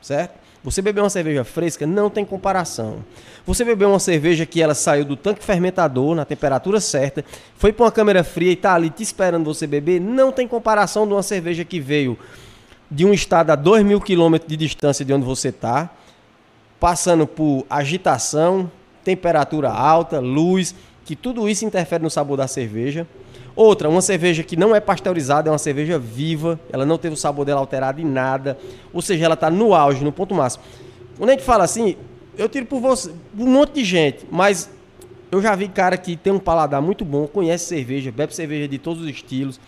[SPEAKER 2] certo? Você beber uma cerveja fresca não tem comparação. Você beber uma cerveja que ela saiu do tanque fermentador na temperatura certa, foi para uma câmera fria e tá ali te esperando você beber, não tem comparação de uma cerveja que veio de um estado a 2 mil quilômetros de distância de onde você está, passando por agitação, temperatura alta, luz, que tudo isso interfere no sabor da cerveja. Outra, uma cerveja que não é pasteurizada, é uma cerveja viva, ela não teve o sabor dela alterado em nada, ou seja, ela está no auge, no ponto máximo. Quando a gente fala assim, eu tiro por você, um monte de gente, mas eu já vi cara que tem um paladar muito bom, conhece cerveja, bebe cerveja de todos os estilos.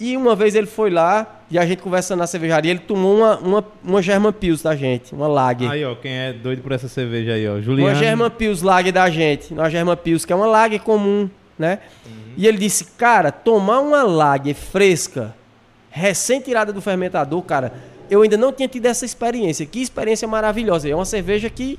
[SPEAKER 2] E uma vez ele foi lá e a gente conversando na cervejaria, ele tomou uma, uma, uma German Pils da gente, uma Lager.
[SPEAKER 1] Aí, ó, quem é doido por essa cerveja aí, ó. Juliano.
[SPEAKER 2] Uma German Pils Lager da gente, uma German Pils, que é uma Lager comum, né? E ele disse, cara, tomar uma Lager fresca, recém-tirada do fermentador, cara, eu ainda não tinha tido essa experiência. Que experiência maravilhosa. É uma cerveja que...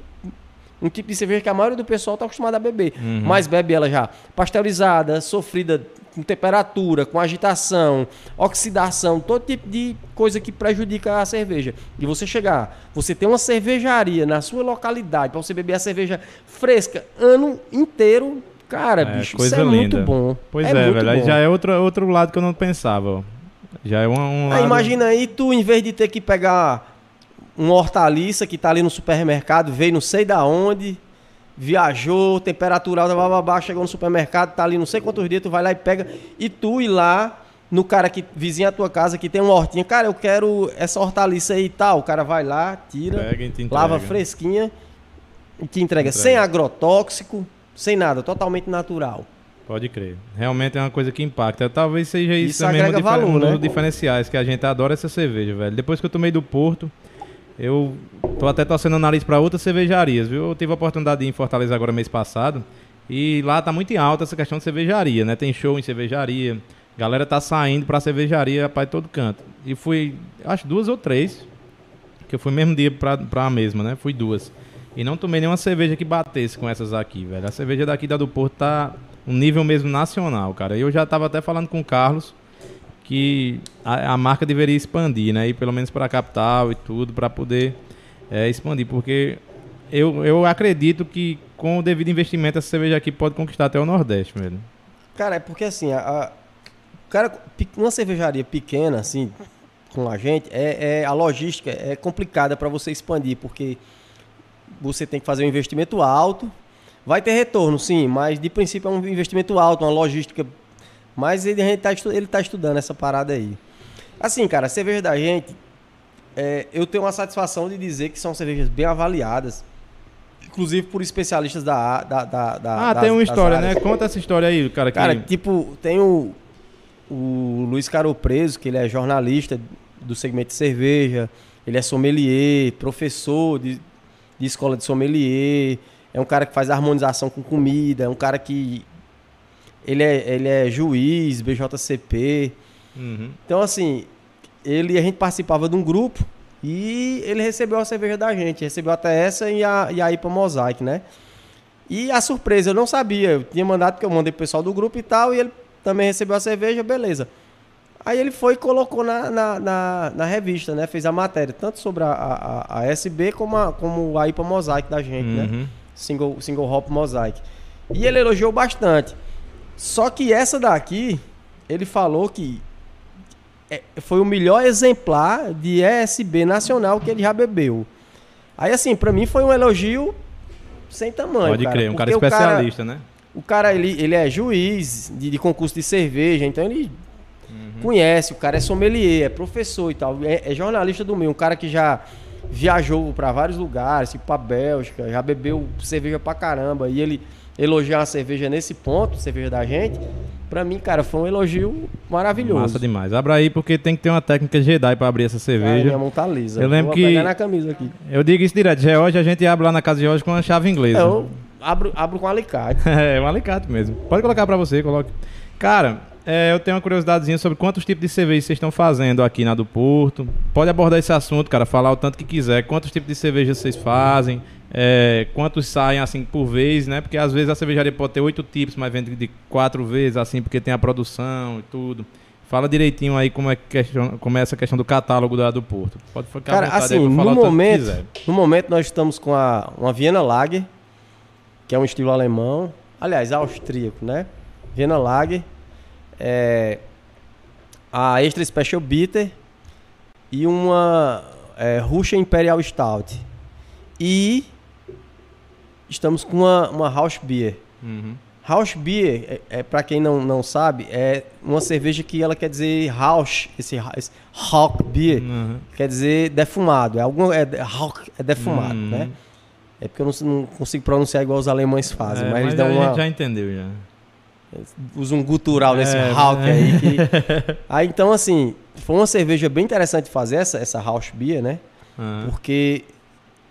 [SPEAKER 2] Um tipo de cerveja que a maioria do pessoal está acostumado a beber. Mas bebe ela já pasteurizada, sofrida com temperatura, com agitação, oxidação, todo tipo de coisa que prejudica a cerveja. E você chegar, você tem uma cervejaria na sua localidade para você beber a cerveja fresca ano inteiro, cara,
[SPEAKER 1] É,
[SPEAKER 2] bicho,
[SPEAKER 1] coisa
[SPEAKER 2] isso é muito
[SPEAKER 1] linda.
[SPEAKER 2] bom.
[SPEAKER 1] Pois é,
[SPEAKER 2] muito
[SPEAKER 1] velho. Aí
[SPEAKER 2] bom.
[SPEAKER 1] já é outro, outro lado que eu não pensava. Já é um, um
[SPEAKER 2] Aí
[SPEAKER 1] lado...
[SPEAKER 2] imagina aí, tu, em vez de ter que pegar uma hortaliça que tá ali no supermercado, veio não sei da onde, viajou, temperatura alta, bababá, chegou no supermercado, tá ali não sei quantos dias, tu vai lá e pega, e tu ir lá no cara que vizinha a tua casa que tem uma hortinha, cara, eu quero essa hortaliça aí e tal, o cara vai lá, tira,
[SPEAKER 1] Pega e te entrega.
[SPEAKER 2] lava fresquinha e te entrega,
[SPEAKER 1] Entrega.
[SPEAKER 2] sem agrotóxico, sem nada, totalmente natural.
[SPEAKER 1] Pode crer. Realmente é uma coisa que impacta. Talvez seja isso,
[SPEAKER 2] Isso
[SPEAKER 1] também
[SPEAKER 2] agrega valor,
[SPEAKER 1] um
[SPEAKER 2] né?
[SPEAKER 1] dos diferenciais, que a gente adora essa cerveja, velho. Depois que eu tomei do Porto, eu tô até torcendo o nariz pra outras cervejarias, viu? Eu tive a oportunidade de ir em Fortaleza agora mês passado. E lá tá muito em alta essa questão de cervejaria, né? Tem show em cervejaria. Galera tá saindo pra cervejaria pra todo canto. E fui, acho duas ou três. Que eu fui mesmo dia pra, pra mesma, né? Fui duas. E não tomei nenhuma cerveja que batesse com essas aqui, velho. A cerveja daqui da do Porto tá um nível mesmo nacional, cara. Eu já tava até falando com o Carlos que a, a marca deveria expandir, né? E pelo menos para a capital e tudo, para poder é, expandir. Porque eu, eu acredito que com o devido investimento essa cerveja aqui pode conquistar até o Nordeste, velho.
[SPEAKER 2] Cara, é porque assim, a, a- cara, uma cervejaria pequena, assim, com a gente, é, é- a logística é complicada para você expandir, porque você tem que fazer um investimento alto. Vai ter retorno, sim, mas de princípio é um investimento alto, uma logística. Mas ele, tá, estu- ele tá estudando essa parada aí. Assim, cara, a cerveja da gente, é, eu tenho uma satisfação de dizer que são cervejas bem avaliadas. Inclusive por especialistas da, da, da, da
[SPEAKER 1] Ah,
[SPEAKER 2] das-
[SPEAKER 1] tem uma história,
[SPEAKER 2] áreas.
[SPEAKER 1] né? Conta essa história aí, cara. Que...
[SPEAKER 2] Cara, tipo, tem o, o Luiz Caro Preso, que ele é jornalista do segmento de cerveja. Ele é sommelier, professor de, de escola de sommelier, é um cara que faz harmonização com comida, é um cara que ele é, ele é juiz, BJCP.
[SPEAKER 1] Uhum.
[SPEAKER 2] Então, assim, ele a gente participava de um grupo e ele recebeu a cerveja da gente. Recebeu até essa e a, e a IPA Mosaic, né? E a surpresa, eu não sabia. Eu tinha mandado, porque eu mandei pro pessoal do grupo e tal, e ele também recebeu a cerveja, beleza. Aí ele foi e colocou na, na, na, na revista, né? Fez a matéria, tanto sobre a, a, a SB como a, como a IPA Mosaic da gente, né?
[SPEAKER 1] Uhum.
[SPEAKER 2] Single, single Hop Mosaic. E ele elogiou bastante. Só que essa daqui, ele falou que é, foi o melhor exemplar de ESB nacional que ele já bebeu. Aí, assim, pra mim foi um elogio sem tamanho.
[SPEAKER 1] Pode
[SPEAKER 2] cara,
[SPEAKER 1] crer, um cara especialista, né?
[SPEAKER 2] O cara, ele, ele é juiz de, de concurso de cerveja, então ele
[SPEAKER 1] Uhum.
[SPEAKER 2] conhece, o cara é sommelier, é professor e tal, é, é jornalista do meio, um cara que já viajou pra vários lugares, tipo pra Bélgica, já bebeu cerveja pra caramba, e ele elogiar uma cerveja nesse ponto, cerveja da gente, pra mim, cara, foi um elogio maravilhoso.
[SPEAKER 1] Massa demais. Abra aí porque tem que ter uma técnica Jedi pra abrir essa
[SPEAKER 2] Ai,
[SPEAKER 1] cerveja.
[SPEAKER 2] minha mão tá lisa.
[SPEAKER 1] Eu lembro
[SPEAKER 2] Vou
[SPEAKER 1] que-
[SPEAKER 2] na camisa aqui.
[SPEAKER 1] Eu digo isso direto. George, a gente abre lá na casa de George com a chave inglesa.
[SPEAKER 2] Eu abro, abro com alicate.
[SPEAKER 1] É, um alicate mesmo. Pode colocar pra você, coloque. Cara, é, eu tenho uma curiosidadezinha sobre quantos tipos de cerveja vocês estão fazendo aqui na do Porto. Pode abordar esse assunto, cara, falar o tanto que quiser. Quantos tipos de cerveja vocês fazem? É, quantos saem assim por vez, né? Porque às vezes a cervejaria pode ter oito tipos, mas vende de quatro vezes, assim, porque tem a produção e tudo. Fala direitinho aí como é, questão, como é essa questão do catálogo da do Porto. Pode ficar
[SPEAKER 2] Cara, assim,
[SPEAKER 1] aí
[SPEAKER 2] no momento, no momento nós estamos com a, uma Viena Lager, que é um estilo alemão, aliás, austríaco, né? Viena Lager, é, a Extra Special Bitter e uma é, Russian Imperial Stout. E estamos com uma, uma House Beer.
[SPEAKER 1] Uhum.
[SPEAKER 2] House Beer, é, é, para quem não, não sabe, é uma cerveja que ela quer dizer house, esse, esse Beer,
[SPEAKER 1] Uhum.
[SPEAKER 2] quer dizer defumado. É, algum, é, Hawk é defumado,
[SPEAKER 1] Hum.
[SPEAKER 2] né? É porque eu não, não consigo pronunciar igual os alemães fazem,
[SPEAKER 1] É,
[SPEAKER 2] mas
[SPEAKER 1] mas a
[SPEAKER 2] uma,
[SPEAKER 1] gente já entendeu já.
[SPEAKER 2] Usam um gutural nesse
[SPEAKER 1] É,
[SPEAKER 2] Hawk
[SPEAKER 1] é.
[SPEAKER 2] aí. que- Aí então, assim, foi uma cerveja bem interessante fazer essa, essa House Beer, né? Porque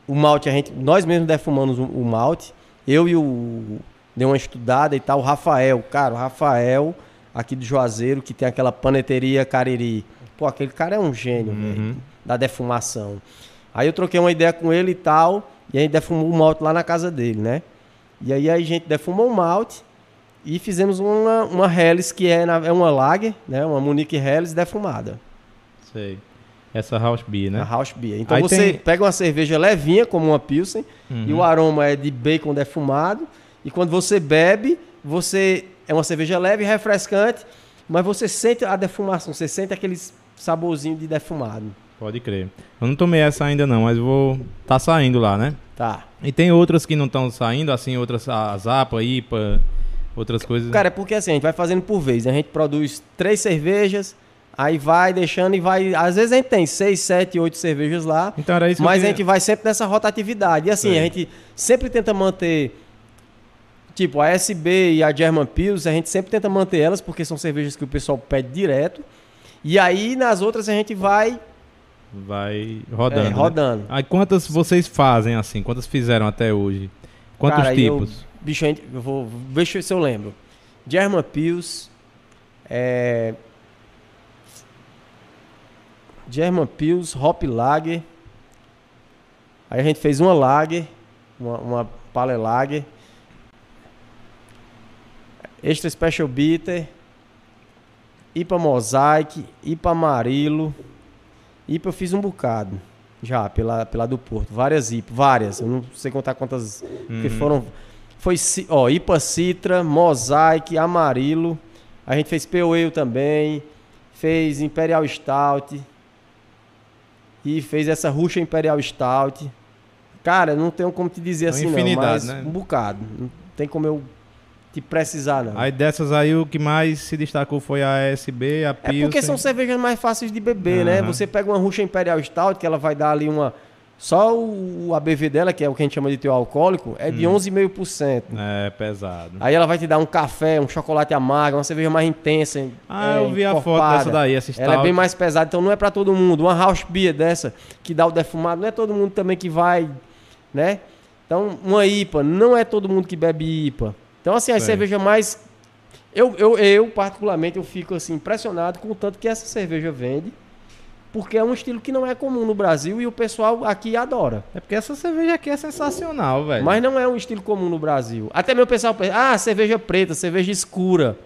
[SPEAKER 2] o malte, a gente, nós mesmos defumamos o, o malte. Eu e o. Dei uma estudada e tal. O Rafael, cara, o Rafael, aqui do Juazeiro, que tem aquela paneteria Cariri. Pô, aquele cara é um gênio,
[SPEAKER 1] Uhum.
[SPEAKER 2] velho, da defumação. Aí eu troquei uma ideia com ele e tal. E a gente defumou o malte lá na casa dele, né? E aí a gente defumou o malte e fizemos uma, uma Helles, que é, na- é uma lager, né? Uma Munique Helles defumada.
[SPEAKER 1] Sei. Essa house beer, né?
[SPEAKER 2] A House Beer. Então
[SPEAKER 1] Aí
[SPEAKER 2] você
[SPEAKER 1] tem-
[SPEAKER 2] pega uma cerveja levinha, como uma Pilsen,
[SPEAKER 1] Uhum.
[SPEAKER 2] e o aroma é de bacon defumado. E quando você bebe, você é uma cerveja leve e refrescante, mas você sente a defumação, você sente aquele saborzinho de defumado.
[SPEAKER 1] Pode crer. Eu não tomei essa ainda não, mas vou. Tá saindo lá, né?
[SPEAKER 2] Tá.
[SPEAKER 1] E tem outras que não estão saindo, assim, outras, a Zapa, IPA, outras coisas.
[SPEAKER 2] Cara, é porque assim, a gente vai fazendo por vez. né? A gente produz três cervejas, aí vai deixando e vai. Às vezes a gente tem seis, sete, oito cervejas lá.
[SPEAKER 1] então era isso
[SPEAKER 2] Mas
[SPEAKER 1] que
[SPEAKER 2] a
[SPEAKER 1] eu
[SPEAKER 2] gente vai sempre nessa rotatividade. E assim, a gente sempre tenta manter. Tipo, a SB e a German Pils, a gente sempre tenta manter elas, porque são cervejas que o pessoal pede direto. E aí, nas outras, a gente vai
[SPEAKER 1] Vai rodando.
[SPEAKER 2] é,
[SPEAKER 1] né?
[SPEAKER 2] rodando.
[SPEAKER 1] Aí quantas vocês fazem assim? Quantas fizeram até hoje? Quantos
[SPEAKER 2] Cara, eu-
[SPEAKER 1] tipos?
[SPEAKER 2] Bicho, eu vou. Deixa eu ver se eu lembro. German Pils. É. German Pils, Hop Lager. Aí a gente fez uma Lager, uma, uma Pale Lager. Extra Special Bitter. IPA Mosaic, IPA Amarilo. IPA eu fiz um bocado. Já, pela, pela do Porto. Várias IPA, várias. Eu não sei contar quantas que
[SPEAKER 1] Uhum.
[SPEAKER 2] foram. Foi ó, IPA Citra, Mosaic, Amarilo. A gente fez Ale também. Fez Imperial Stout. E fez essa Ruxa Imperial Stout. Cara, não tenho como te dizer
[SPEAKER 1] É
[SPEAKER 2] assim, não, mas
[SPEAKER 1] né?
[SPEAKER 2] um bocado. Não tem como eu te precisar, não.
[SPEAKER 1] Aí dessas aí o que mais se destacou foi a ASB, a
[SPEAKER 2] É
[SPEAKER 1] Pilsen.
[SPEAKER 2] porque são cervejas mais fáceis de beber, né?
[SPEAKER 1] Aham.
[SPEAKER 2] Você pega uma Ruxa Imperial Stout, que ela vai dar ali uma Só o, ABV dela, que é o que a gente chama de teu alcoólico, é de 11,5%.
[SPEAKER 1] É pesado.
[SPEAKER 2] Aí ela vai te dar um café, um chocolate amargo, uma cerveja mais intensa.
[SPEAKER 1] Ah,
[SPEAKER 2] é,
[SPEAKER 1] eu vi a foto dessa daí, essa
[SPEAKER 2] Ela é bem mais pesada, então não é pra todo mundo. Uma house beer dessa, que dá o defumado, não é todo mundo também que vai, né? Então, uma IPA, não é todo mundo que bebe IPA. Então, assim, a cerveja mais... Eu, eu, eu, particularmente, eu fico, assim, impressionado com o tanto que essa cerveja vende, porque é um estilo que não é comum no Brasil e o pessoal aqui adora.
[SPEAKER 1] É porque essa cerveja aqui é sensacional, velho.
[SPEAKER 2] Mas não é um estilo comum no Brasil. Até meu pessoal pensa, ah, cerveja preta, cerveja escura.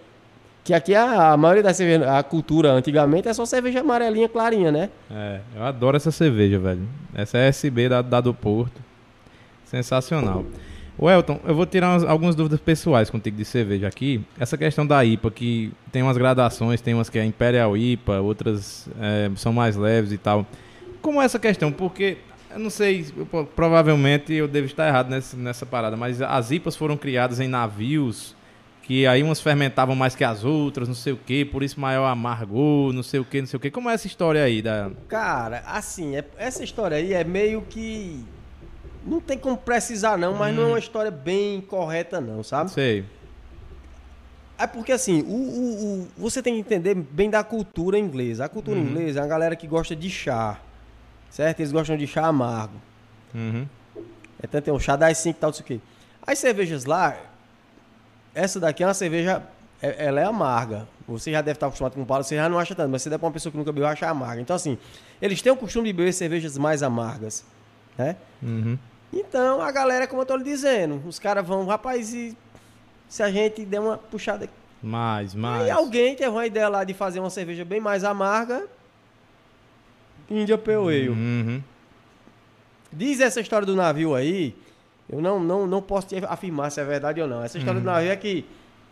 [SPEAKER 2] Que aqui a, a maioria da cerveja, a cultura antigamente é só cerveja amarelinha clarinha, né?
[SPEAKER 1] É, eu adoro essa cerveja, velho. Essa é SB da, da do Porto. Sensacional. O Elton, eu vou tirar umas- algumas dúvidas pessoais contigo de cerveja aqui. Essa questão da IPA, que tem umas gradações, tem umas que é Imperial IPA, outras é, são mais leves e tal. Como é essa questão? Porque, eu não sei, eu provavelmente eu devo estar errado nessa, nessa parada, mas as IPAs foram criadas em navios que aí umas fermentavam mais que as outras, não sei o que, por isso maior amargor, não sei o que, não sei o que. Como é essa história aí da...
[SPEAKER 2] Cara, assim, é- essa história aí é meio que. Não tem como precisar, não, mas não é uma história bem correta, não, sabe?
[SPEAKER 1] Sei.
[SPEAKER 2] É porque assim, o, o- o- você tem que entender bem da cultura inglesa. A cultura inglesa é uma galera que gosta de chá. Certo? Eles gostam de chá amargo.
[SPEAKER 1] Uhum.
[SPEAKER 2] É tanto tem um chá das 5 e tal, não sei o quê. As cervejas lá, essa daqui é uma cerveja, é- ela é amarga. Você já deve estar acostumado com palo, você já não acha tanto, mas você der pra uma pessoa que nunca bebeu, acha amarga. Então, assim, eles têm o costume de beber cervejas mais amargas, né?
[SPEAKER 1] Uhum.
[SPEAKER 2] Então, a galera, como eu tô lhe dizendo, os caras vão, rapaz, e se a gente der uma puxada aqui.
[SPEAKER 1] Mais, mais.
[SPEAKER 2] Aí alguém teve uma ideia lá de fazer uma cerveja bem mais amarga, India Pale Ale.
[SPEAKER 1] Uhum.
[SPEAKER 2] Diz essa história do navio aí, eu não, não, não posso te afirmar se é verdade ou não. Essa história do navio é que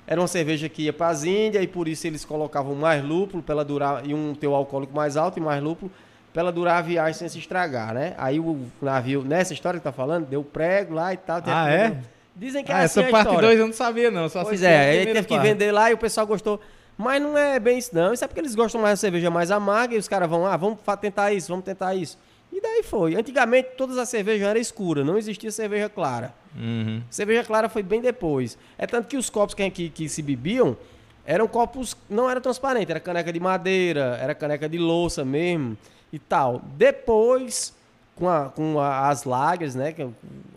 [SPEAKER 2] era uma cerveja que ia para as Índias e por isso eles colocavam mais lúpulo para ela durar e um teu alcoólico mais alto e mais lúpulo para ela durar a viagem sem se estragar, né? Aí o navio, nessa história que tá falando, deu prego lá e tal.
[SPEAKER 1] Ah,
[SPEAKER 2] que
[SPEAKER 1] é?
[SPEAKER 2] vender. Dizem que
[SPEAKER 1] Ah,
[SPEAKER 2] é assim
[SPEAKER 1] essa parte
[SPEAKER 2] história.
[SPEAKER 1] 2 eu não sabia, não. Só
[SPEAKER 2] Pois é, aí
[SPEAKER 1] primeira
[SPEAKER 2] teve que
[SPEAKER 1] parte.
[SPEAKER 2] vender lá e o pessoal gostou. Mas não é bem isso, não. Isso é porque eles gostam mais da cerveja mais amarga e os caras vão, ah, vamos tentar isso, vamos tentar isso. E daí foi. Antigamente todas as cervejas eram escuras, não existia cerveja clara.
[SPEAKER 1] Uhum.
[SPEAKER 2] Cerveja clara foi bem depois. É tanto que os copos que, que, que se bebiam eram copos, não eram transparentes, era caneca de madeira, era caneca de louça mesmo e tal. Depois, com, a, com a- as lagers, né, que é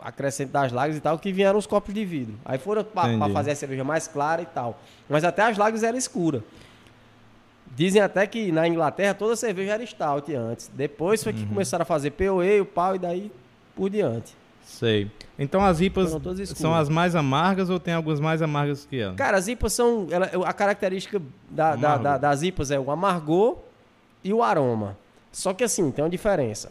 [SPEAKER 2] acrescento das lagers e tal, que vieram os copos de vidro. Aí foram para fazer a cerveja mais clara e tal. Mas até as lagers eram escuras. Dizem até que na Inglaterra toda cerveja era stout antes. Depois foi que começaram a fazer POE, o pau e daí por diante.
[SPEAKER 1] Sei. Então as IPAs são as mais amargas ou tem algumas mais amargas que ela?
[SPEAKER 2] Cara, as IPAs são. ela- a característica da, da- da- das IPAs é o amargor e o aroma. Só que assim, tem uma diferença.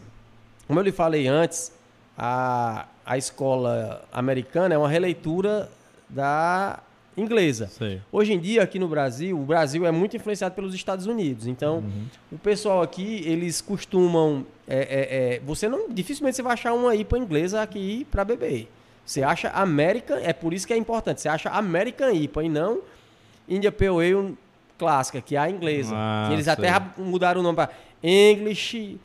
[SPEAKER 2] Como eu lhe falei antes, a, a escola americana é uma releitura da inglesa.
[SPEAKER 1] Sei.
[SPEAKER 2] Hoje em dia, aqui no Brasil, o Brasil é muito influenciado pelos Estados Unidos. Então,
[SPEAKER 1] Uhum.
[SPEAKER 2] o pessoal aqui, eles costumam. é, é, é, você não. Dificilmente você vai achar uma IPA inglesa aqui para beber. Você acha American, é por isso que é importante. Você acha American IPA e não India Pale Ale clássica, que é a inglesa.
[SPEAKER 1] Ah,
[SPEAKER 2] eles
[SPEAKER 1] sei.
[SPEAKER 2] até ra- mudaram o nome para English.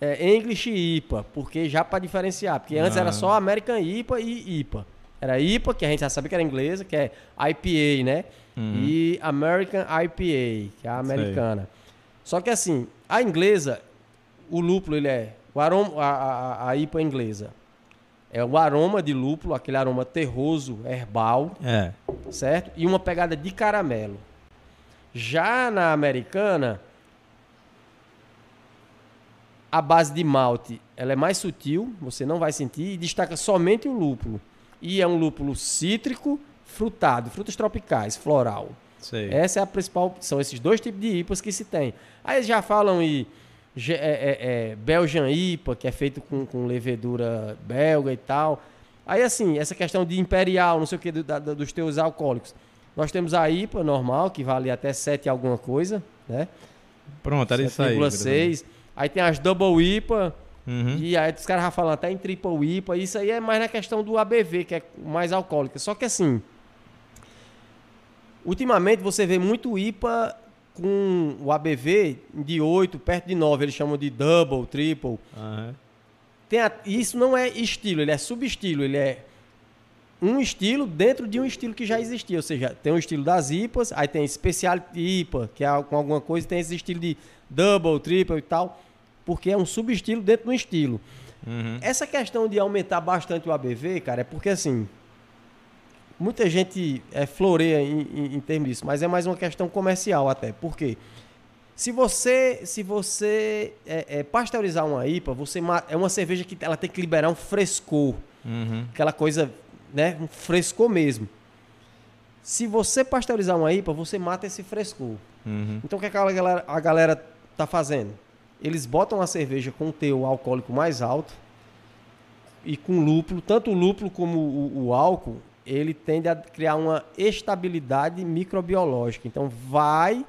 [SPEAKER 2] É, English IPA, porque já para diferenciar, porque antes
[SPEAKER 1] Ah.
[SPEAKER 2] era só American IPA e IPA. Era IPA, que a gente já sabia que era inglesa, que é IPA, né?
[SPEAKER 1] Uhum.
[SPEAKER 2] E American IPA, que é a americana. Só que assim, a inglesa, o lúpulo, ele é. O aroma, a, a, a IPA inglesa é o aroma de lúpulo, aquele aroma terroso, herbal,
[SPEAKER 1] É.
[SPEAKER 2] certo? E uma pegada de caramelo. Já na americana, a base de malte, ela é mais sutil, você não vai sentir, e destaca somente o lúpulo. E é um lúpulo cítrico, frutado, frutas tropicais, floral.
[SPEAKER 1] Sei.
[SPEAKER 2] Essa é a principal. São esses dois tipos de IPAs que se tem. Aí já falam em ge- é, é, é, Belgian IPA, que é feito com, com levedura belga e tal. Aí, assim, essa questão de imperial, não sei o que, do- da- dos teus alcoólicos. Nós temos a IPA normal, que vale até 7 alguma coisa, né?
[SPEAKER 1] Pronto, era isso aí.
[SPEAKER 2] 7,6. Aí tem as Double IPA,
[SPEAKER 1] Uhum.
[SPEAKER 2] e aí os caras já falam até em Triple IPA. Isso aí é mais na questão do ABV, que é mais alcoólica. Só que assim, ultimamente você vê muito IPA com o ABV de 8, perto de 9. Eles chamam de Double, Triple. Tem a- isso não é estilo, ele é subestilo, ele é um estilo dentro de um estilo que já existia. Ou seja, tem o estilo das IPAs, aí tem especial IPA, que é com alguma coisa, e tem esse estilo de double, triple e tal, porque é um subestilo dentro de um estilo.
[SPEAKER 1] Uhum.
[SPEAKER 2] Essa questão de aumentar bastante o ABV, cara, é porque assim. Muita gente é, floreia em, em, em termos disso, mas é mais uma questão comercial até. Por quê? Se você, se você é, é, pasteurizar uma IPA, você é uma cerveja que ela tem que liberar um frescor,
[SPEAKER 1] Uhum.
[SPEAKER 2] aquela coisa, né, um frescor mesmo. Se você pasteurizar uma IPA, você mata esse frescor.
[SPEAKER 1] Uhum.
[SPEAKER 2] Então o que aquela galera, a galera tá fazendo? Eles botam a cerveja com o teor alcoólico mais alto e com lúpulo, tanto o lúpulo como o, o álcool, ele tende a criar uma estabilidade microbiológica. Então vai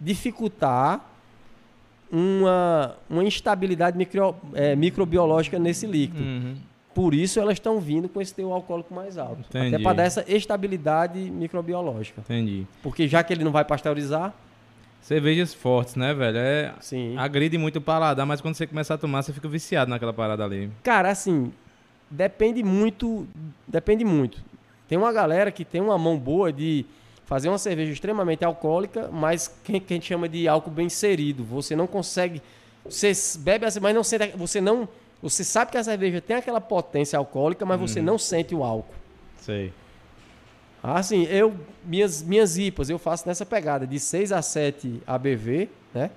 [SPEAKER 2] dificultar uma, uma instabilidade micro, é, microbiológica nesse líquido.
[SPEAKER 1] Uhum.
[SPEAKER 2] Por isso elas estão vindo com esse teor alcoólico mais alto. Até
[SPEAKER 1] Entendi.
[SPEAKER 2] para dar essa estabilidade microbiológica.
[SPEAKER 1] Entendi.
[SPEAKER 2] Porque já que ele não vai pasteurizar,
[SPEAKER 1] Cervejas fortes, né, velho? É,
[SPEAKER 2] sim.
[SPEAKER 1] agride muito o paladar, mas quando você começa a tomar, você fica viciado naquela parada ali.
[SPEAKER 2] Cara, assim, depende muito. Depende muito. Tem uma galera que tem uma mão boa de fazer uma cerveja extremamente alcoólica, mas que, que a gente chama de álcool bem inserido. Você não consegue. Você bebe mas não sente. Você não. Você sabe que a cerveja tem aquela potência alcoólica, mas você não sente o álcool.
[SPEAKER 1] Sei.
[SPEAKER 2] Assim, eu, minhas, minhas IPAs, eu faço nessa pegada, de 6 a 7 ABV, né?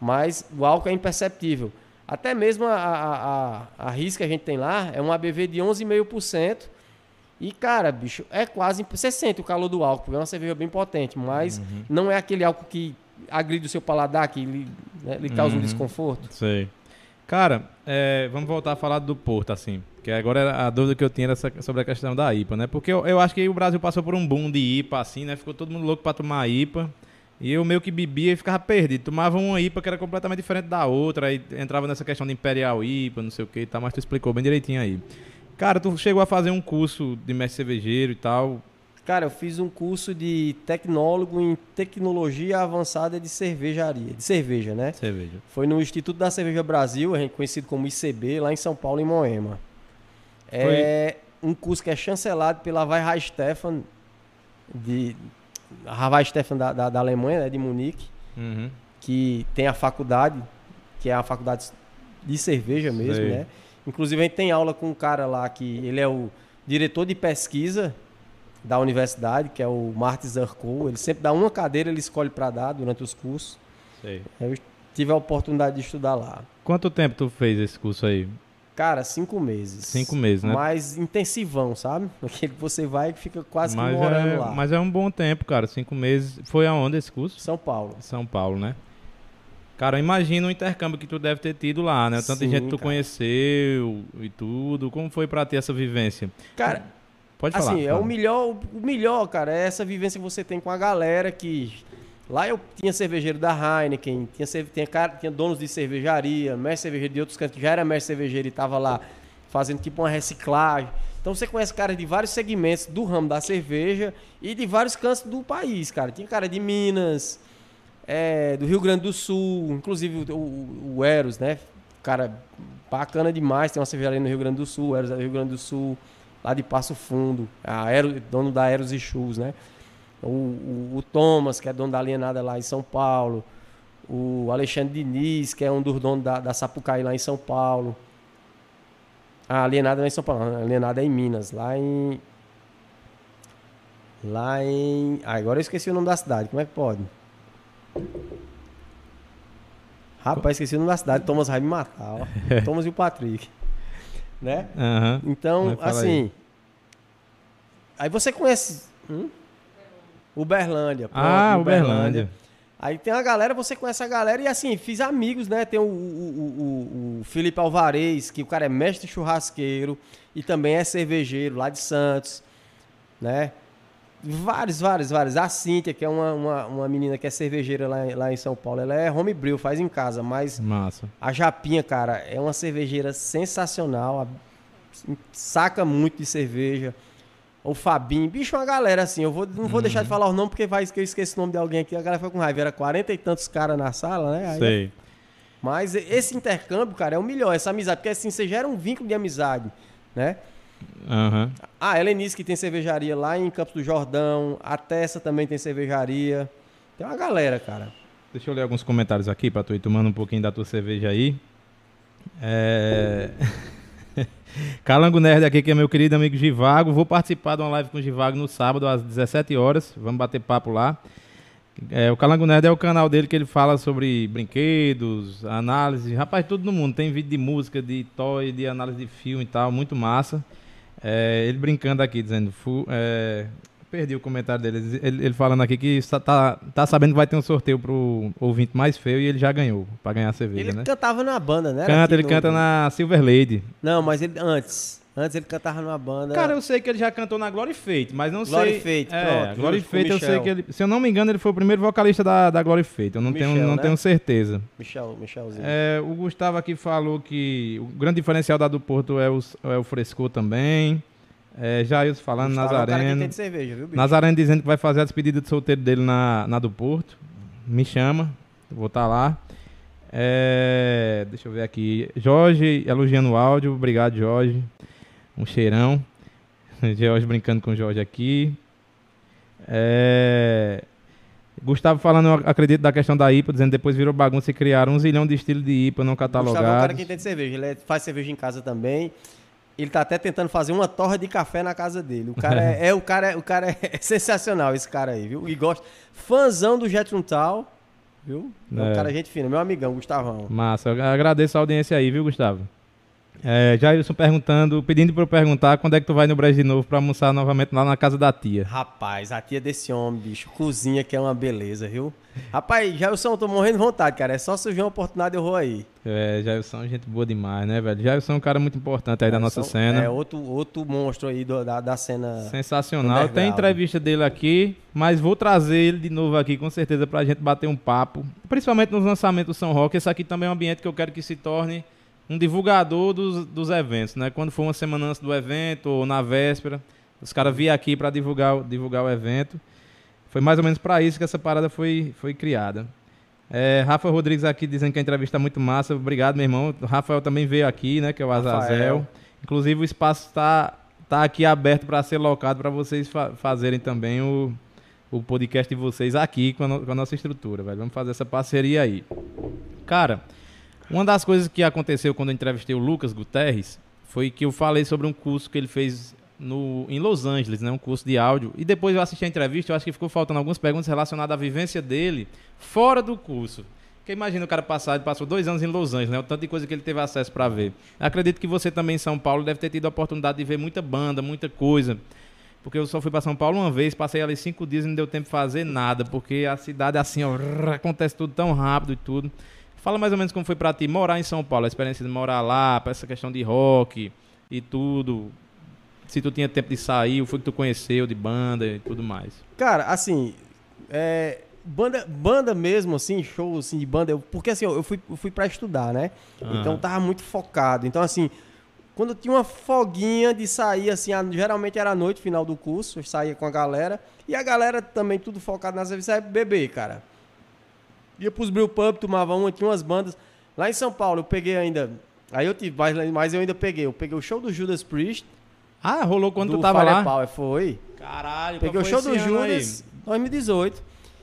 [SPEAKER 2] Mas o álcool é imperceptível. Até mesmo a, a, a, a RIS que a gente tem lá é um ABV de 11,5%. E, cara, bicho, é quase. Você sente o calor do álcool, porque é uma cerveja bem potente, mas não é aquele álcool que agride o seu paladar, que lhe, né, lhe causa um desconforto.
[SPEAKER 1] Sei. Cara, é, vamos voltar a falar do Porto, assim. Que agora era a dúvida que eu tinha era sobre a questão da IPA, né? Porque eu, eu acho que o Brasil passou por um boom de IPA, assim, né? Ficou todo mundo louco pra tomar IPA. E eu meio que bebia e ficava perdido. Tomava uma IPA que era completamente diferente da outra. Aí entrava nessa questão de Imperial IPA, não sei o que e tal. Mas tu explicou bem direitinho aí. Cara, tu chegou a fazer um curso de mestre cervejeiro e tal.
[SPEAKER 2] Cara, eu fiz um curso de tecnólogo em tecnologia avançada de cervejaria, de cerveja, né?
[SPEAKER 1] Cerveja.
[SPEAKER 2] Foi no Instituto da Cerveja Brasil, conhecido como ICB, lá em São Paulo, em Moema. É um curso que é chancelado pela Vai Stefan, de a Vai Stefan da, da, da Alemanha, né, de Munique,
[SPEAKER 1] Uhum.
[SPEAKER 2] que tem a faculdade, que é a faculdade de cerveja mesmo,
[SPEAKER 1] Sei.
[SPEAKER 2] né? Inclusive a gente tem aula com um cara lá que ele é o diretor de pesquisa da universidade, que é o Martin Zarco. Ele sempre dá uma cadeira, ele escolhe para dar durante os cursos.
[SPEAKER 1] Sei.
[SPEAKER 2] Eu tive a oportunidade de estudar lá.
[SPEAKER 1] Quanto tempo tu fez esse curso aí?
[SPEAKER 2] Cara, cinco meses.
[SPEAKER 1] Cinco meses, né?
[SPEAKER 2] Mais intensivão, sabe? Aquele que você vai e fica quase que
[SPEAKER 1] mas,
[SPEAKER 2] morando
[SPEAKER 1] é,
[SPEAKER 2] lá.
[SPEAKER 1] mas é um bom tempo, cara. Cinco meses. Foi aonde esse curso?
[SPEAKER 2] São Paulo.
[SPEAKER 1] São Paulo, né? Cara, imagina o intercâmbio que tu deve ter tido lá, né? Tanta
[SPEAKER 2] Sim,
[SPEAKER 1] gente que tu
[SPEAKER 2] cara.
[SPEAKER 1] conheceu e tudo. Como foi pra ter essa vivência?
[SPEAKER 2] Cara,
[SPEAKER 1] Pode falar.
[SPEAKER 2] assim, é o melhor, o melhor, cara, é essa vivência que você tem com a galera que lá eu tinha cervejeiro da Heineken, tinha tinha, cara, tinha donos de cervejaria, mestre cervejeiro de outros cantos já era mestre cervejeiro e tava lá fazendo tipo uma reciclagem. Então você conhece caras de vários segmentos do ramo da cerveja e de vários cantos do país, cara. Tinha cara de Minas, é, do Rio Grande do Sul, inclusive o, o, o Eros, né? Cara bacana demais, tem uma cervejaria no Rio Grande do Sul, Eros é do Rio Grande do Sul, lá de Passo Fundo, a Aero, dono da Eros e Shoes, né? O, o, o Thomas, que é dono da Alienada lá em São Paulo, o Alexandre Diniz, que é um dos donos da, da Sapucaí lá em São Paulo. A Alienada não é em São Paulo, a Alienada é em Minas, lá em. Lá em. Ah, agora eu esqueci o nome da cidade, como é que pode? Rapaz, esqueci o nome da cidade, Thomas vai me matar, ó. Thomas e o Patrick. Né?
[SPEAKER 1] Aham.
[SPEAKER 2] Então, assim. Aí. você conhece. Hum? Uberlândia. pronto,
[SPEAKER 1] Ah, Uberlândia.
[SPEAKER 2] Aí tem a galera, você conhece a galera e assim, fiz amigos, né? Tem o, o, o, o- Felipe Alvarez, que o cara é mestre churrasqueiro e também é cervejeiro lá de Santos, né? Vários, vários, vários. A Cíntia, que é uma, uma, uma menina que é cervejeira lá, em- lá em São Paulo, ela é homebrew, faz em casa, mas
[SPEAKER 1] Massa.
[SPEAKER 2] a Japinha, cara, é uma cervejeira sensacional. Saca muito de cerveja. O Fabinho, bicho, uma galera assim. Eu vou, não vou deixar de falar o nome porque vai que eu esqueço o nome de alguém aqui. A galera foi com raiva. Era 40 e tantos caras na sala, né? Aí
[SPEAKER 1] Sei.
[SPEAKER 2] Mas esse intercâmbio, cara, é o melhor, essa amizade. Porque assim, você gera um vínculo de amizade, né?
[SPEAKER 1] Aham.
[SPEAKER 2] A Helenice, que tem cervejaria lá em Campos do Jordão. A Tessa também tem cervejaria. Tem uma galera, cara.
[SPEAKER 1] Deixa eu ler alguns comentários aqui pra tu ir tomando um pouquinho da tua cerveja aí. É... Calango Nerd aqui, que é meu querido amigo Givago. Vou participar de uma live com o Givago no sábado às 17 horas. Vamos bater papo lá. É, o Calango Nerd é o canal dele que ele fala sobre brinquedos, análise. Rapaz, tudo no mundo. Tem vídeo de música, de toy, de análise de filme e tal. Muito massa. É, ele brincando aqui, dizendo. é, perdi o comentário dele. Ele, ele falando aqui que tá, tá sabendo que vai ter um sorteio pro ouvinte mais feio e ele já ganhou. Pra ganhar a cerveja,
[SPEAKER 2] Ele
[SPEAKER 1] né?
[SPEAKER 2] cantava na banda, né?
[SPEAKER 1] Canta,
[SPEAKER 2] aqui
[SPEAKER 1] ele
[SPEAKER 2] no-
[SPEAKER 1] canta na Silver Lady.
[SPEAKER 2] Não, mas ele antes. Antes ele cantava numa banda.
[SPEAKER 1] Cara, eu sei que ele já cantou na Glory Fate, mas não
[SPEAKER 2] Glory
[SPEAKER 1] sei.
[SPEAKER 2] Fate,
[SPEAKER 1] é,
[SPEAKER 2] pronto,
[SPEAKER 1] Glory Fate eu sei que ele. Se eu não me engano, ele foi o primeiro vocalista da, da Glory Fate. Eu não, tenho,
[SPEAKER 2] Michel,
[SPEAKER 1] não
[SPEAKER 2] né?
[SPEAKER 1] tenho certeza.
[SPEAKER 2] Michel, Michelzinho.
[SPEAKER 1] É, o Gustavo aqui falou que o grande diferencial da do Porto é o, é o frescor também. É, Jailson falando,
[SPEAKER 2] Gustavo é o cara que
[SPEAKER 1] Nazareno.
[SPEAKER 2] de cerveja, viu, bicho?
[SPEAKER 1] Nazareno dizendo que vai fazer a despedida de solteiro dele na, na do Porto. Me chama, vou estar lá. É, deixa eu ver aqui. Jorge elogiando o áudio. Obrigado, Jorge. Um cheirão. Jorge brincando com o Jorge aqui. É, Gustavo falando, acredito, da questão da IPA, dizendo que depois virou bagunça e criaram um zilhão de estilos de IPA não
[SPEAKER 2] Gustavo é o cara
[SPEAKER 1] catalogados.
[SPEAKER 2] que entende cerveja. Ele é- faz cerveja em casa também. Ele tá até tentando fazer uma torra de café na casa dele. O cara é, é- o cara, é- o cara é sensacional, esse cara aí, viu? E gosta. Fãzão do Jetron Tal, viu? É um
[SPEAKER 1] É.
[SPEAKER 2] cara gente fina, meu amigão, Gustavão.
[SPEAKER 1] Massa, eu agradeço a audiência aí, viu, Gustavo? É, Jailson perguntando, pedindo pra eu perguntar quando é que tu vai no Brejo de novo pra almoçar novamente lá na casa da tia.
[SPEAKER 2] Rapaz, a tia desse homem, bicho, cozinha que é uma beleza, viu? Rapaz, Jailson, eu tô morrendo de vontade, cara. É só surgir uma oportunidade eu vou aí.
[SPEAKER 1] É, Jailson é gente boa demais, né, velho? Jailson é um cara muito importante aí da nossa cena.
[SPEAKER 2] É outro, outro monstro aí do- da, da cena.
[SPEAKER 1] Sensacional. Tem entrevista dele aqui, mas vou trazer ele de novo aqui, com certeza, pra gente bater um papo. Principalmente nos lançamentos do São Roque. Esse aqui também é um ambiente que eu quero que se torne um divulgador dos, dos eventos, né? Quando for uma semana antes do evento ou na véspera, os caras virem aqui pra divulgar, o- divulgar o evento. Foi mais ou menos pra isso que essa parada foi, foi criada. É, Rafa Rodrigues aqui dizendo que a entrevista é muito massa. Obrigado, meu irmão. O Rafael também veio aqui, né? Que é o Azazel.
[SPEAKER 2] Rafael.
[SPEAKER 1] Inclusive o espaço está tá aqui aberto para ser locado para vocês fa- fazerem também o, o podcast de vocês aqui com a, no- com a nossa estrutura, velho. Vamos fazer essa parceria aí. Cara, uma das coisas que aconteceu quando eu entrevistei o Lucas Guterres foi que eu falei sobre um curso que ele fez no, em Los Angeles, né? Um curso de áudio. E depois eu assisti a entrevista, eu acho que ficou faltando algumas perguntas relacionadas à vivência dele fora do curso. Porque imagina o cara passar, ele passou dois anos em Los Angeles, né? O tanto de coisa que ele teve acesso para ver. Acredito que você também em São Paulo deve ter tido a oportunidade de ver muita banda, muita coisa. Porque eu só fui para São Paulo uma vez, passei ali cinco dias e não deu tempo de fazer nada, porque a cidade é assim, ó, acontece tudo tão rápido e tudo. Fala mais ou menos como foi para ti morar em São Paulo, a experiência de morar lá, para essa questão de rock e tudo. Se tu tinha tempo de sair, o que tu conheceu de banda e tudo mais.
[SPEAKER 2] Cara, assim, é, banda, banda mesmo, assim, show assim, de banda, eu- porque assim, eu fui, eu fui pra estudar, né?
[SPEAKER 1] Ah.
[SPEAKER 2] Então tava muito focado. Então, assim, quando eu tinha uma folguinha de sair, assim, a- geralmente era à noite, final do curso, eu saía com a galera, e a galera também tudo focado nas revistas, beber, cara. Ia pros brew pub, tomava uma, tinha umas bandas. Lá em São Paulo, eu peguei ainda. Aí eu tive, mas, mas eu ainda peguei. Eu peguei o show do Judas Priest.
[SPEAKER 1] Ah, rolou quando
[SPEAKER 2] do
[SPEAKER 1] tu tava lá?
[SPEAKER 2] Firepower, Foi.
[SPEAKER 1] Caralho,
[SPEAKER 2] Peguei o show do Judas, 2018.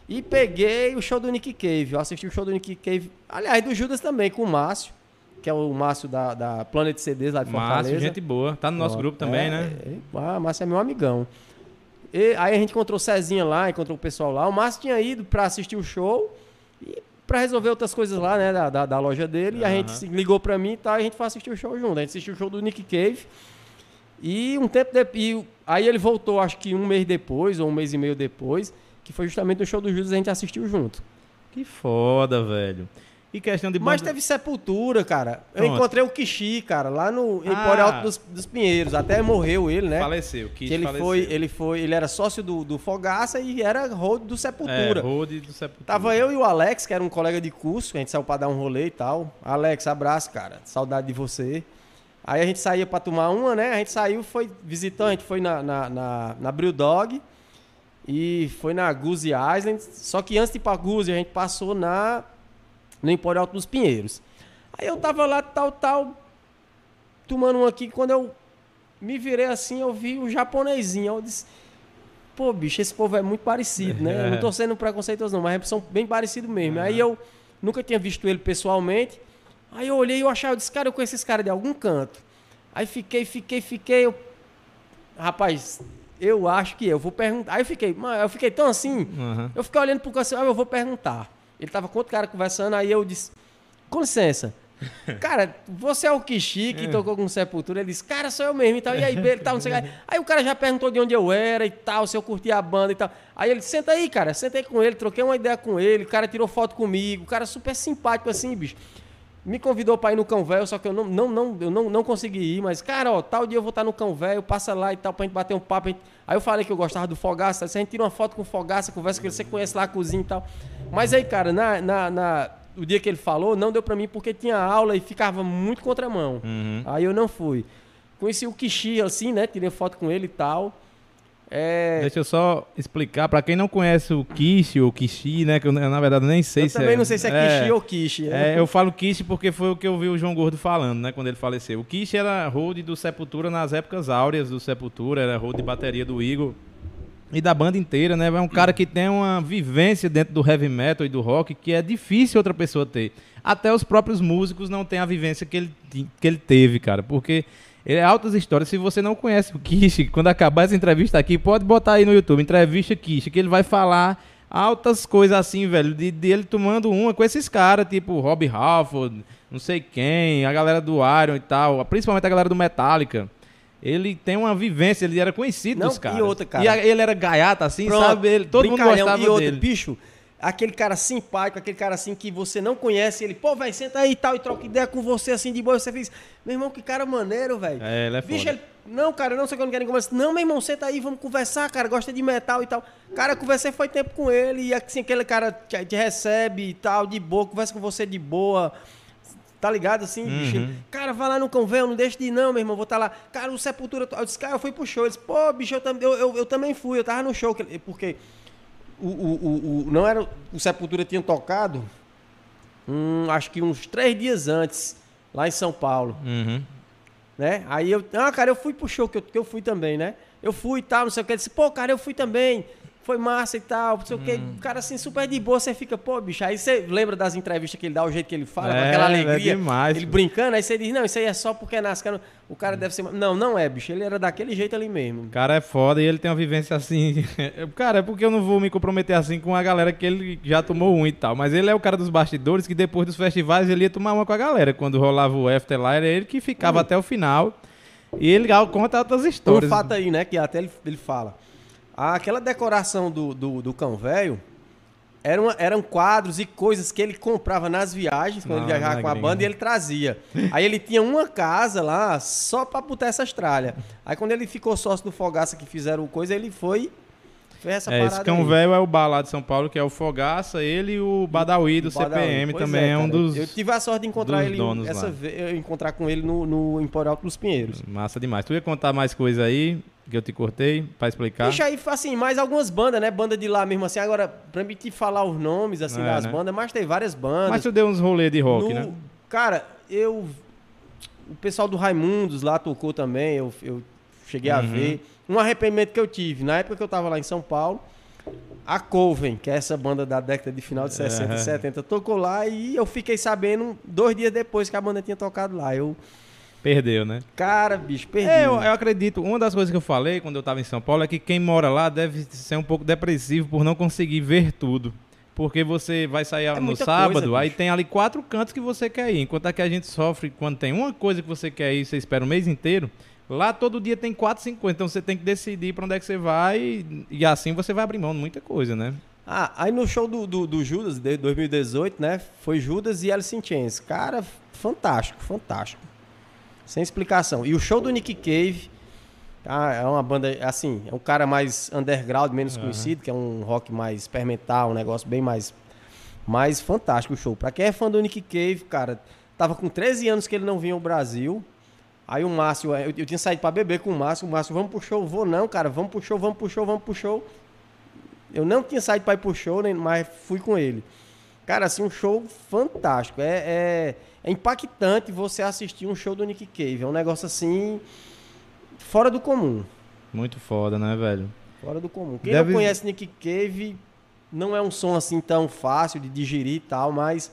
[SPEAKER 2] E peguei o show do Nick Cave. Eu assisti o show do Nick Cave. Aliás, do Judas também, com o Márcio, que é o Márcio da, da Planet CDs lá de Fortaleza.
[SPEAKER 1] Márcio, gente boa. Tá no nosso
[SPEAKER 2] Ó,
[SPEAKER 1] grupo também,
[SPEAKER 2] é,
[SPEAKER 1] né?
[SPEAKER 2] é, ah, Márcio é meu amigão. E aí a gente encontrou o Cezinha lá, encontrou o pessoal lá. O Márcio tinha ido pra assistir o show pra resolver outras coisas lá, né, da, da, da loja dele. E a gente ligou pra mim e tal, e a gente foi assistir o show junto. A gente assistiu o show do Nick Cave. E um tempo depois. Aí ele voltou, acho que um mês depois, ou um mês e meio depois, que foi justamente no show do Judas a gente assistiu junto.
[SPEAKER 1] Que foda, velho. E questão de
[SPEAKER 2] Mas
[SPEAKER 1] banda-
[SPEAKER 2] teve Sepultura, cara. Eu
[SPEAKER 1] Pronto.
[SPEAKER 2] encontrei o Kishi, cara, lá no
[SPEAKER 1] Ah.
[SPEAKER 2] Empório Alto dos, dos Pinheiros. Até morreu ele, né?
[SPEAKER 1] Faleceu,
[SPEAKER 2] Que ele
[SPEAKER 1] faleceu.
[SPEAKER 2] foi, ele foi, ele era sócio do, do Fogaça e era road do
[SPEAKER 1] É,
[SPEAKER 2] Sepultura.
[SPEAKER 1] Road do Sepultura.
[SPEAKER 2] Tava eu e o Alex, que era um colega de curso, que a gente saiu pra dar um rolê e tal. Alex, abraço, cara. Saudade de você. Aí a gente saía pra tomar uma, né? A gente saiu, foi visitando, a gente foi na, na, na, na Brew Dog e foi na Goose Island. Só que antes de ir pra Goose, a gente passou na no Empório Alto dos Pinheiros. Aí eu tava lá, tal, tal, tomando um aqui. Quando eu me virei assim, eu vi o japonesinho. Eu disse, pô, bicho, esse povo é muito parecido, né? Eu não tô sendo preconceituoso, não, mas são bem parecidos mesmo. Aí eu nunca tinha visto ele pessoalmente. Aí eu olhei e eu achava, eu disse, cara, eu conheço esse cara de algum canto. Aí fiquei, fiquei, fiquei. Eu... Rapaz, eu acho que eu vou perguntar. Aí eu fiquei, eu fiquei tão assim.
[SPEAKER 1] Uhum.
[SPEAKER 2] Eu fiquei olhando pro canto, ah, eu vou perguntar. Ele tava com outro cara conversando, aí eu disse, com licença. Cara, você é o Kishi que tocou com Sepultura? Ele disse, cara, sou eu mesmo e tal. E aí, ele tal, não sei o que. Aí o cara já perguntou de onde eu era e tal, se eu curtia a banda e tal. Aí ele, senta aí, cara, sentei com ele, troquei uma ideia com ele, o cara tirou foto comigo, o cara super simpático assim, bicho. Me convidou pra ir no Cão Velho, só que eu não, não, não, eu não, não consegui ir, mas, cara, ó, tal dia eu vou estar no Cão Velho, passa lá e tal, pra gente bater um papo. gente- Aí eu falei que eu gostava do Fogaça, se a gente tira uma foto com o Fogaça, conversa com ele, você conhece lá a cozinha e tal. Mas aí, cara, na, na, na- o dia que ele falou, não deu pra mim porque tinha aula e ficava muito contramão.
[SPEAKER 1] Uhum.
[SPEAKER 2] Aí eu não fui. Conheci o Kishi, assim, né? Tirei foto com ele e tal. É,
[SPEAKER 1] Deixa eu só explicar, pra quem não conhece o Kishi ou Kishi, né? Que eu na verdade nem sei
[SPEAKER 2] eu
[SPEAKER 1] se
[SPEAKER 2] também
[SPEAKER 1] é.
[SPEAKER 2] não sei se é, Kishi ou Kishi.
[SPEAKER 1] É, eu falo Kishi porque foi o que eu vi o João Gordo falando, né? Quando ele faleceu. O Kishi era hold do Sepultura nas épocas áureas do Sepultura, era hold de bateria do Igor e da banda inteira, né? É um cara que tem uma vivência dentro do heavy metal e do rock que é difícil outra pessoa ter. Até os próprios músicos não têm a vivência que ele, que ele teve, cara. Porque ele é altas histórias. Se você não conhece o Kishi, quando acabar essa entrevista aqui, pode botar aí no YouTube, entrevista Kishi, que ele vai falar altas coisas assim, velho, de, de ele tomando uma com esses caras, tipo Rob Halford, não sei quem, a galera do Iron e tal, principalmente a galera do Metallica. Ele tem uma vivência, ele era conhecido
[SPEAKER 2] Não,
[SPEAKER 1] dos
[SPEAKER 2] e
[SPEAKER 1] caras.
[SPEAKER 2] outra, cara.
[SPEAKER 1] E a- ele era gaiata assim,
[SPEAKER 2] Pronto,
[SPEAKER 1] sabe? Ele, todo mundo gostava
[SPEAKER 2] e outro,
[SPEAKER 1] dele.
[SPEAKER 2] bicho, aquele cara simpático, aquele cara assim que você não conhece, ele, pô, velho, senta aí e tal, e troca ideia com você assim de boa. Você fez, meu irmão, que cara maneiro, velho.
[SPEAKER 1] É, ele é
[SPEAKER 2] Bicho,
[SPEAKER 1] foda.
[SPEAKER 2] ele, não, cara, não sei que eu não quero nem conversar. Não, meu irmão, senta aí, vamos conversar, cara, gosta de metal e tal. Cara, conversei foi tempo com ele, e assim, aquele cara te, te recebe e tal, de boa, conversa com você de boa. Tá ligado assim, bicho?
[SPEAKER 1] Uhum.
[SPEAKER 2] Cara, vai lá no convênio, não deixa de ir, não, meu irmão. Vou estar lá. Cara, o Sepultura. Eu disse, cara, eu fui pro show. Ele disse, pô, bicho, eu, eu, eu, eu também fui. Eu tava no show. Porque o, o, o, o- não era. O Sepultura tinha tocado. hum, acho que uns três dias antes, lá em São Paulo.
[SPEAKER 1] Uhum.
[SPEAKER 2] Né? Aí eu. Ah, cara, eu fui pro show que eu, que eu fui também, né? Eu fui e tal, não sei o que. Ele disse, pô, cara, eu fui também. Foi massa e tal, não sei o que.
[SPEAKER 1] Hum.
[SPEAKER 2] Cara, assim, super de boa, você fica, pô, bicho. Aí você lembra das entrevistas que ele dá, o jeito que ele fala, com
[SPEAKER 1] É,
[SPEAKER 2] aquela
[SPEAKER 1] é
[SPEAKER 2] alegria.
[SPEAKER 1] demais,
[SPEAKER 2] ele
[SPEAKER 1] pô.
[SPEAKER 2] brincando, aí você diz, não, isso aí é só porque é nascendo. O cara deve ser. Não, não é, bicho. Ele era daquele jeito ali mesmo.
[SPEAKER 1] O cara é foda e ele tem uma vivência assim. cara, é porque eu não vou me comprometer assim com a galera que ele já tomou um e tal. Mas ele é o cara dos bastidores que depois dos festivais ele ia tomar uma com a galera. Quando rolava o after lá, era ele que ficava até o final. E ele conta outras
[SPEAKER 2] um
[SPEAKER 1] histórias.
[SPEAKER 2] fato aí, né, que até ele, ele fala. Aquela decoração do, do, do cão velho eram, eram quadros e coisas que ele comprava nas viagens, quando ele viajava
[SPEAKER 1] na
[SPEAKER 2] com a
[SPEAKER 1] gringa.
[SPEAKER 2] banda, e ele trazia. Aí ele tinha uma casa lá só pra botar essas tralhas. Aí quando ele ficou sócio do Fogaça que fizeram coisa, ele foi. Essa
[SPEAKER 1] É, esse cão
[SPEAKER 2] aí.
[SPEAKER 1] velho é o bar lá de São Paulo, que é o Fogaça, ele e o Badawi do
[SPEAKER 2] O.
[SPEAKER 1] CPM
[SPEAKER 2] Pois
[SPEAKER 1] também é, um
[SPEAKER 2] cara.
[SPEAKER 1] dos.
[SPEAKER 2] Eu tive a sorte de encontrar ele
[SPEAKER 1] donos
[SPEAKER 2] essa vez, encontrar com ele no, no Emporio Alto dos Pinheiros.
[SPEAKER 1] Massa demais. Tu ia contar mais coisa aí, que eu te cortei, pra explicar?
[SPEAKER 2] Deixa aí, assim, mais algumas bandas, né? Banda de lá mesmo, assim. Agora, pra me te falar os nomes, assim,
[SPEAKER 1] É,
[SPEAKER 2] das
[SPEAKER 1] né?
[SPEAKER 2] bandas, mas tem várias bandas.
[SPEAKER 1] Mas tu deu uns rolês de rock,
[SPEAKER 2] No-
[SPEAKER 1] né?
[SPEAKER 2] Cara, eu... O pessoal do Raimundos lá tocou também, eu, eu cheguei a
[SPEAKER 1] Uhum.
[SPEAKER 2] ver. Um arrependimento que eu tive, na época que eu tava lá em São Paulo, a Coven, que é essa banda da década de final de 60
[SPEAKER 1] Aham.
[SPEAKER 2] e 70, tocou lá e eu fiquei sabendo dois dias depois que a banda tinha tocado lá. Eu,
[SPEAKER 1] Perdeu, né?
[SPEAKER 2] cara, bicho, perdi.
[SPEAKER 1] É, eu, eu acredito. Uma das coisas que eu falei quando eu tava em São Paulo é que quem mora lá deve ser um pouco depressivo por não conseguir ver tudo. Porque você vai sair
[SPEAKER 2] É
[SPEAKER 1] no sábado,
[SPEAKER 2] coisa,
[SPEAKER 1] aí tem ali quatro cantos que você quer ir. Enquanto aqui a gente sofre quando tem uma coisa que você quer ir, você espera o mês inteiro. Lá todo dia tem quatro, cinco coisas. Então você tem que decidir pra onde é que você vai e, e assim você vai abrir mão de muita coisa, né?
[SPEAKER 2] Ah, aí no show do, do, do Judas, de 2018, né? Foi Judas e Alice in Chains. Cara, fantástico, fantástico. Sem explicação. E o show do Nick Cave, ah, é uma banda, assim, é um cara mais underground, menos
[SPEAKER 1] Aham.
[SPEAKER 2] conhecido, que é um rock mais experimental, um negócio bem mais... Mais fantástico o show. Pra quem é fã do Nick Cave, cara, tava com 13 anos que ele não vinha ao Brasil. Aí o Márcio, eu, eu tinha saído pra beber com o Márcio, o Márcio, vamos pro show, vou não, cara, vamos pro show, vamos pro show, vamos pro show. Eu não tinha saído pra ir pro show, nem, mas fui com ele. Cara, assim, um show fantástico. É, é, é impactante você assistir um show do Nick Cave. É um negócio assim. fora do comum.
[SPEAKER 1] Muito foda, né, velho?
[SPEAKER 2] Fora do comum. Quem
[SPEAKER 1] Deve-
[SPEAKER 2] não conhece Nick Cave, não é um som assim tão fácil de digerir e tal, mas,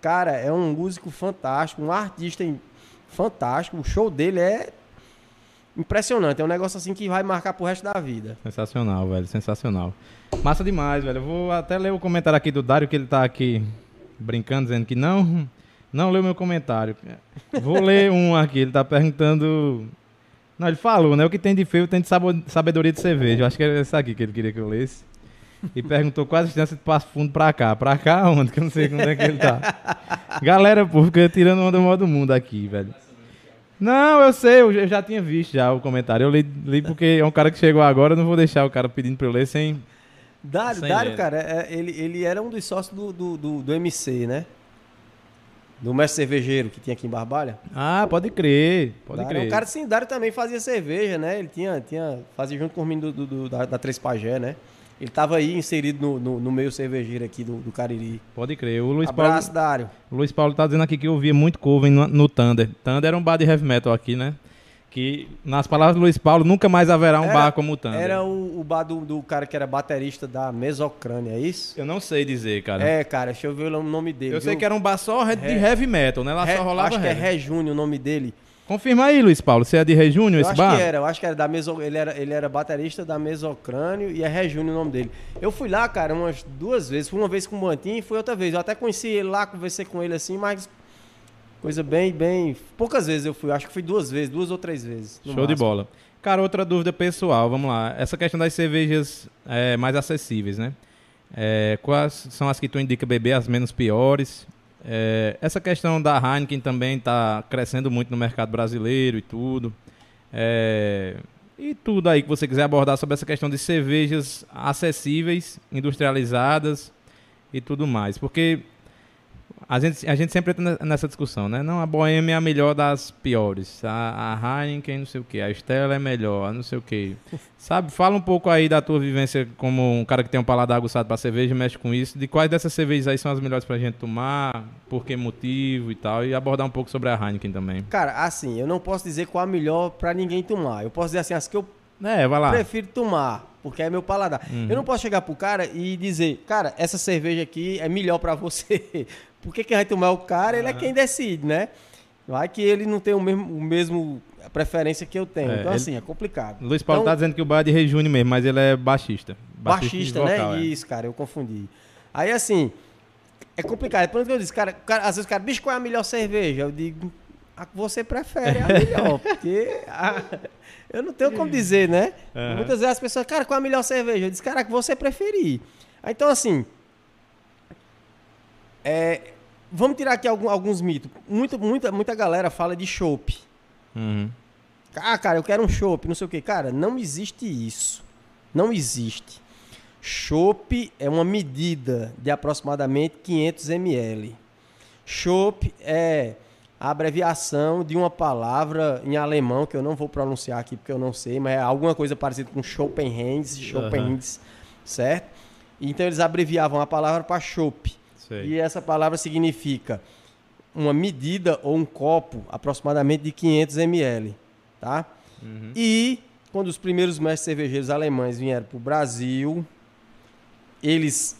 [SPEAKER 2] cara, é um músico fantástico, um artista fantástico. O show dele é impressionante. É um negócio assim que vai marcar pro resto da vida.
[SPEAKER 1] Sensacional, velho. Sensacional. Massa demais, velho. Eu vou até ler o comentário aqui do Dário, que ele tá aqui brincando, dizendo que não, não leu meu comentário. Vou ler um aqui. Ele tá perguntando. Não, ele falou, né? O que tem de feio tem de sabedoria de cerveja. Eu acho que era esse aqui que ele queria que eu lesse. E perguntou quais as chances de Passo Fundo pra cá. Pra cá onde? Que eu não sei onde é que ele tá. Galera, pô, fica tirando onda do mundo aqui, velho. Não, eu sei, eu já- tinha visto já o comentário. Eu li, li porque é um cara que chegou agora, eu não vou deixar o cara pedindo pra eu ler sem.
[SPEAKER 2] Dário,
[SPEAKER 1] Sem
[SPEAKER 2] Dário
[SPEAKER 1] ler.
[SPEAKER 2] cara, é- ele, ele era um dos sócios do, do, do, do MC, né? Do mestre cervejeiro que tinha aqui em Barbalha.
[SPEAKER 1] Ah, pode crer, pode
[SPEAKER 2] Dário,
[SPEAKER 1] crer.
[SPEAKER 2] O cara, sim, Dário também fazia cerveja, né? Ele tinha, tinha fazia junto com o menino do, do- da, da Três Pagé, né? Ele tava aí inserido no, no, no meio cervejeiro aqui do, do Cariri.
[SPEAKER 1] Pode crer. O Luiz
[SPEAKER 2] Abraço,
[SPEAKER 1] Paulo,
[SPEAKER 2] Dário.
[SPEAKER 1] o Luiz Paulo tá dizendo aqui que eu ouvia muito Coven no, no Thunder. Thunder era um bar de heavy metal aqui, né? Que, nas palavras do Luiz Paulo, nunca mais haverá um
[SPEAKER 2] Era-
[SPEAKER 1] bar como o Thunder.
[SPEAKER 2] Era o, o bar do, do cara que era baterista da Mesocrânia, é isso?
[SPEAKER 1] Eu não sei dizer, cara.
[SPEAKER 2] É, cara, deixa eu ver o nome dele.
[SPEAKER 1] eu sei
[SPEAKER 2] viu?
[SPEAKER 1] que era um bar só de heavy metal, né? Lá
[SPEAKER 2] Re-
[SPEAKER 1] só rolava
[SPEAKER 2] Acho que é
[SPEAKER 1] heavy.
[SPEAKER 2] Júnior o nome dele.
[SPEAKER 1] Confirma aí, Luiz Paulo, se é de Rei Júnior
[SPEAKER 2] Eu
[SPEAKER 1] esse
[SPEAKER 2] acho
[SPEAKER 1] bar?
[SPEAKER 2] que era, eu acho que era da Meso, ele era, ele era baterista da Mesocrânio e é Ré Júnior o nome dele. Eu fui lá, cara, umas duas vezes. Fui uma vez com o Bantinho e fui outra vez. Eu até conheci ele lá, conversei com ele assim, mas coisa bem, bem... Poucas vezes eu fui, acho que fui duas vezes, duas ou três vezes.
[SPEAKER 1] Show de
[SPEAKER 2] máximo.
[SPEAKER 1] bola. Cara, outra dúvida pessoal, vamos lá. Essa questão das cervejas é, mais acessíveis, né? É, quais são as que tu indica beber, as menos piores? É, essa questão da Heineken também está crescendo muito no mercado brasileiro e tudo. É, e tudo aí que você quiser abordar sobre essa questão de cervejas acessíveis, industrializadas e tudo mais. Porque a gente, a gente sempre entra ne- nessa discussão, né? Não, a Bohemia é a melhor das piores. A, a Heineken, não sei o que. A Stella é melhor, não sei o que. Sabe? Fala um pouco aí da tua vivência como um cara que tem um paladar aguçado pra cerveja, mexe com isso. De quais dessas cervejas aí são as melhores pra gente tomar, por que motivo e tal. E abordar um pouco sobre a Heineken também.
[SPEAKER 2] Cara, assim, eu não posso dizer qual a melhor pra ninguém tomar. Eu posso dizer assim, as que eu
[SPEAKER 1] É, vai lá.
[SPEAKER 2] prefiro tomar, porque é meu paladar.
[SPEAKER 1] Uhum.
[SPEAKER 2] Eu não posso chegar pro cara e dizer, cara, essa cerveja aqui é melhor pra você. Porque quem vai tomar é o cara, ele é quem decide, né? Vai que ele não tem o mesmo, o mesmo preferência que eu tenho.
[SPEAKER 1] É,
[SPEAKER 2] então,
[SPEAKER 1] ele-
[SPEAKER 2] assim, é complicado.
[SPEAKER 1] Luiz Paulo
[SPEAKER 2] então,
[SPEAKER 1] tá dizendo que o bar é Júnior mesmo, mas ele é baixista.
[SPEAKER 2] baixista,
[SPEAKER 1] e vocal,
[SPEAKER 2] né?
[SPEAKER 1] é.
[SPEAKER 2] Isso, cara, eu confundi. Aí, assim, é complicado. Por isso que eu disse, cara, cara- às vezes o cara, bicho, qual é a melhor cerveja? Eu digo, a que você prefere é a melhor. porque a- eu não tenho como dizer, né?
[SPEAKER 1] Aham.
[SPEAKER 2] Muitas vezes as pessoas, cara, qual é a melhor cerveja? Eu disse, cara, a que você preferir. Aí, Então, assim, é, vamos tirar aqui algum- alguns mitos. Muita, muita, muita galera fala de chopp.
[SPEAKER 1] Uhum.
[SPEAKER 2] Ah, cara, eu quero um chopp, não sei o que. Cara, não existe isso. Não existe. Chopp é uma medida de aproximadamente 500 ml. Chopp é a abreviação de uma palavra em alemão que eu não vou pronunciar aqui porque eu não sei, mas é alguma coisa parecida com Schoppenhans, Schoppenhans, certo? Então eles abreviavam a palavra para chopp.
[SPEAKER 1] Sei.
[SPEAKER 2] E essa palavra significa uma medida ou um copo aproximadamente de 500 ml, tá?
[SPEAKER 1] Uhum.
[SPEAKER 2] E quando os primeiros mestres cervejeiros alemães vieram para o Brasil, eles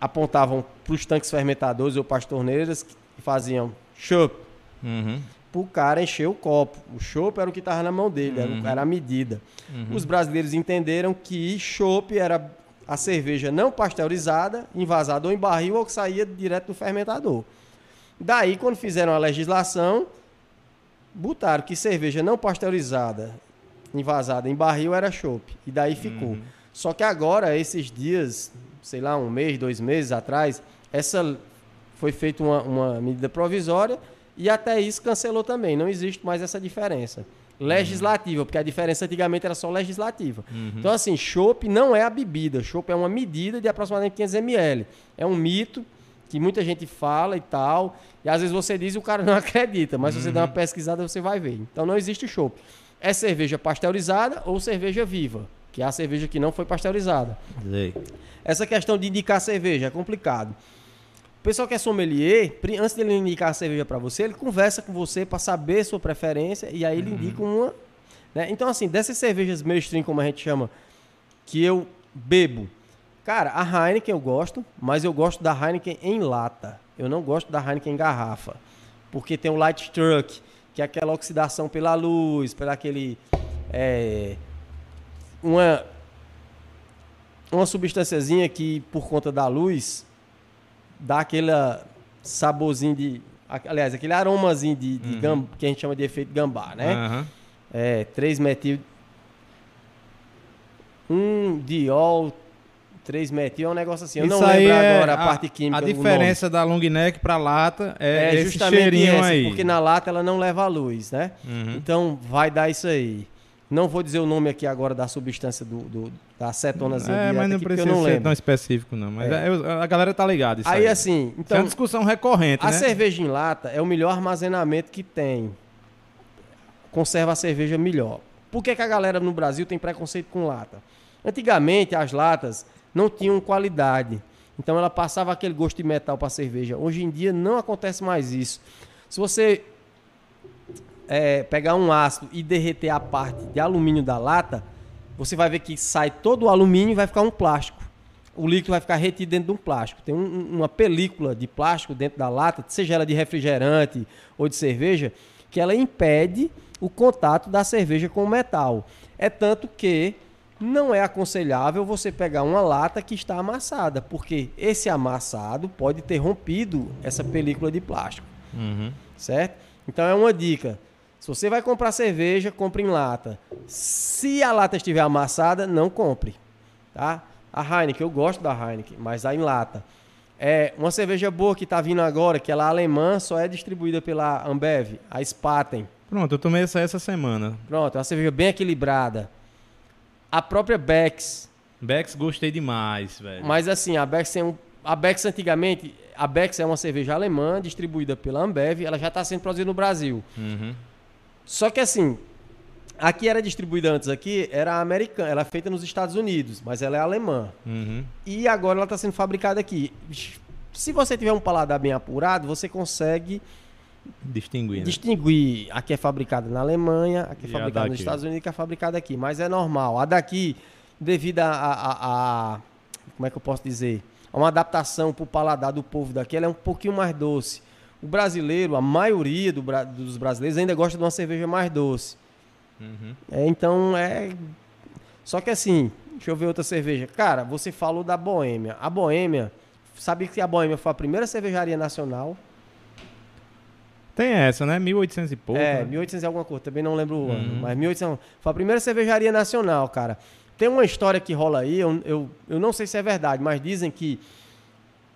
[SPEAKER 2] apontavam para os tanques fermentadores ou para as torneiras que faziam chopp
[SPEAKER 1] Uhum.
[SPEAKER 2] para o cara encher o copo. O chopp era o que estava na mão dele,
[SPEAKER 1] Uhum.
[SPEAKER 2] era a medida.
[SPEAKER 1] Uhum.
[SPEAKER 2] Os brasileiros entenderam que chopp era a cerveja não pasteurizada, envasada ou em barril ou que saía direto do fermentador. Daí, quando fizeram a legislação, botaram que cerveja não pasteurizada, envasada em barril era chopp. E daí ficou.
[SPEAKER 1] Uhum.
[SPEAKER 2] Só que agora, esses dias, sei lá, um mês, dois meses atrás, essa foi feita uma, uma medida provisória e até isso cancelou também. Não existe mais essa diferença. Legislativa, porque a diferença antigamente era só legislativa.
[SPEAKER 1] Uhum.
[SPEAKER 2] Então, assim, chopp não é a bebida. Chopp é uma medida de aproximadamente 500 ml. É um mito que muita gente fala e tal. E às vezes você diz e o cara não acredita. Mas se você der uma pesquisada, você vai ver. Então, não existe chopp. É cerveja pasteurizada ou cerveja viva, que é a cerveja que não foi pasteurizada.
[SPEAKER 1] Sei.
[SPEAKER 2] Essa questão de indicar cerveja é complicado. O pessoal que é sommelier, antes dele indicar a cerveja para você, ele conversa com você para saber sua preferência e aí ele indica uma. né? Então, assim, dessas cervejas mainstream, como a gente chama, que eu bebo. Cara, a Heineken eu gosto, mas eu gosto da Heineken em lata. Eu não gosto da Heineken em garrafa. Porque tem o light struck, que é aquela oxidação pela luz, pela aquele. é, uma. Uma substânciazinha que, por conta da luz, dá aquele saborzinho de. Aliás, aquele aromazinho de, de gam- que a gente chama de efeito gambá, né?
[SPEAKER 1] Aham.
[SPEAKER 2] É, 3 metil. 1 diol, 3 metil, é um negócio assim. Eu não
[SPEAKER 1] Isso aí
[SPEAKER 2] lembro
[SPEAKER 1] é
[SPEAKER 2] agora a, parte química.
[SPEAKER 1] A diferença da long neck pra lata é,
[SPEAKER 2] é
[SPEAKER 1] esse
[SPEAKER 2] justamente
[SPEAKER 1] cheirinho
[SPEAKER 2] essa,
[SPEAKER 1] aí.
[SPEAKER 2] porque na lata ela não leva a luz, né?
[SPEAKER 1] Uhum.
[SPEAKER 2] Então vai dar isso aí. Não vou dizer o nome aqui agora da substância do, do- da acetonazinha
[SPEAKER 1] É, mas não
[SPEAKER 2] aqui,
[SPEAKER 1] precisa
[SPEAKER 2] não
[SPEAKER 1] ser
[SPEAKER 2] lembro.
[SPEAKER 1] tão específico, não. Mas
[SPEAKER 2] É.
[SPEAKER 1] é, eu- a galera tá ligada. Isso aí,
[SPEAKER 2] Aí assim,
[SPEAKER 1] Isso é
[SPEAKER 2] então
[SPEAKER 1] uma discussão recorrente,
[SPEAKER 2] A
[SPEAKER 1] né?
[SPEAKER 2] cerveja em lata é o melhor armazenamento que tem. Conserva a cerveja melhor. Por que, que a galera no Brasil tem preconceito com lata? Antigamente as latas não tinham qualidade. Então ela passava aquele gosto de metal para a cerveja. Hoje em dia não acontece mais isso. Se você é, pegar um ácido e derreter a parte de alumínio da lata, você vai ver que sai todo o alumínio e vai ficar um plástico. O líquido vai ficar retido dentro de um plástico. Tem um- um- uma película de plástico dentro da lata, seja ela de refrigerante ou de cerveja, que ela impede o contato da cerveja com o metal. É tanto que não é aconselhável você pegar uma lata que está amassada, porque esse amassado pode ter rompido essa película de plástico
[SPEAKER 1] Uhum.
[SPEAKER 2] certo? Então é uma dica. Se você vai comprar cerveja, compre em lata. Se a lata estiver amassada, não compre, tá? A Heineken, eu gosto da Heineken, mas a em lata. É uma cerveja boa que está vindo agora, que ela é alemã, só é distribuída pela Ambev, a Spaten.
[SPEAKER 1] Pronto, eu tomei essa essa semana.
[SPEAKER 2] Pronto, é uma cerveja bem equilibrada. A própria Bex,
[SPEAKER 1] Bex gostei demais, velho.
[SPEAKER 2] Mas assim, a Bex tem um. A Bex antigamente. A Bex é uma cerveja alemã distribuída pela Ambev, ela já está sendo produzida no Brasil.
[SPEAKER 1] Uhum.
[SPEAKER 2] Só que assim, aqui era distribuída antes aqui, era americana, ela é feita nos Estados Unidos, mas ela é alemã.
[SPEAKER 1] Uhum.
[SPEAKER 2] E agora ela está sendo fabricada aqui. Se você tiver um paladar bem apurado, você consegue distinguir a que é fabricada na Alemanha, a que é
[SPEAKER 1] E
[SPEAKER 2] fabricada nos. Estados Unidos e a que é fabricada aqui. Mas é normal. A daqui, devido a, a- a- a- como é que eu posso dizer? A uma adaptação para o paladar do povo daqui, ela é um pouquinho mais doce. O brasileiro, a maioria do dos brasileiros ainda gosta de uma cerveja mais doce.
[SPEAKER 1] Uhum.
[SPEAKER 2] É, então é. Só que assim, deixa eu ver outra cerveja. Cara, você falou da Boêmia. A Boêmia, sabe que a Boêmia foi a primeira cervejaria nacional?
[SPEAKER 1] Tem essa, né? 1800 e pouco.
[SPEAKER 2] é,
[SPEAKER 1] né?
[SPEAKER 2] 1800 e alguma coisa, também não lembro o ano.
[SPEAKER 1] Uhum.
[SPEAKER 2] Mas 1800 foi a primeira cervejaria nacional, cara. Tem uma história que rola aí, eu, eu, eu não sei se é verdade, mas dizem que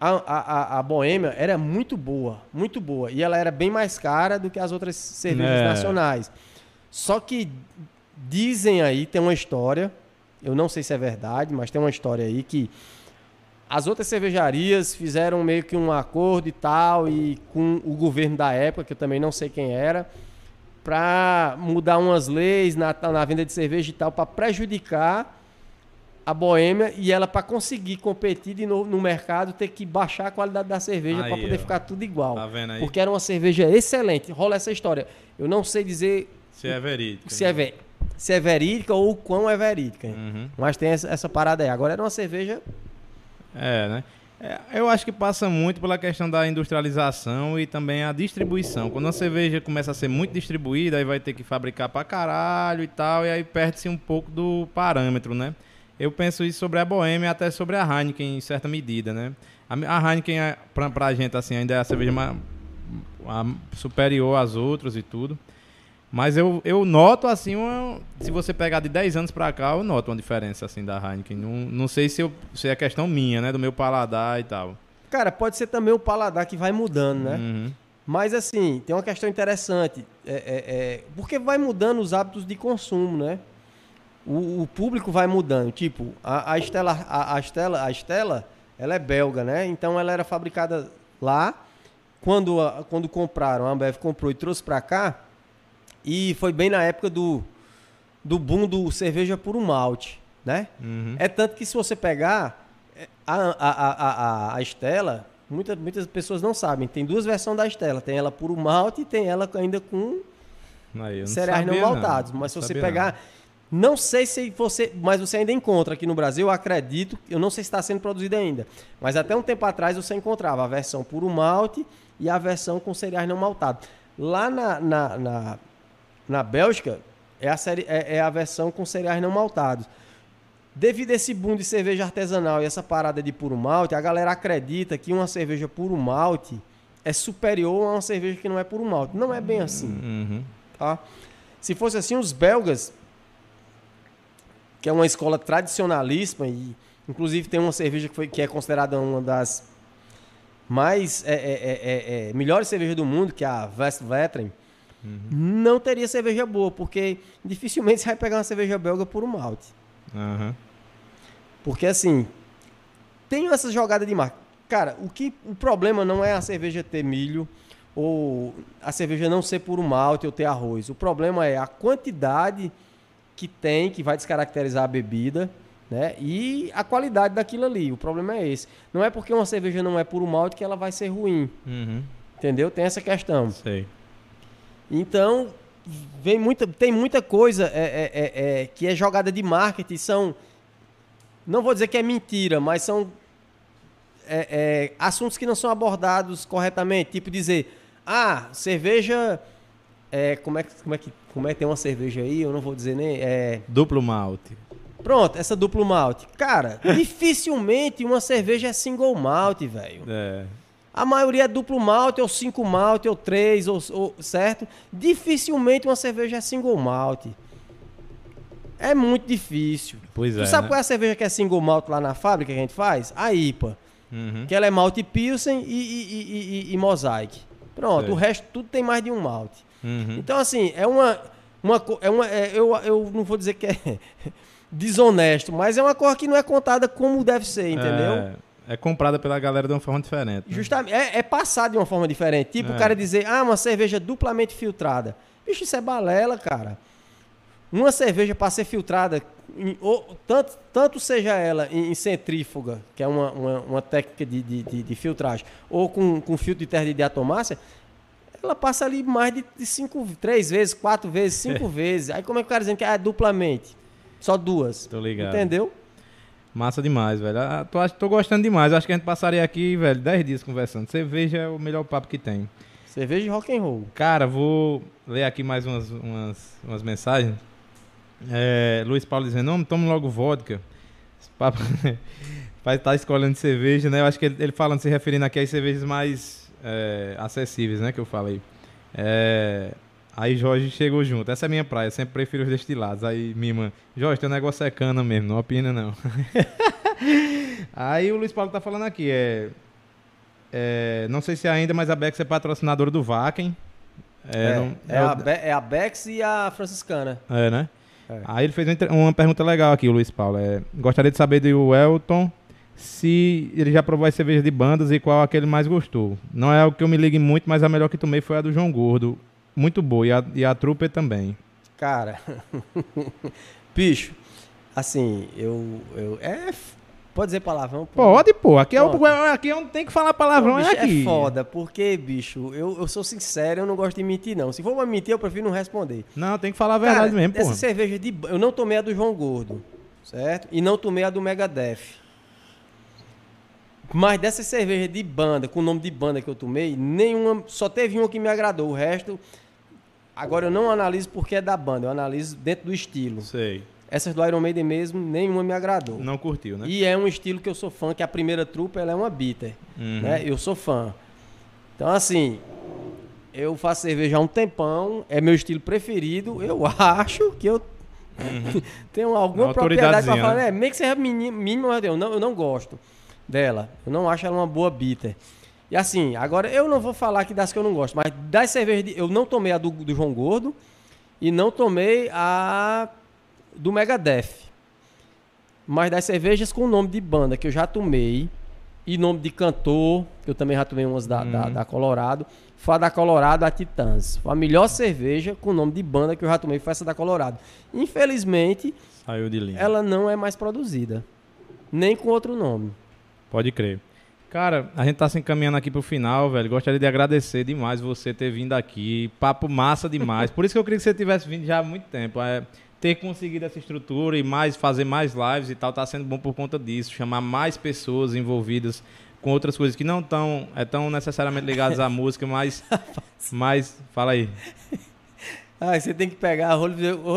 [SPEAKER 2] a, a- a Boêmia era muito boa, muito boa. E ela era bem mais cara do que as outras cervejas
[SPEAKER 1] É.
[SPEAKER 2] nacionais. Só que dizem aí, tem uma história, eu não sei se é verdade, mas tem uma história aí que as outras cervejarias fizeram meio que um acordo e tal, e com o governo da época, que eu também não sei quem era, para mudar umas leis na, na venda de cerveja e tal, para prejudicar a Boêmia e ela para conseguir competir de novo no mercado ter que baixar a qualidade da cerveja para poder
[SPEAKER 1] ó.
[SPEAKER 2] ficar tudo igual.
[SPEAKER 1] Tá vendo aí?
[SPEAKER 2] Porque era uma cerveja excelente. Rola essa história. Eu não sei dizer
[SPEAKER 1] Se é verídico.
[SPEAKER 2] se é, ve- se é verídica ou o quão é verídica.
[SPEAKER 1] Uhum.
[SPEAKER 2] Mas tem essa, essa parada aí. Agora era uma cerveja.
[SPEAKER 1] É, né? É, eu acho que passa muito pela questão da industrialização e também a distribuição. Quando a cerveja começa a ser muito distribuída, aí vai ter que fabricar pra caralho e tal, e aí perde-se um pouco do parâmetro, né? Eu penso isso sobre a Bohemia e até sobre a Heineken em certa medida, né? A, a Heineken, é, pra, pra gente, assim, ainda é a cerveja mais, a- superior às outras e tudo. Mas eu, eu noto, assim, uma, se você pegar de 10 anos pra cá, eu noto uma diferença, assim, da Heineken. Não, não sei se, eu, se é questão minha, né? Do meu paladar e tal.
[SPEAKER 2] Cara, pode ser também o paladar que vai mudando, né?
[SPEAKER 1] Uhum.
[SPEAKER 2] Mas assim, tem uma questão interessante. É, é- é- porque vai mudando os hábitos de consumo, né? O, o público vai mudando. Tipo, a, a Estela, a, a Estela, a Estela, ela é belga, né? Então ela era fabricada lá. Quando, quando compraram, a Ambev comprou e trouxe pra cá. E foi bem na época do, do boom do cerveja por um malte, né?
[SPEAKER 1] Uhum.
[SPEAKER 2] É tanto que se você pegar a, a, a, a, Estela, muita, muitas pessoas não sabem. Tem duas versões da Estela. Tem ela puro malte e tem ela ainda com
[SPEAKER 1] Aí, eu não
[SPEAKER 2] cereais não
[SPEAKER 1] sabia,
[SPEAKER 2] maltados.
[SPEAKER 1] Não
[SPEAKER 2] Mas se você pegar. Não. Sei se você. Mas você ainda encontra aqui no Brasil, eu acredito. Eu não sei se está sendo produzido ainda. Mas até um tempo atrás você encontrava a versão puro malte e a versão com cereais não maltados. Lá na, na, na, na Bélgica, é a, série, é, é a versão com cereais não maltados. Devido a esse boom de cerveja artesanal e essa parada de puro malte, a galera acredita que uma cerveja puro malte é superior a uma cerveja que não é puro malte. Não é bem assim.
[SPEAKER 1] Uhum.
[SPEAKER 2] Tá? Se fosse assim, os belgas, que é uma escola tradicionalíssima, e inclusive tem uma cerveja que, foi, que é considerada uma das mais é, é, é, é, é melhores cervejas do mundo, que é a Westvetren, uhum. não teria cerveja boa, porque dificilmente você vai pegar uma cerveja belga por um malte.
[SPEAKER 1] Uhum.
[SPEAKER 2] Porque assim, tem essa jogada de marca. Cara, o, que, o problema não é a cerveja ter milho ou a cerveja não ser puro malte ou ter arroz. O problema é a quantidade que tem, que vai descaracterizar a bebida, né? E a qualidade daquilo ali. O problema é esse. Não é porque uma cerveja não é puro malte que ela vai ser ruim.
[SPEAKER 1] Uhum.
[SPEAKER 2] Entendeu? Tem essa questão.
[SPEAKER 1] Sei.
[SPEAKER 2] Então, vem muita, tem muita coisa é, é, é, é, que é jogada de marketing. São. Não vou dizer que é mentira, mas são é, é, assuntos que não são abordados corretamente. Tipo dizer, ah, cerveja. É, como, é, como, é que, como é que tem uma cerveja aí? Eu não vou dizer nem. É...
[SPEAKER 1] Duplo malte.
[SPEAKER 2] Pronto, essa duplo malte. Cara, dificilmente uma cerveja é single malte, velho.
[SPEAKER 1] É.
[SPEAKER 2] A maioria é duplo malte, ou cinco malte, ou três, ou, ou, certo? Dificilmente uma cerveja é single malte. É muito difícil.
[SPEAKER 1] Pois
[SPEAKER 2] tu
[SPEAKER 1] é.
[SPEAKER 2] sabe
[SPEAKER 1] né?
[SPEAKER 2] qual é a cerveja que é single malt lá na fábrica que a gente faz? A IPA.
[SPEAKER 1] Uhum.
[SPEAKER 2] Que ela é malte Pilsen e, e, e, e, e Mosaic. Pronto, o resto tudo tem mais de um malte.
[SPEAKER 1] Uhum.
[SPEAKER 2] Então, assim, é uma. uma, é uma é, eu, eu não vou dizer que é desonesto, mas é uma coisa que não é contada como deve ser, entendeu?
[SPEAKER 1] É, é comprada pela galera de uma forma diferente. né?
[SPEAKER 2] Justamente, é, é passado de uma forma diferente. Tipo
[SPEAKER 1] É.
[SPEAKER 2] o cara dizer, ah, uma cerveja duplamente filtrada. Bicho, isso é balela, cara. Uma cerveja para ser filtrada, em- ou, tanto, tanto seja ela em, em centrífuga, que é uma, uma, uma técnica de, de, de- de filtragem, ou com, com filtro de terra de diatomácea, ela passa ali mais de, de cinco, três vezes, quatro vezes, cinco vezes. Aí como é que o cara dizendo que é duplamente? Só duas.
[SPEAKER 1] Tô ligado.
[SPEAKER 2] Entendeu?
[SPEAKER 1] Massa demais, velho. Ah, tô, tô gostando demais. Acho que a gente passaria aqui, velho, 10 dias conversando. Cerveja é o melhor papo que tem.
[SPEAKER 2] Cerveja de rock and roll.
[SPEAKER 1] Cara, vou ler aqui mais umas, umas, umas mensagens. É, Luiz Paulo dizendo, não, tome logo vodka. Esse papo vai estar escolhendo cerveja, né? Eu acho que ele, ele falando, se referindo aqui às cervejas mais é, acessíveis, né? Que eu falei. É, aí Jorge chegou junto. Essa é a minha praia, sempre prefiro os destilados. Aí Mima, Jorge, teu negócio é cana mesmo, não opina não. aí o Luiz Paulo tá falando aqui, é... é, não sei se ainda, mas a Bex é patrocinadora do Vaken. É,
[SPEAKER 2] É,
[SPEAKER 1] não-
[SPEAKER 2] é, a, Be- é a Bex e a Franciscana.
[SPEAKER 1] é, né?
[SPEAKER 2] É.
[SPEAKER 1] Aí ele fez uma pergunta legal aqui, o Luiz Paulo. É, gostaria de saber do Elton se ele já provou as cervejas de bandas e qual aquele mais gostou. Não é o que eu me ligue muito, mas a melhor que tomei foi a do João Gordo. Muito boa. E a, e a Trooper também.
[SPEAKER 2] Cara, bicho, assim, eu, eu. É. Pode dizer palavrão? pô?
[SPEAKER 1] Pode, pô. Aqui é,
[SPEAKER 2] Pronto.
[SPEAKER 1] aqui é onde tem que falar palavrão,
[SPEAKER 2] Pô,
[SPEAKER 1] é
[SPEAKER 2] bicho,
[SPEAKER 1] aqui.
[SPEAKER 2] é foda, porque, bicho, eu, eu sou sincero, eu não gosto de mentir, não. Se for pra mentir, eu prefiro não responder.
[SPEAKER 1] Não, tem que falar a verdade
[SPEAKER 2] Cara,
[SPEAKER 1] mesmo, pô.
[SPEAKER 2] Essa cerveja de. Eu não tomei a do João Gordo, certo? E não tomei a do Megadeth. Mas dessa cerveja de banda, com o nome de banda que eu tomei, nenhuma. Só teve uma que me agradou. O resto. Agora eu não analiso porque é da banda, eu analiso dentro do estilo.
[SPEAKER 1] Sei.
[SPEAKER 2] Essas do Iron Maiden mesmo, nenhuma me agradou.
[SPEAKER 1] Não curtiu, né?
[SPEAKER 2] E é um estilo que eu sou fã, que a primeira trupa ela é uma bitter.
[SPEAKER 1] Uhum.
[SPEAKER 2] Né? Eu sou fã. Então, assim, eu faço cerveja há um tempão, é meu estilo preferido. Eu acho que eu tenho alguma
[SPEAKER 1] Uma
[SPEAKER 2] propriedade para
[SPEAKER 1] autoridadezinha,
[SPEAKER 2] falar.
[SPEAKER 1] né?
[SPEAKER 2] Meio que seja mínimo, mas eu não, eu não gosto dela. Eu não acho ela uma boa bitter. E assim, agora eu não vou falar aqui das que eu não gosto, mas das cervejas, de- eu não tomei a do, do João Gordo e não tomei a do Megadeth. Mas das cervejas com nome de banda que eu já tomei e nome de cantor, que eu também já tomei umas da, da,
[SPEAKER 1] Uhum.
[SPEAKER 2] da Colorado, foi a da Colorado, a Titãs. Foi a melhor cerveja com nome de banda que eu já tomei, foi essa da Colorado. Infelizmente,
[SPEAKER 1] Saiu de linha.
[SPEAKER 2] ela não é mais produzida. Nem com outro nome.
[SPEAKER 1] Pode crer. Cara, a gente tá se encaminhando aqui pro final, velho. Gostaria de agradecer demais você ter vindo aqui. Papo massa demais. Por isso que eu queria que você tivesse vindo já há muito tempo. É, ter conseguido essa estrutura e mais fazer mais lives e tal tá sendo bom por conta disso. Chamar mais pessoas envolvidas com outras coisas que não estão é, tão necessariamente ligadas à música, mas, mas. Fala aí.
[SPEAKER 2] Ah, você tem que pegar a rolo.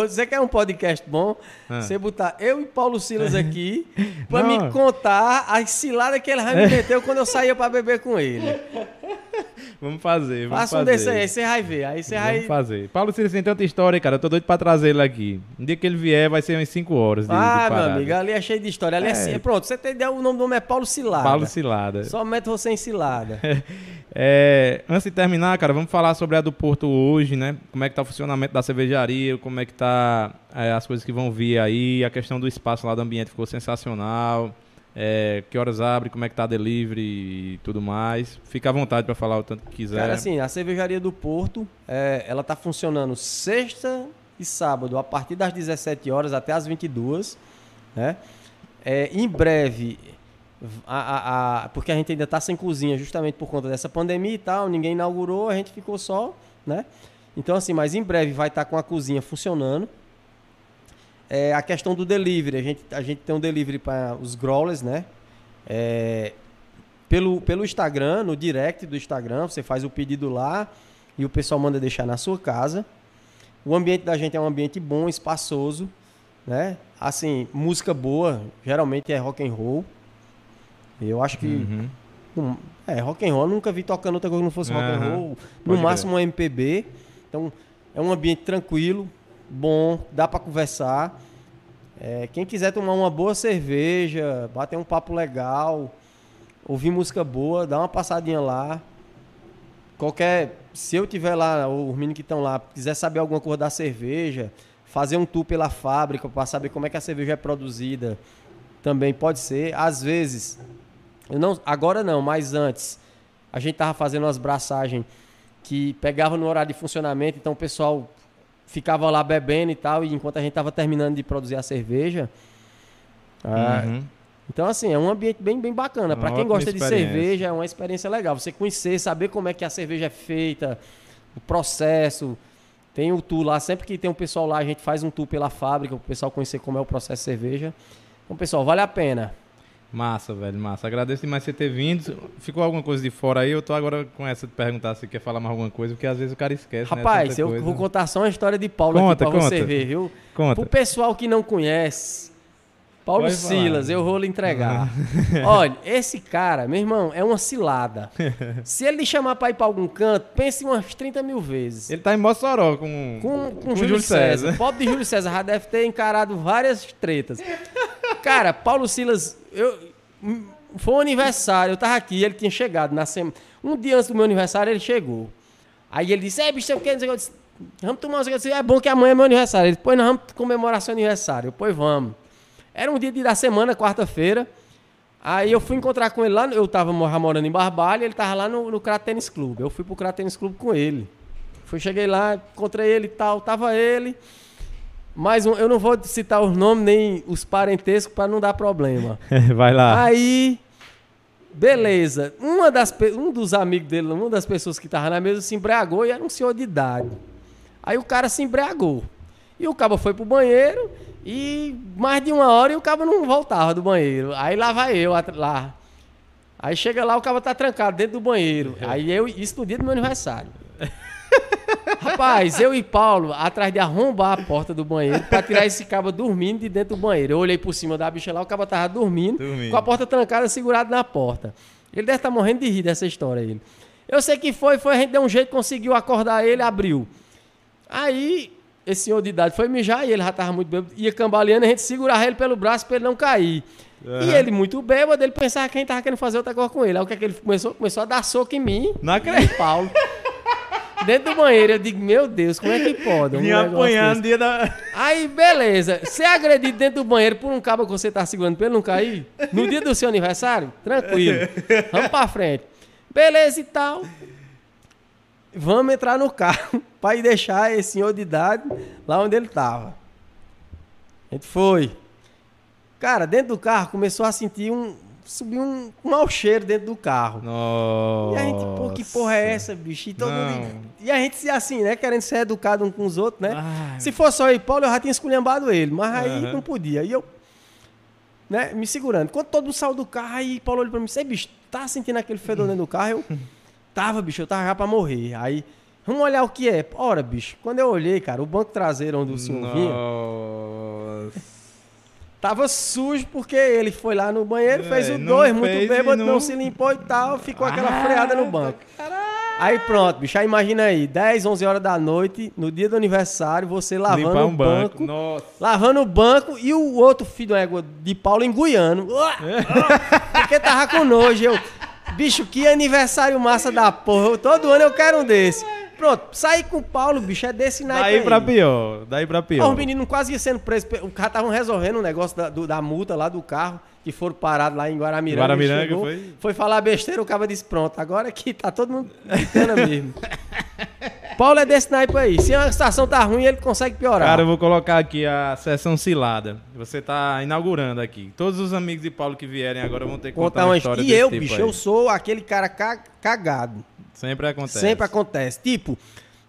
[SPEAKER 2] Você quer um podcast bom? Ah. Você botar eu e Paulo Silas aqui pra Não. me contar as ciladas que ele me meteu quando eu saía pra beber com ele.
[SPEAKER 1] Vamos fazer, vamos
[SPEAKER 2] Faça um desse aí, aí você vai ver. Aí você
[SPEAKER 1] vamos
[SPEAKER 2] vai...
[SPEAKER 1] fazer. Paulo Silas tem tanta história, cara. Eu tô doido pra trazer ele aqui. Um dia que ele vier, vai ser umas 5 horas
[SPEAKER 2] de, Ah, de meu amigo, ali é cheio de história. Ali é, é assim, pronto, você tem ideia, o nome do homem é Paulo Cilada.
[SPEAKER 1] Paulo Cilada.
[SPEAKER 2] Só mete você em cilada.
[SPEAKER 1] É, antes de terminar, cara, vamos falar sobre a do Porto hoje, né? Como é que tá o funcionamento da cervejaria, como é que tá é, as coisas que vão vir aí, a questão do espaço lá do ambiente ficou sensacional. É, que horas abre, como é que tá a delivery e tudo mais. Fica à vontade para falar o tanto que quiser.
[SPEAKER 2] Cara, assim, a cervejaria do Porto, é, ela tá funcionando sexta e sábado, a partir das 17 horas até as 22, né? É, em breve, a, a, a, porque a gente ainda está sem cozinha justamente por conta dessa pandemia e tal, ninguém inaugurou, a gente ficou só, né? Então, assim, mas em breve vai estar tá com a cozinha funcionando. É, a questão do delivery, a gente, a gente tem um delivery para os growlers, né? É, pelo, pelo Instagram, no direct do Instagram, você faz o pedido lá e o pessoal manda deixar na sua casa. O ambiente da gente é um ambiente bom, espaçoso, né? Assim, música boa, geralmente é rock and roll. Eu acho que. Uhum. Um, é, rock and roll, nunca vi tocando outra coisa que não fosse uhum. rock and roll. No Pode máximo ver. um MPB. Então, é um ambiente tranquilo, bom, dá para conversar. É, quem quiser tomar uma boa cerveja, bater um papo legal, ouvir música boa, dá uma passadinha lá. Qualquer. Se eu tiver lá, ou os meninos que estão lá, quiser saber alguma coisa da cerveja, fazer um tour pela fábrica para saber como é que a cerveja é produzida, também pode ser. Às vezes, eu não, agora não, mas antes, a gente tava fazendo umas braçagens que pegava no horário de funcionamento, então o pessoal ficava lá bebendo e tal, e enquanto a gente tava terminando de produzir a cerveja. Ah, uhum. então, assim, é um ambiente bem, bem bacana. Para quem gosta de cerveja, é uma experiência legal. Você conhecer, saber como é que a cerveja é feita, o processo. Tem o tour lá, sempre que tem um pessoal lá, a gente faz um tour pela fábrica, para o pessoal conhecer como é o processo de cerveja. Então, pessoal, vale a pena.
[SPEAKER 1] Massa, velho, massa. Agradeço demais você ter vindo. Ficou alguma coisa de fora aí? Eu tô agora com essa de perguntar se quer falar mais alguma coisa, porque às vezes o cara esquece.
[SPEAKER 2] Né, Rapaz,
[SPEAKER 1] né,
[SPEAKER 2] eu coisa. vou contar só uma história de Paulo conta, aqui pra conta. você ver, viu?
[SPEAKER 1] Conta.
[SPEAKER 2] Pro pessoal que não conhece, Paulo Pode Silas, falar. eu vou lhe entregar. Olha, esse cara, meu irmão, é uma cilada. Se ele lhe chamar pra ir pra algum canto, pense umas 30 mil vezes.
[SPEAKER 1] Ele tá em Mossoró com,
[SPEAKER 2] com, com, com Júlio César. César. O pobre de Júlio César já deve ter encarado várias tretas. Cara, Paulo Silas, eu, foi um aniversário, eu tava aqui, ele tinha chegado na semana. Um dia antes do meu aniversário, ele chegou. Aí ele disse: É, bicho, você quer? Eu disse, vamos tomar uma disse, É bom que amanhã é meu aniversário. Ele disse: Pois nós vamos comemorar seu aniversário. Eu, pois vamos. Era um dia da semana, quarta-feira. Aí eu fui encontrar com ele lá, eu tava morando em Barbalha, ele tava lá no, no Crato Tênis Clube. Eu fui pro Crato Tênis Clube com ele. Fui, cheguei lá, encontrei ele e tal, tava ele. Mais um, eu não vou citar os nomes nem os parentescos para não dar problema.
[SPEAKER 1] Vai lá.
[SPEAKER 2] Aí, beleza. Uma das, um dos amigos dele, uma das pessoas que estava na mesa se embriagou e era um senhor de idade. Aí o cara se embriagou. E o cabo foi pro banheiro e mais de uma hora e o cabo não voltava do banheiro. Aí lá vai eu lá. Aí chega lá, o cabo tá trancado dentro do banheiro. Aí eu, isso no dia do meu aniversário. Rapaz, eu e Paulo, atrás de arrombar a porta do banheiro pra tirar esse cabo dormindo de dentro do banheiro. Eu olhei por cima da bicha lá, o cabo tava dormindo, dormindo. com a porta trancada, segurado na porta. Ele deve estar tá morrendo de rir dessa história aí. Eu sei que foi, foi, a gente deu um jeito, conseguiu acordar ele, abriu. Aí, esse senhor de idade foi mijar e ele já tava muito bêbado, ia cambaleando, a gente segurava ele pelo braço pra ele não cair. Uhum. E ele, muito bêbado, ele pensava que a gente tava querendo fazer outra coisa com ele. Aí o que é que ele começou? Começou a dar soco em mim.
[SPEAKER 1] Não acredito.
[SPEAKER 2] Paulo. Dentro do banheiro. Eu digo, meu Deus, como é que pode? Um
[SPEAKER 1] Me apanhando dia da.
[SPEAKER 2] Aí, beleza. Ser agredido dentro do banheiro por um cabo que você tá segurando pra ele não cair? No dia do seu aniversário? Tranquilo. Vamos pra frente. Beleza e tal. Vamos entrar no carro pra ir deixar esse senhor de idade lá onde ele tava. A gente foi. Cara, dentro do carro começou a sentir um. Subiu um, mau cheiro dentro do carro.
[SPEAKER 1] Nossa.
[SPEAKER 2] E a gente, pô, que porra é essa, bicho? E, todo mundo, e a gente, assim, né, querendo ser educado um com os outros, né?
[SPEAKER 1] Ai,
[SPEAKER 2] Se fosse só eu e Paulo, eu já tinha esculhambado ele, mas aí não podia. E eu, né, me segurando. Quando todo mundo saiu do carro, aí Paulo olhou pra mim "Ei, bicho, tá sentindo aquele fedor dentro do carro? Eu, tava, bicho, eu tava já pra morrer. Aí, vamos olhar o que é. Ora, bicho, quando eu olhei, cara, o banco traseiro onde o senhor vinha,
[SPEAKER 1] Nossa.
[SPEAKER 2] Tava sujo porque ele foi lá no banheiro,
[SPEAKER 1] É,
[SPEAKER 2] fez o dois, muito bêbado, não...
[SPEAKER 1] não-
[SPEAKER 2] se limpou e tal, ficou aquela
[SPEAKER 1] Ah,
[SPEAKER 2] freada no banco. Aí pronto, bicho, aí imagina aí, 10, 11 horas da noite, no dia do aniversário, você lavando
[SPEAKER 1] Limpar
[SPEAKER 2] o
[SPEAKER 1] um banco.
[SPEAKER 2] banco,
[SPEAKER 1] Nossa.
[SPEAKER 2] lavando o banco e o outro filho da égua de Paulo enguiando. Uá, Porque tava com nojo. Eu, bicho, que aniversário massa da porra. Todo ano eu quero um desse. Pronto, saí com o Paulo, bicho, é desse naipe
[SPEAKER 1] Daí
[SPEAKER 2] aí.
[SPEAKER 1] pra pior. Daí pra
[SPEAKER 2] Ó,
[SPEAKER 1] pior.
[SPEAKER 2] Os meninos quase iam sendo presos. Os caras estavam resolvendo o negócio da, do- da multa lá do carro, que foram parados lá em Guaramiranga.
[SPEAKER 1] Guaramiranga,
[SPEAKER 2] chegou,
[SPEAKER 1] foi?
[SPEAKER 2] Foi falar besteira, o cara disse, pronto, agora que tá todo mundo gritando mesmo. Paulo é desse naipe aí. Se a situação tá ruim, ele consegue piorar.
[SPEAKER 1] Cara, eu vou colocar aqui a sessão cilada. Você tá inaugurando aqui. Todos os amigos de Paulo que vierem agora vão ter que contar,
[SPEAKER 2] Contar uma história. E eu,
[SPEAKER 1] tipo
[SPEAKER 2] bicho,
[SPEAKER 1] aí.
[SPEAKER 2] eu sou aquele cara ca- cagado.
[SPEAKER 1] Sempre acontece.
[SPEAKER 2] Sempre acontece. Tipo,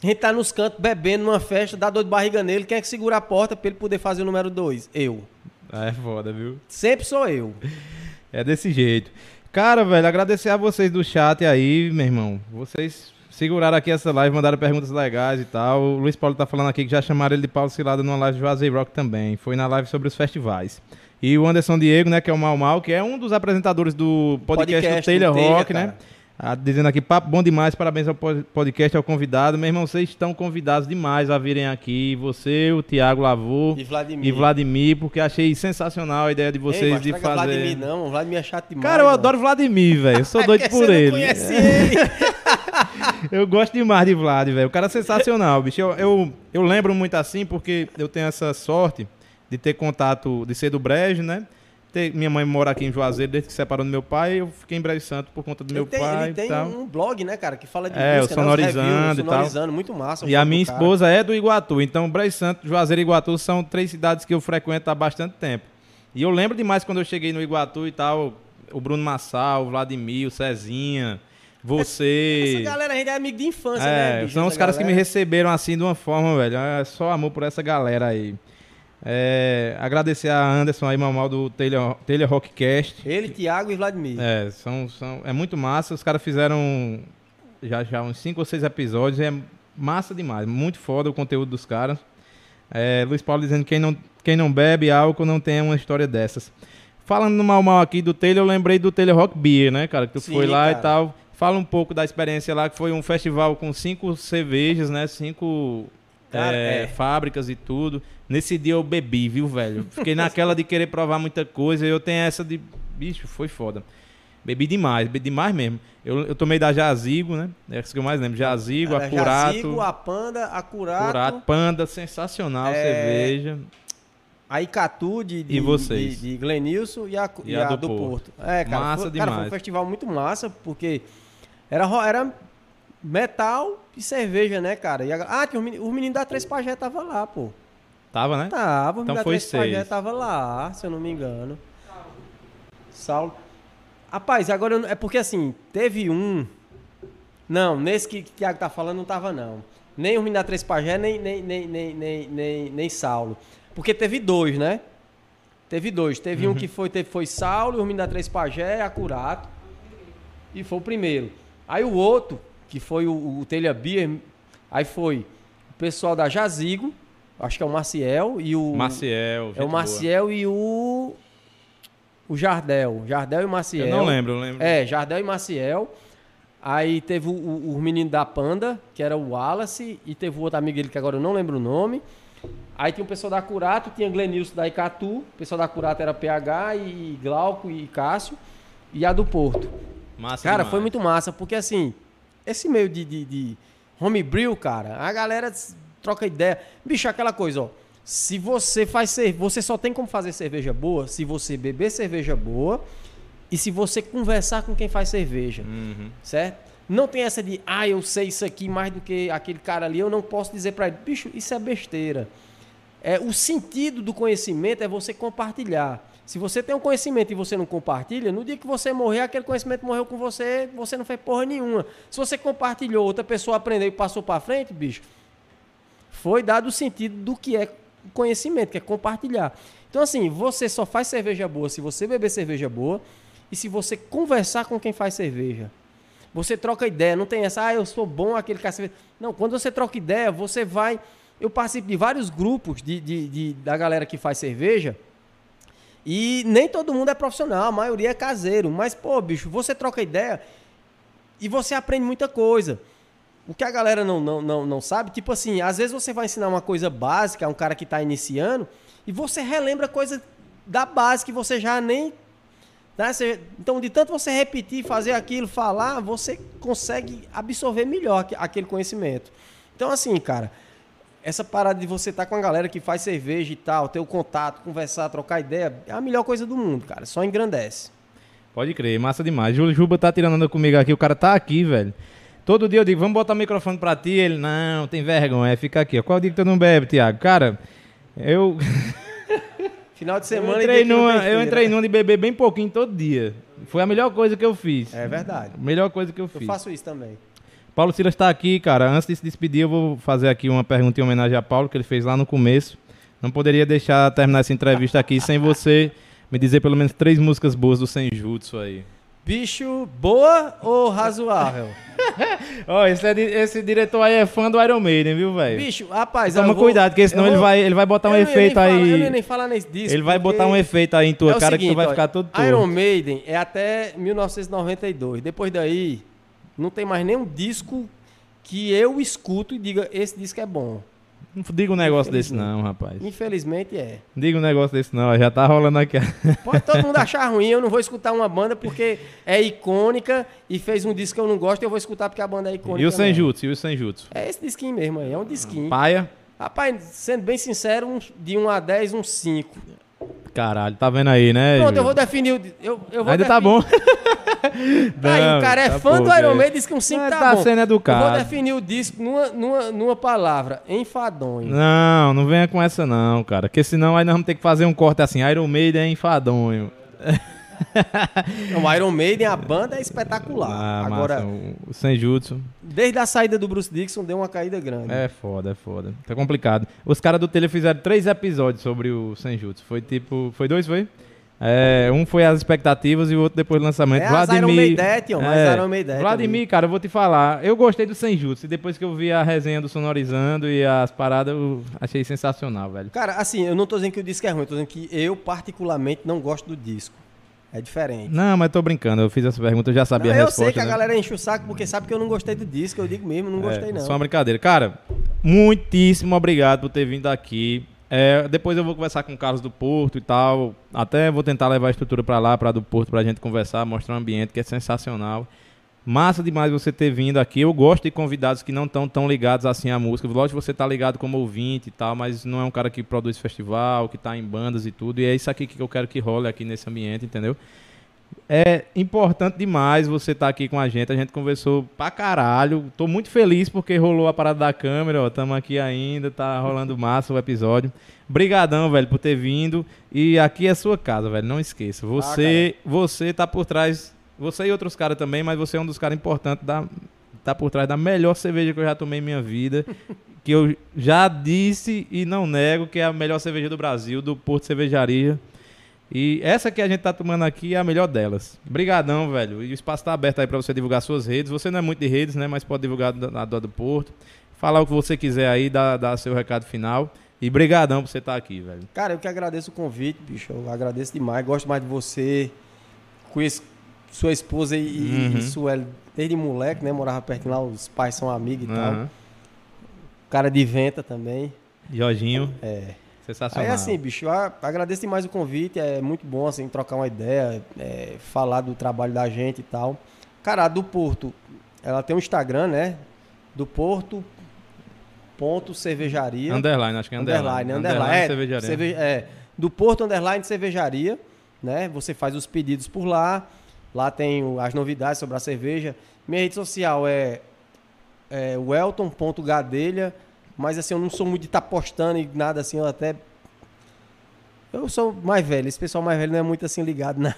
[SPEAKER 2] a gente tá nos cantos bebendo numa festa, dá dor de barriga nele, quem é que segura a porta pra ele poder fazer o número 2? Eu.
[SPEAKER 1] É foda, viu?
[SPEAKER 2] Sempre sou eu.
[SPEAKER 1] É desse jeito. Cara, velho, agradecer a vocês do chat aí, meu irmão. Vocês seguraram aqui essa live, mandaram perguntas legais e tal. O Luiz Paulo tá falando aqui que já chamaram ele de Paulo Cilada numa live de Juazeiro Rock também. Foi na live sobre os festivais. E o Anderson Diego, né, que é o Mal Mal, que é um dos apresentadores do podcast,
[SPEAKER 2] Podcast
[SPEAKER 1] do Taylor
[SPEAKER 2] do Taylor,
[SPEAKER 1] Rock, né?
[SPEAKER 2] cara.
[SPEAKER 1] Ah, dizendo aqui, papo bom demais, parabéns ao pod- podcast, ao convidado. Meu irmão, vocês estão convidados demais a virem aqui. Você, o Tiago Lavô
[SPEAKER 2] E Vladimir.
[SPEAKER 1] e Vladimir, porque achei sensacional a ideia de vocês
[SPEAKER 2] Ei, mas
[SPEAKER 1] de
[SPEAKER 2] não traga
[SPEAKER 1] fazer.
[SPEAKER 2] Vladimir não, Vladimir é chato demais.
[SPEAKER 1] Cara, eu
[SPEAKER 2] mano.
[SPEAKER 1] adoro Vladimir, velho. Eu sou
[SPEAKER 2] É
[SPEAKER 1] doido
[SPEAKER 2] porque
[SPEAKER 1] por ele.
[SPEAKER 2] Não conhece ele.
[SPEAKER 1] Eu gosto demais de Vlad, velho. O cara é sensacional, bicho. Eu, eu, eu lembro muito assim porque eu tenho essa sorte de ter contato, de ser do Brejo, né? Ter- minha mãe mora aqui em Juazeiro desde que se separou do meu pai. Eu fiquei em Brejo Santo por conta do meu
[SPEAKER 2] ele tem,
[SPEAKER 1] pai
[SPEAKER 2] ele tem
[SPEAKER 1] tal.
[SPEAKER 2] um blog, né, cara, que fala de
[SPEAKER 1] É,
[SPEAKER 2] música,
[SPEAKER 1] o
[SPEAKER 2] né, os
[SPEAKER 1] Sonorizando
[SPEAKER 2] reviews,
[SPEAKER 1] e tal.
[SPEAKER 2] sonorizando, muito massa.
[SPEAKER 1] E a minha
[SPEAKER 2] do cara.
[SPEAKER 1] esposa é do Iguatu. Então, Brejo Santo, Juazeiro e Iguatu são três cidades que eu frequento há bastante tempo. E eu lembro demais quando eu cheguei no Iguatu e tal. O Bruno Massal, o Vladimir, o Cezinha, você.
[SPEAKER 2] Essa galera, a gente é amigo de infância,
[SPEAKER 1] É,
[SPEAKER 2] né, bicho?
[SPEAKER 1] são os caras que me
[SPEAKER 2] galera.
[SPEAKER 1] receberam assim de uma forma, velho. É só amor por essa galera aí. É, agradecer a Anderson aí, Mamal do Taylor, Taylor Rockcast.
[SPEAKER 2] Ele, Thiago e Vladimir.
[SPEAKER 1] É, são, são, é muito massa. Os caras fizeram já, já uns 5 ou 6 episódios. É massa demais. Muito foda o conteúdo dos caras. É, Luiz Paulo dizendo que quem não, quem não bebe álcool não tem uma história dessas. Falando no mal mal aqui do Taylor, eu lembrei do Taylor Rock Beer, né, cara? Que tu
[SPEAKER 2] Sim,
[SPEAKER 1] foi lá
[SPEAKER 2] cara.
[SPEAKER 1] e tal. Fala um pouco da experiência lá, que foi um festival com cinco cervejas, né? Cinco
[SPEAKER 2] Cara,
[SPEAKER 1] é,
[SPEAKER 2] é.
[SPEAKER 1] fábricas e tudo. Nesse dia eu bebi, viu, velho? Fiquei naquela de querer provar muita coisa. Eu tenho essa de. Bicho, foi foda. Bebi demais, bebi demais mesmo. Eu, eu tomei da Jazigo, né? É isso que eu mais lembro. Jazigo,
[SPEAKER 2] Era
[SPEAKER 1] a Curato.
[SPEAKER 2] Jazigo, a Panda, a Curato,
[SPEAKER 1] Curato, Panda, sensacional
[SPEAKER 2] É,
[SPEAKER 1] cerveja.
[SPEAKER 2] a Icatu de, de,
[SPEAKER 1] E vocês?
[SPEAKER 2] de, de Glenilson e a,
[SPEAKER 1] E
[SPEAKER 2] e
[SPEAKER 1] a do
[SPEAKER 2] do,
[SPEAKER 1] Porto.
[SPEAKER 2] Porto. É, cara,
[SPEAKER 1] Massa
[SPEAKER 2] foi, cara, foi um
[SPEAKER 1] demais.
[SPEAKER 2] festival muito massa, porque era, era metal e cerveja, né, cara? E a- ah, tinha os meni- os meninos da Três Pajé tava lá, pô.
[SPEAKER 1] Tava, né?
[SPEAKER 2] Tava, o
[SPEAKER 1] Então foi seis.
[SPEAKER 2] tava lá, se eu não me engano. Saulo. Rapaz, agora eu é porque assim, teve um. Não, nesse que o Thiago tá falando não tava, não. Nem o da Três Pajé, nem, nem, nem, nem, nem, nem, nem Saulo. Porque teve dois, né? Teve dois. Teve
[SPEAKER 1] Uhum.
[SPEAKER 2] um que foi, teve, foi Saulo, o da Três Pajé, a Curato. E foi o primeiro. Aí o outro, que foi o, o Telha Beer, aí foi o pessoal da Jazigo, acho que é o Maciel e o.
[SPEAKER 1] Maciel.
[SPEAKER 2] É o Maciel e o. O Jardel. Jardel e
[SPEAKER 1] boa.
[SPEAKER 2] Maciel.
[SPEAKER 1] Eu não lembro, eu lembro.
[SPEAKER 2] É, Jardel e Maciel. Aí teve o, o, o menino da Panda, que era o Wallace, e teve o outro amigo dele que agora eu não lembro o nome. Aí tinha o pessoal da Curato, tinha Glenilson da Icatu, o pessoal da Curato era PH e Glauco e Cássio, e a do Porto.
[SPEAKER 1] Massa
[SPEAKER 2] Cara,
[SPEAKER 1] demais.
[SPEAKER 2] foi muito massa, porque assim, esse meio de, de, de homebrew, cara, a galera troca ideia. Bicho, aquela coisa, ó. Se você faz cerveja, você só tem como fazer cerveja boa se você beber cerveja boa e se você conversar com quem faz cerveja,
[SPEAKER 1] Uhum.
[SPEAKER 2] certo? Não tem essa de, ah, eu sei isso aqui mais do que aquele cara ali, eu não posso dizer pra ele. Bicho, isso é besteira. É, o sentido do conhecimento é você compartilhar. Se você tem um conhecimento e você não compartilha, no dia que você morrer, aquele conhecimento morreu com você, você não fez porra nenhuma. Se você compartilhou, outra pessoa aprendeu e passou para frente, bicho, foi dado o sentido do que é conhecimento, que é compartilhar. Então, assim, você só faz cerveja boa se você beber cerveja boa e se você conversar com quem faz cerveja. Você troca ideia, não tem essa, ah, eu sou bom aquele que cerveja. Não, quando você troca ideia, você vai. Eu participo de vários grupos de, de, de da galera que faz cerveja e nem todo mundo é profissional, a maioria é caseiro. Mas, pô, bicho, você troca ideia e você aprende muita coisa. O que a galera não, não, não, não sabe, tipo assim, às vezes você vai ensinar uma coisa básica a um cara que está iniciando e você relembra coisa da base que você já nem. Né? Você, então, de tanto você repetir, fazer aquilo, falar, você consegue absorver melhor aquele conhecimento. Então, assim, cara, essa parada de você estar tá com a galera que faz cerveja e tal, ter o contato, conversar, trocar ideia, é a melhor coisa do mundo, cara. Só engrandece.
[SPEAKER 1] Pode crer, massa demais. Júlio Juba tá tirando onda comigo aqui, o cara tá aqui, velho. Todo dia eu digo, vamos botar o microfone pra ti. Ele, não, tem vergonha, fica aqui. Qual dia que tu não bebe, Thiago? Cara, eu.
[SPEAKER 2] Final de semana
[SPEAKER 1] eu entrei, numa, eu entrei numa de beber bem pouquinho todo dia. Foi a melhor coisa que eu fiz.
[SPEAKER 2] É verdade.
[SPEAKER 1] Melhor coisa que eu, eu fiz.
[SPEAKER 2] Eu faço isso também.
[SPEAKER 1] Paulo Silas está aqui, cara. Antes de se despedir, eu vou fazer aqui uma pergunta em homenagem a Paulo, que ele fez lá no começo. Não poderia deixar terminar essa entrevista aqui sem você me dizer pelo menos três músicas boas do Senjutsu aí.
[SPEAKER 2] Bicho, boa ou razoável?
[SPEAKER 1] Ó, oh, esse, é, esse, diretor aí é fã do Iron Maiden, viu, velho?
[SPEAKER 2] Bicho, rapaz,
[SPEAKER 1] Toma vou, cuidado, porque senão vou, ele, vai, ele vai botar um efeito aí.
[SPEAKER 2] Falar, eu nem, nem falar nesse disco.
[SPEAKER 1] Ele vai botar um efeito aí em tua é cara seguinte, que tu vai ó, ficar todo torto.
[SPEAKER 2] Iron Maiden é até 1992. Depois daí, não tem mais nenhum disco que eu escuto e diga esse disco é bom.
[SPEAKER 1] Não diga um negócio desse não, rapaz.
[SPEAKER 2] Infelizmente é.
[SPEAKER 1] Diga um negócio desse não, já tá rolando aqui.
[SPEAKER 2] Pode todo mundo achar ruim, eu não vou escutar uma banda porque é icônica e fez um disco que eu não gosto, eu vou escutar porque a banda é icônica.
[SPEAKER 1] E o Senjutsu, e o Senjutsu?
[SPEAKER 2] É esse disquinho mesmo aí, é um disquinho.
[SPEAKER 1] Paia?
[SPEAKER 2] Rapaz, sendo bem sincero, de 1 a 10, um 5.
[SPEAKER 1] Caralho, tá vendo aí, né?
[SPEAKER 2] Pronto, eu vou definir o. Eu, eu vou
[SPEAKER 1] Ainda
[SPEAKER 2] definir...
[SPEAKER 1] tá bom.
[SPEAKER 2] Não, aí o cara é tá fã do Iron Man diz que um 5 tá,
[SPEAKER 1] tá
[SPEAKER 2] bom.
[SPEAKER 1] sendo educado.
[SPEAKER 2] Eu vou definir o disco numa, numa, numa palavra, enfadonho.
[SPEAKER 1] Não, não venha com essa não, cara. Porque senão aí nós vamos ter que fazer um corte assim, Iron Maiden é enfadonho.
[SPEAKER 2] o Iron Maiden, a banda é espetacular.
[SPEAKER 1] Ah, Agora, massa. o Senjutsu.
[SPEAKER 2] Desde a saída do Bruce Dixon deu uma caída grande.
[SPEAKER 1] É foda, é foda. Tá complicado. Os caras do Tele fizeram três episódios sobre o Senjutsu. Foi tipo. Foi dois, foi? É, um foi as expectativas e o outro depois do lançamento.
[SPEAKER 2] É
[SPEAKER 1] Vladimir.
[SPEAKER 2] Iron é, Iron Maiden,
[SPEAKER 1] Vladimir, cara, eu vou te falar. Eu gostei do Senjutsu. E depois que eu vi a resenha do Sonorizando e as paradas, eu achei sensacional, velho.
[SPEAKER 2] Cara, assim, eu não tô dizendo que o disco é ruim, eu tô dizendo que eu, particularmente, não gosto do disco. É diferente.
[SPEAKER 1] Não, mas tô brincando. Eu fiz essa pergunta, eu já sabia não, a resposta.
[SPEAKER 2] Eu sei que
[SPEAKER 1] né?
[SPEAKER 2] a galera enche o saco porque sabe que eu não gostei do disco. Eu digo mesmo, não é, gostei não.
[SPEAKER 1] Só uma brincadeira. Cara, muitíssimo obrigado por ter vindo aqui. É, depois eu vou conversar com o Carlos do Porto e tal. Até vou tentar levar a estrutura para lá, para do Porto, pra gente conversar, mostrar um ambiente que é sensacional. Massa demais você ter vindo aqui. Eu gosto de convidados que não estão tão ligados assim à música. Lógico que você tá ligado como ouvinte e tal, mas não é um cara que produz festival, que tá em bandas e tudo. E é isso aqui que eu quero que role aqui nesse ambiente, entendeu? É importante demais você estar tá aqui com a gente. A gente conversou pra caralho. Tô muito feliz porque rolou a parada da câmera, ó. Tamo aqui ainda, tá rolando massa o episódio. Brigadão, velho, por ter vindo. E aqui é sua casa, velho. Não esqueça. Você, ah, você tá por trás. Você e outros caras também, mas você é um dos caras importantes da. Tá por trás da melhor cerveja que eu já tomei em minha vida. que eu já disse e não nego que é a melhor cerveja do Brasil, do Porto Cervejaria. E essa que a gente tá tomando aqui é a melhor delas. Brigadão, velho. E o espaço tá aberto aí para você divulgar suas redes. Você não é muito de redes, né? Mas pode divulgar na do, do Porto. Falar o que você quiser aí, dar, dar seu recado final. E brigadão por você estar tá aqui, velho.
[SPEAKER 2] Cara, eu que agradeço o convite, bicho. Eu agradeço demais. Gosto mais de você. Conheço sua esposa e, uhum. e Sueli desde moleque, né? Morava perto lá, os pais são amigos e uhum. tal. Cara de venta também.
[SPEAKER 1] Jorginho.
[SPEAKER 2] É.
[SPEAKER 1] Sensacional.
[SPEAKER 2] Aí assim, bicho, eu agradeço demais o convite. É muito bom, assim, trocar uma ideia, é, falar do trabalho da gente e tal. Cara, a do Porto, ela tem um Instagram, né? Do Porto ponto cervejaria.
[SPEAKER 1] Underline, acho que é underline.
[SPEAKER 2] Underline, underline, underline é, cervejaria. Cerve é, do Porto Underline Cervejaria, né? Você faz os pedidos por lá. Lá tem as novidades sobre a cerveja. Minha rede social é, é welton.gadelha.com mas assim, eu não sou muito de estar tá postando e nada assim, eu até Eu sou mais velho, esse pessoal mais velho não é muito assim ligado na,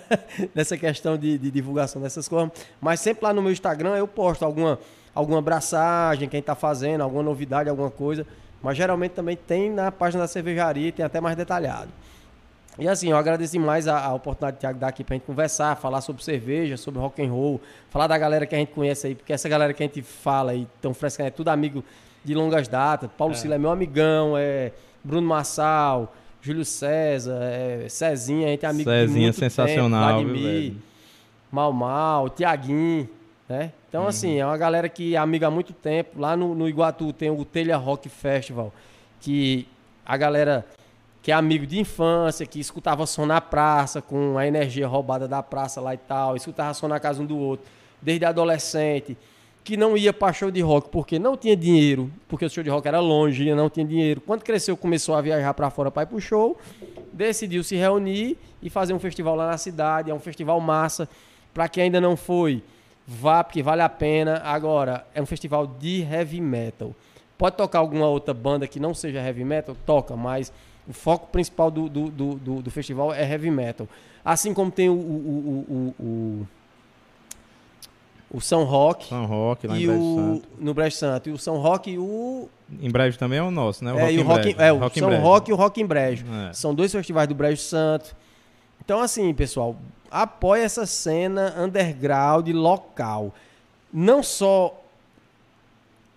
[SPEAKER 2] nessa questão de, de divulgação dessas coisas. Mas sempre lá no meu Instagram eu posto alguma, alguma abraçagem, quem tá fazendo, alguma novidade, alguma coisa. Mas geralmente também tem na página da cervejaria, tem até mais detalhado. E assim, eu agradeço mais a, a oportunidade de Thiago dar aqui pra gente conversar, falar sobre cerveja, sobre rock and roll, falar da galera que a gente conhece aí, porque essa galera que a gente fala aí, tão fresca, é tudo amigo de longas datas. Paulo é. Sila é meu amigão, é Bruno Massal, Júlio César, é, Cezinha, a gente é amigo
[SPEAKER 1] Cezinha, de muito sensacional,
[SPEAKER 2] tempo, Vladimir, Mal Mal, Tiaguinho, né? Então, uhum. assim, é uma galera que é amiga há muito tempo. Lá no, no Iguatu tem o Telha Rock Festival, que a galera que é amigo de infância, que escutava som na praça, com a energia roubada da praça lá e tal, escutava som na casa um do outro, desde adolescente, que não ia para show de rock porque não tinha dinheiro, porque o show de rock era longe, não tinha dinheiro. Quando cresceu, começou a viajar para fora para ir show, decidiu se reunir e fazer um festival lá na cidade, é um festival massa. Para quem ainda não foi, vá porque vale a pena. Agora, é um festival de heavy metal. Pode tocar alguma outra banda que não seja heavy metal? Toca, mas o foco principal do, do, do, do, festival é heavy metal. Assim como tem o, o, o, o, o São Roque.
[SPEAKER 1] São Roque, lá
[SPEAKER 2] em
[SPEAKER 1] Brejo Santo.
[SPEAKER 2] No Brejo Santo. E o São Roque e o.
[SPEAKER 1] Em Brejo também é o nosso, né?
[SPEAKER 2] O é, Rock
[SPEAKER 1] e
[SPEAKER 2] o Rock, é, o Rock São Roque e o Rock em Brejo. É. São dois festivais do Brejo Santo. Então, assim, pessoal, apoia essa cena underground local. Não só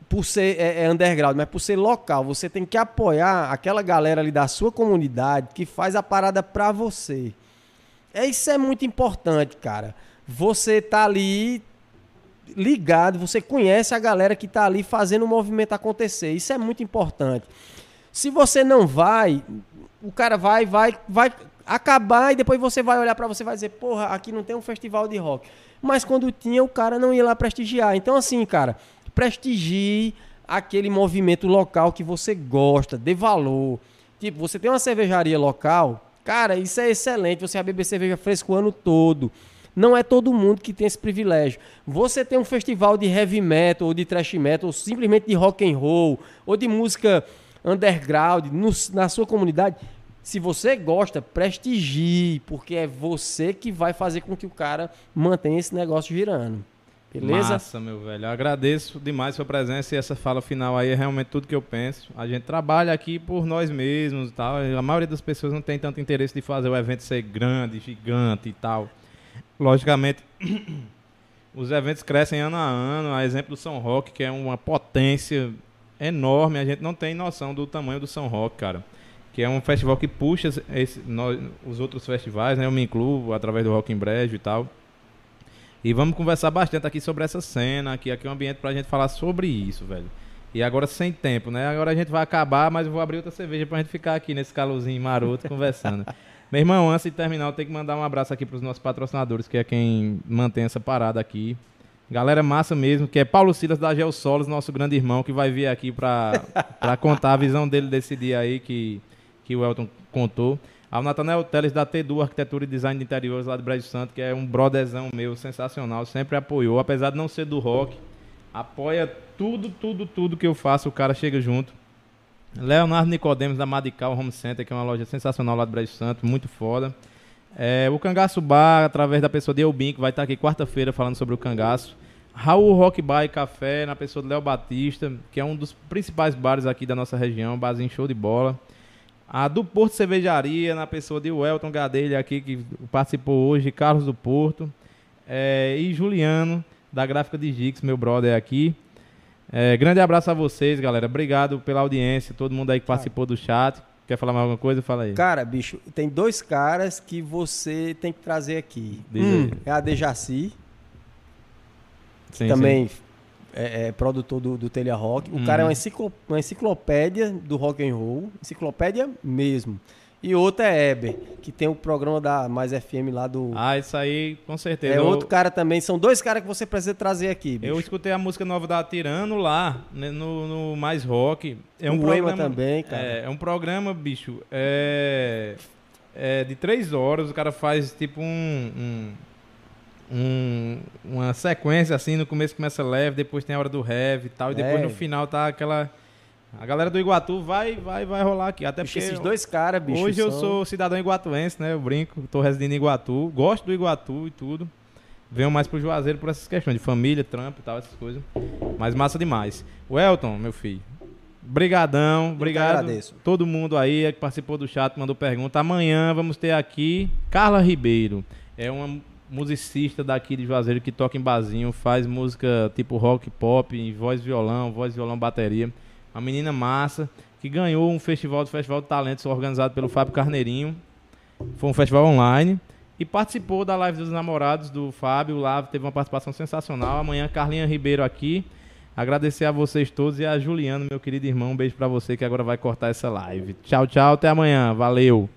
[SPEAKER 2] por ser é, é, underground, mas por ser local. Você tem que apoiar aquela galera ali da sua comunidade que faz a parada pra você. É, isso é muito importante, cara. Você tá ali ligado, você conhece a galera que tá ali fazendo o movimento acontecer. Isso é muito importante. Se você não vai, o cara vai, vai, vai acabar e depois você vai olhar para você e vai dizer, porra, aqui não tem um festival de rock. Mas quando tinha, o cara não ia lá prestigiar. Então, assim, cara, prestigie aquele movimento local que você gosta, dê valor. Tipo, você tem uma cervejaria local, cara, isso é excelente. Você vai beber cerveja fresca o ano todo. Não é todo mundo que tem esse privilégio. Você tem um festival de heavy metal, ou de thrash metal, ou simplesmente de rock and roll, ou de música underground no, na sua comunidade. Se você gosta, prestigie, porque é você que vai fazer com que o cara mantenha esse negócio girando. Beleza?
[SPEAKER 1] Massa, meu velho. Eu agradeço demais sua presença e essa fala final aí é realmente tudo que eu penso. A gente trabalha aqui por nós mesmos e tal. A maioria das pessoas não tem tanto interesse de fazer o evento ser grande, gigante e tal. Logicamente, os eventos crescem ano a ano. A exemplo do São Roque, que é uma potência enorme. A gente não tem noção do tamanho do São Roque, cara. Que é um festival que puxa esse, nós, os outros festivais, né? Eu me incluo através do Rock em Brejo e tal. E vamos conversar bastante aqui sobre essa cena, aqui, aqui é um ambiente pra gente falar sobre isso, velho. E agora sem tempo, né? Agora a gente vai acabar, mas eu vou abrir outra cerveja pra gente ficar aqui nesse calorzinho maroto conversando. Meu irmão, antes de terminar, eu tenho que mandar um abraço aqui pros nossos patrocinadores, que é quem mantém essa parada aqui. Galera massa mesmo, que é Paulo Silas da Geosolos, nosso grande irmão, que vai vir aqui pra, pra contar a visão dele desse dia aí que, que o Elton contou. Ao Natanel Teles da T2 Arquitetura e Design de Interiores lá de Brejo Santo, que é um brotherzão meu, sensacional, sempre apoiou, apesar de não ser do rock, apoia tudo, tudo, tudo que eu faço, o cara chega junto. Leonardo Nicodemos da Madical Home Center, que é uma loja sensacional lá de Brejo Santo, muito foda. É, o Cangaço Bar, através da pessoa de Elbin, que vai estar aqui quarta-feira falando sobre o cangaço. Raul Rock Bar e Café, na pessoa do Léo Batista, que é um dos principais bares aqui da nossa região, barzinho show de bola. A do Porto Cervejaria, na pessoa de Welton Gadelha aqui, que participou hoje, Carlos do Porto. É, e Juliano, da Gráfica de Gix, meu brother aqui. É, grande abraço a vocês, galera. Obrigado pela audiência, todo mundo aí que participou do chat. Quer falar mais alguma coisa? Fala aí.
[SPEAKER 2] Cara, bicho, tem dois caras que você tem que trazer aqui. Um é a Dejaci, sim, também sim é, é, produtor do, do Telha Rock. O uhum. cara é uma, enciclo, uma enciclopédia do rock and roll, enciclopédia mesmo. E outra é Eber, que tem o programa da Mais FM lá do.
[SPEAKER 1] Ah, isso aí, com certeza.
[SPEAKER 2] É outro cara também. São dois caras que você precisa trazer aqui. Bicho.
[SPEAKER 1] Eu escutei a música nova da Tirano lá, né, no, no Mais Rock.
[SPEAKER 2] É um o programa também, cara.
[SPEAKER 1] É, é, um programa, bicho. É, é de três horas. O cara faz tipo um, um um, uma sequência assim, no começo começa leve, depois tem a hora do heavy e tal, e depois no final tá aquela A galera do Iguatu vai, vai, vai rolar aqui. Até
[SPEAKER 2] Bicho,
[SPEAKER 1] porque
[SPEAKER 2] esses dois caras, bicho.
[SPEAKER 1] hoje eu
[SPEAKER 2] são-
[SPEAKER 1] sou cidadão iguatuense, né? Eu brinco, tô residindo em Iguatu, gosto do Iguatu e tudo. Venho mais pro Juazeiro por essas questões de família, trampo e tal, essas coisas. Mas massa demais. O Elton, meu filho. Brigadão, obrigado.
[SPEAKER 2] agradeço.
[SPEAKER 1] Todo mundo aí que participou do chat, mandou pergunta. Amanhã vamos ter aqui Carla Ribeiro. É uma musicista daqui de Juazeiro que toca em barzinho, faz música tipo rock, pop, em voz violão, voz violão, bateria. Uma menina massa que ganhou um festival do Festival de Talentos organizado pelo Fábio Carneirinho. Foi um festival online. E participou da live dos namorados do Fábio lá, teve uma participação sensacional. Amanhã, Carlinha Ribeiro aqui. Agradecer a vocês todos e a Juliano, meu querido irmão. Um beijo pra você que agora vai cortar essa live. Tchau, tchau. Até amanhã. Valeu.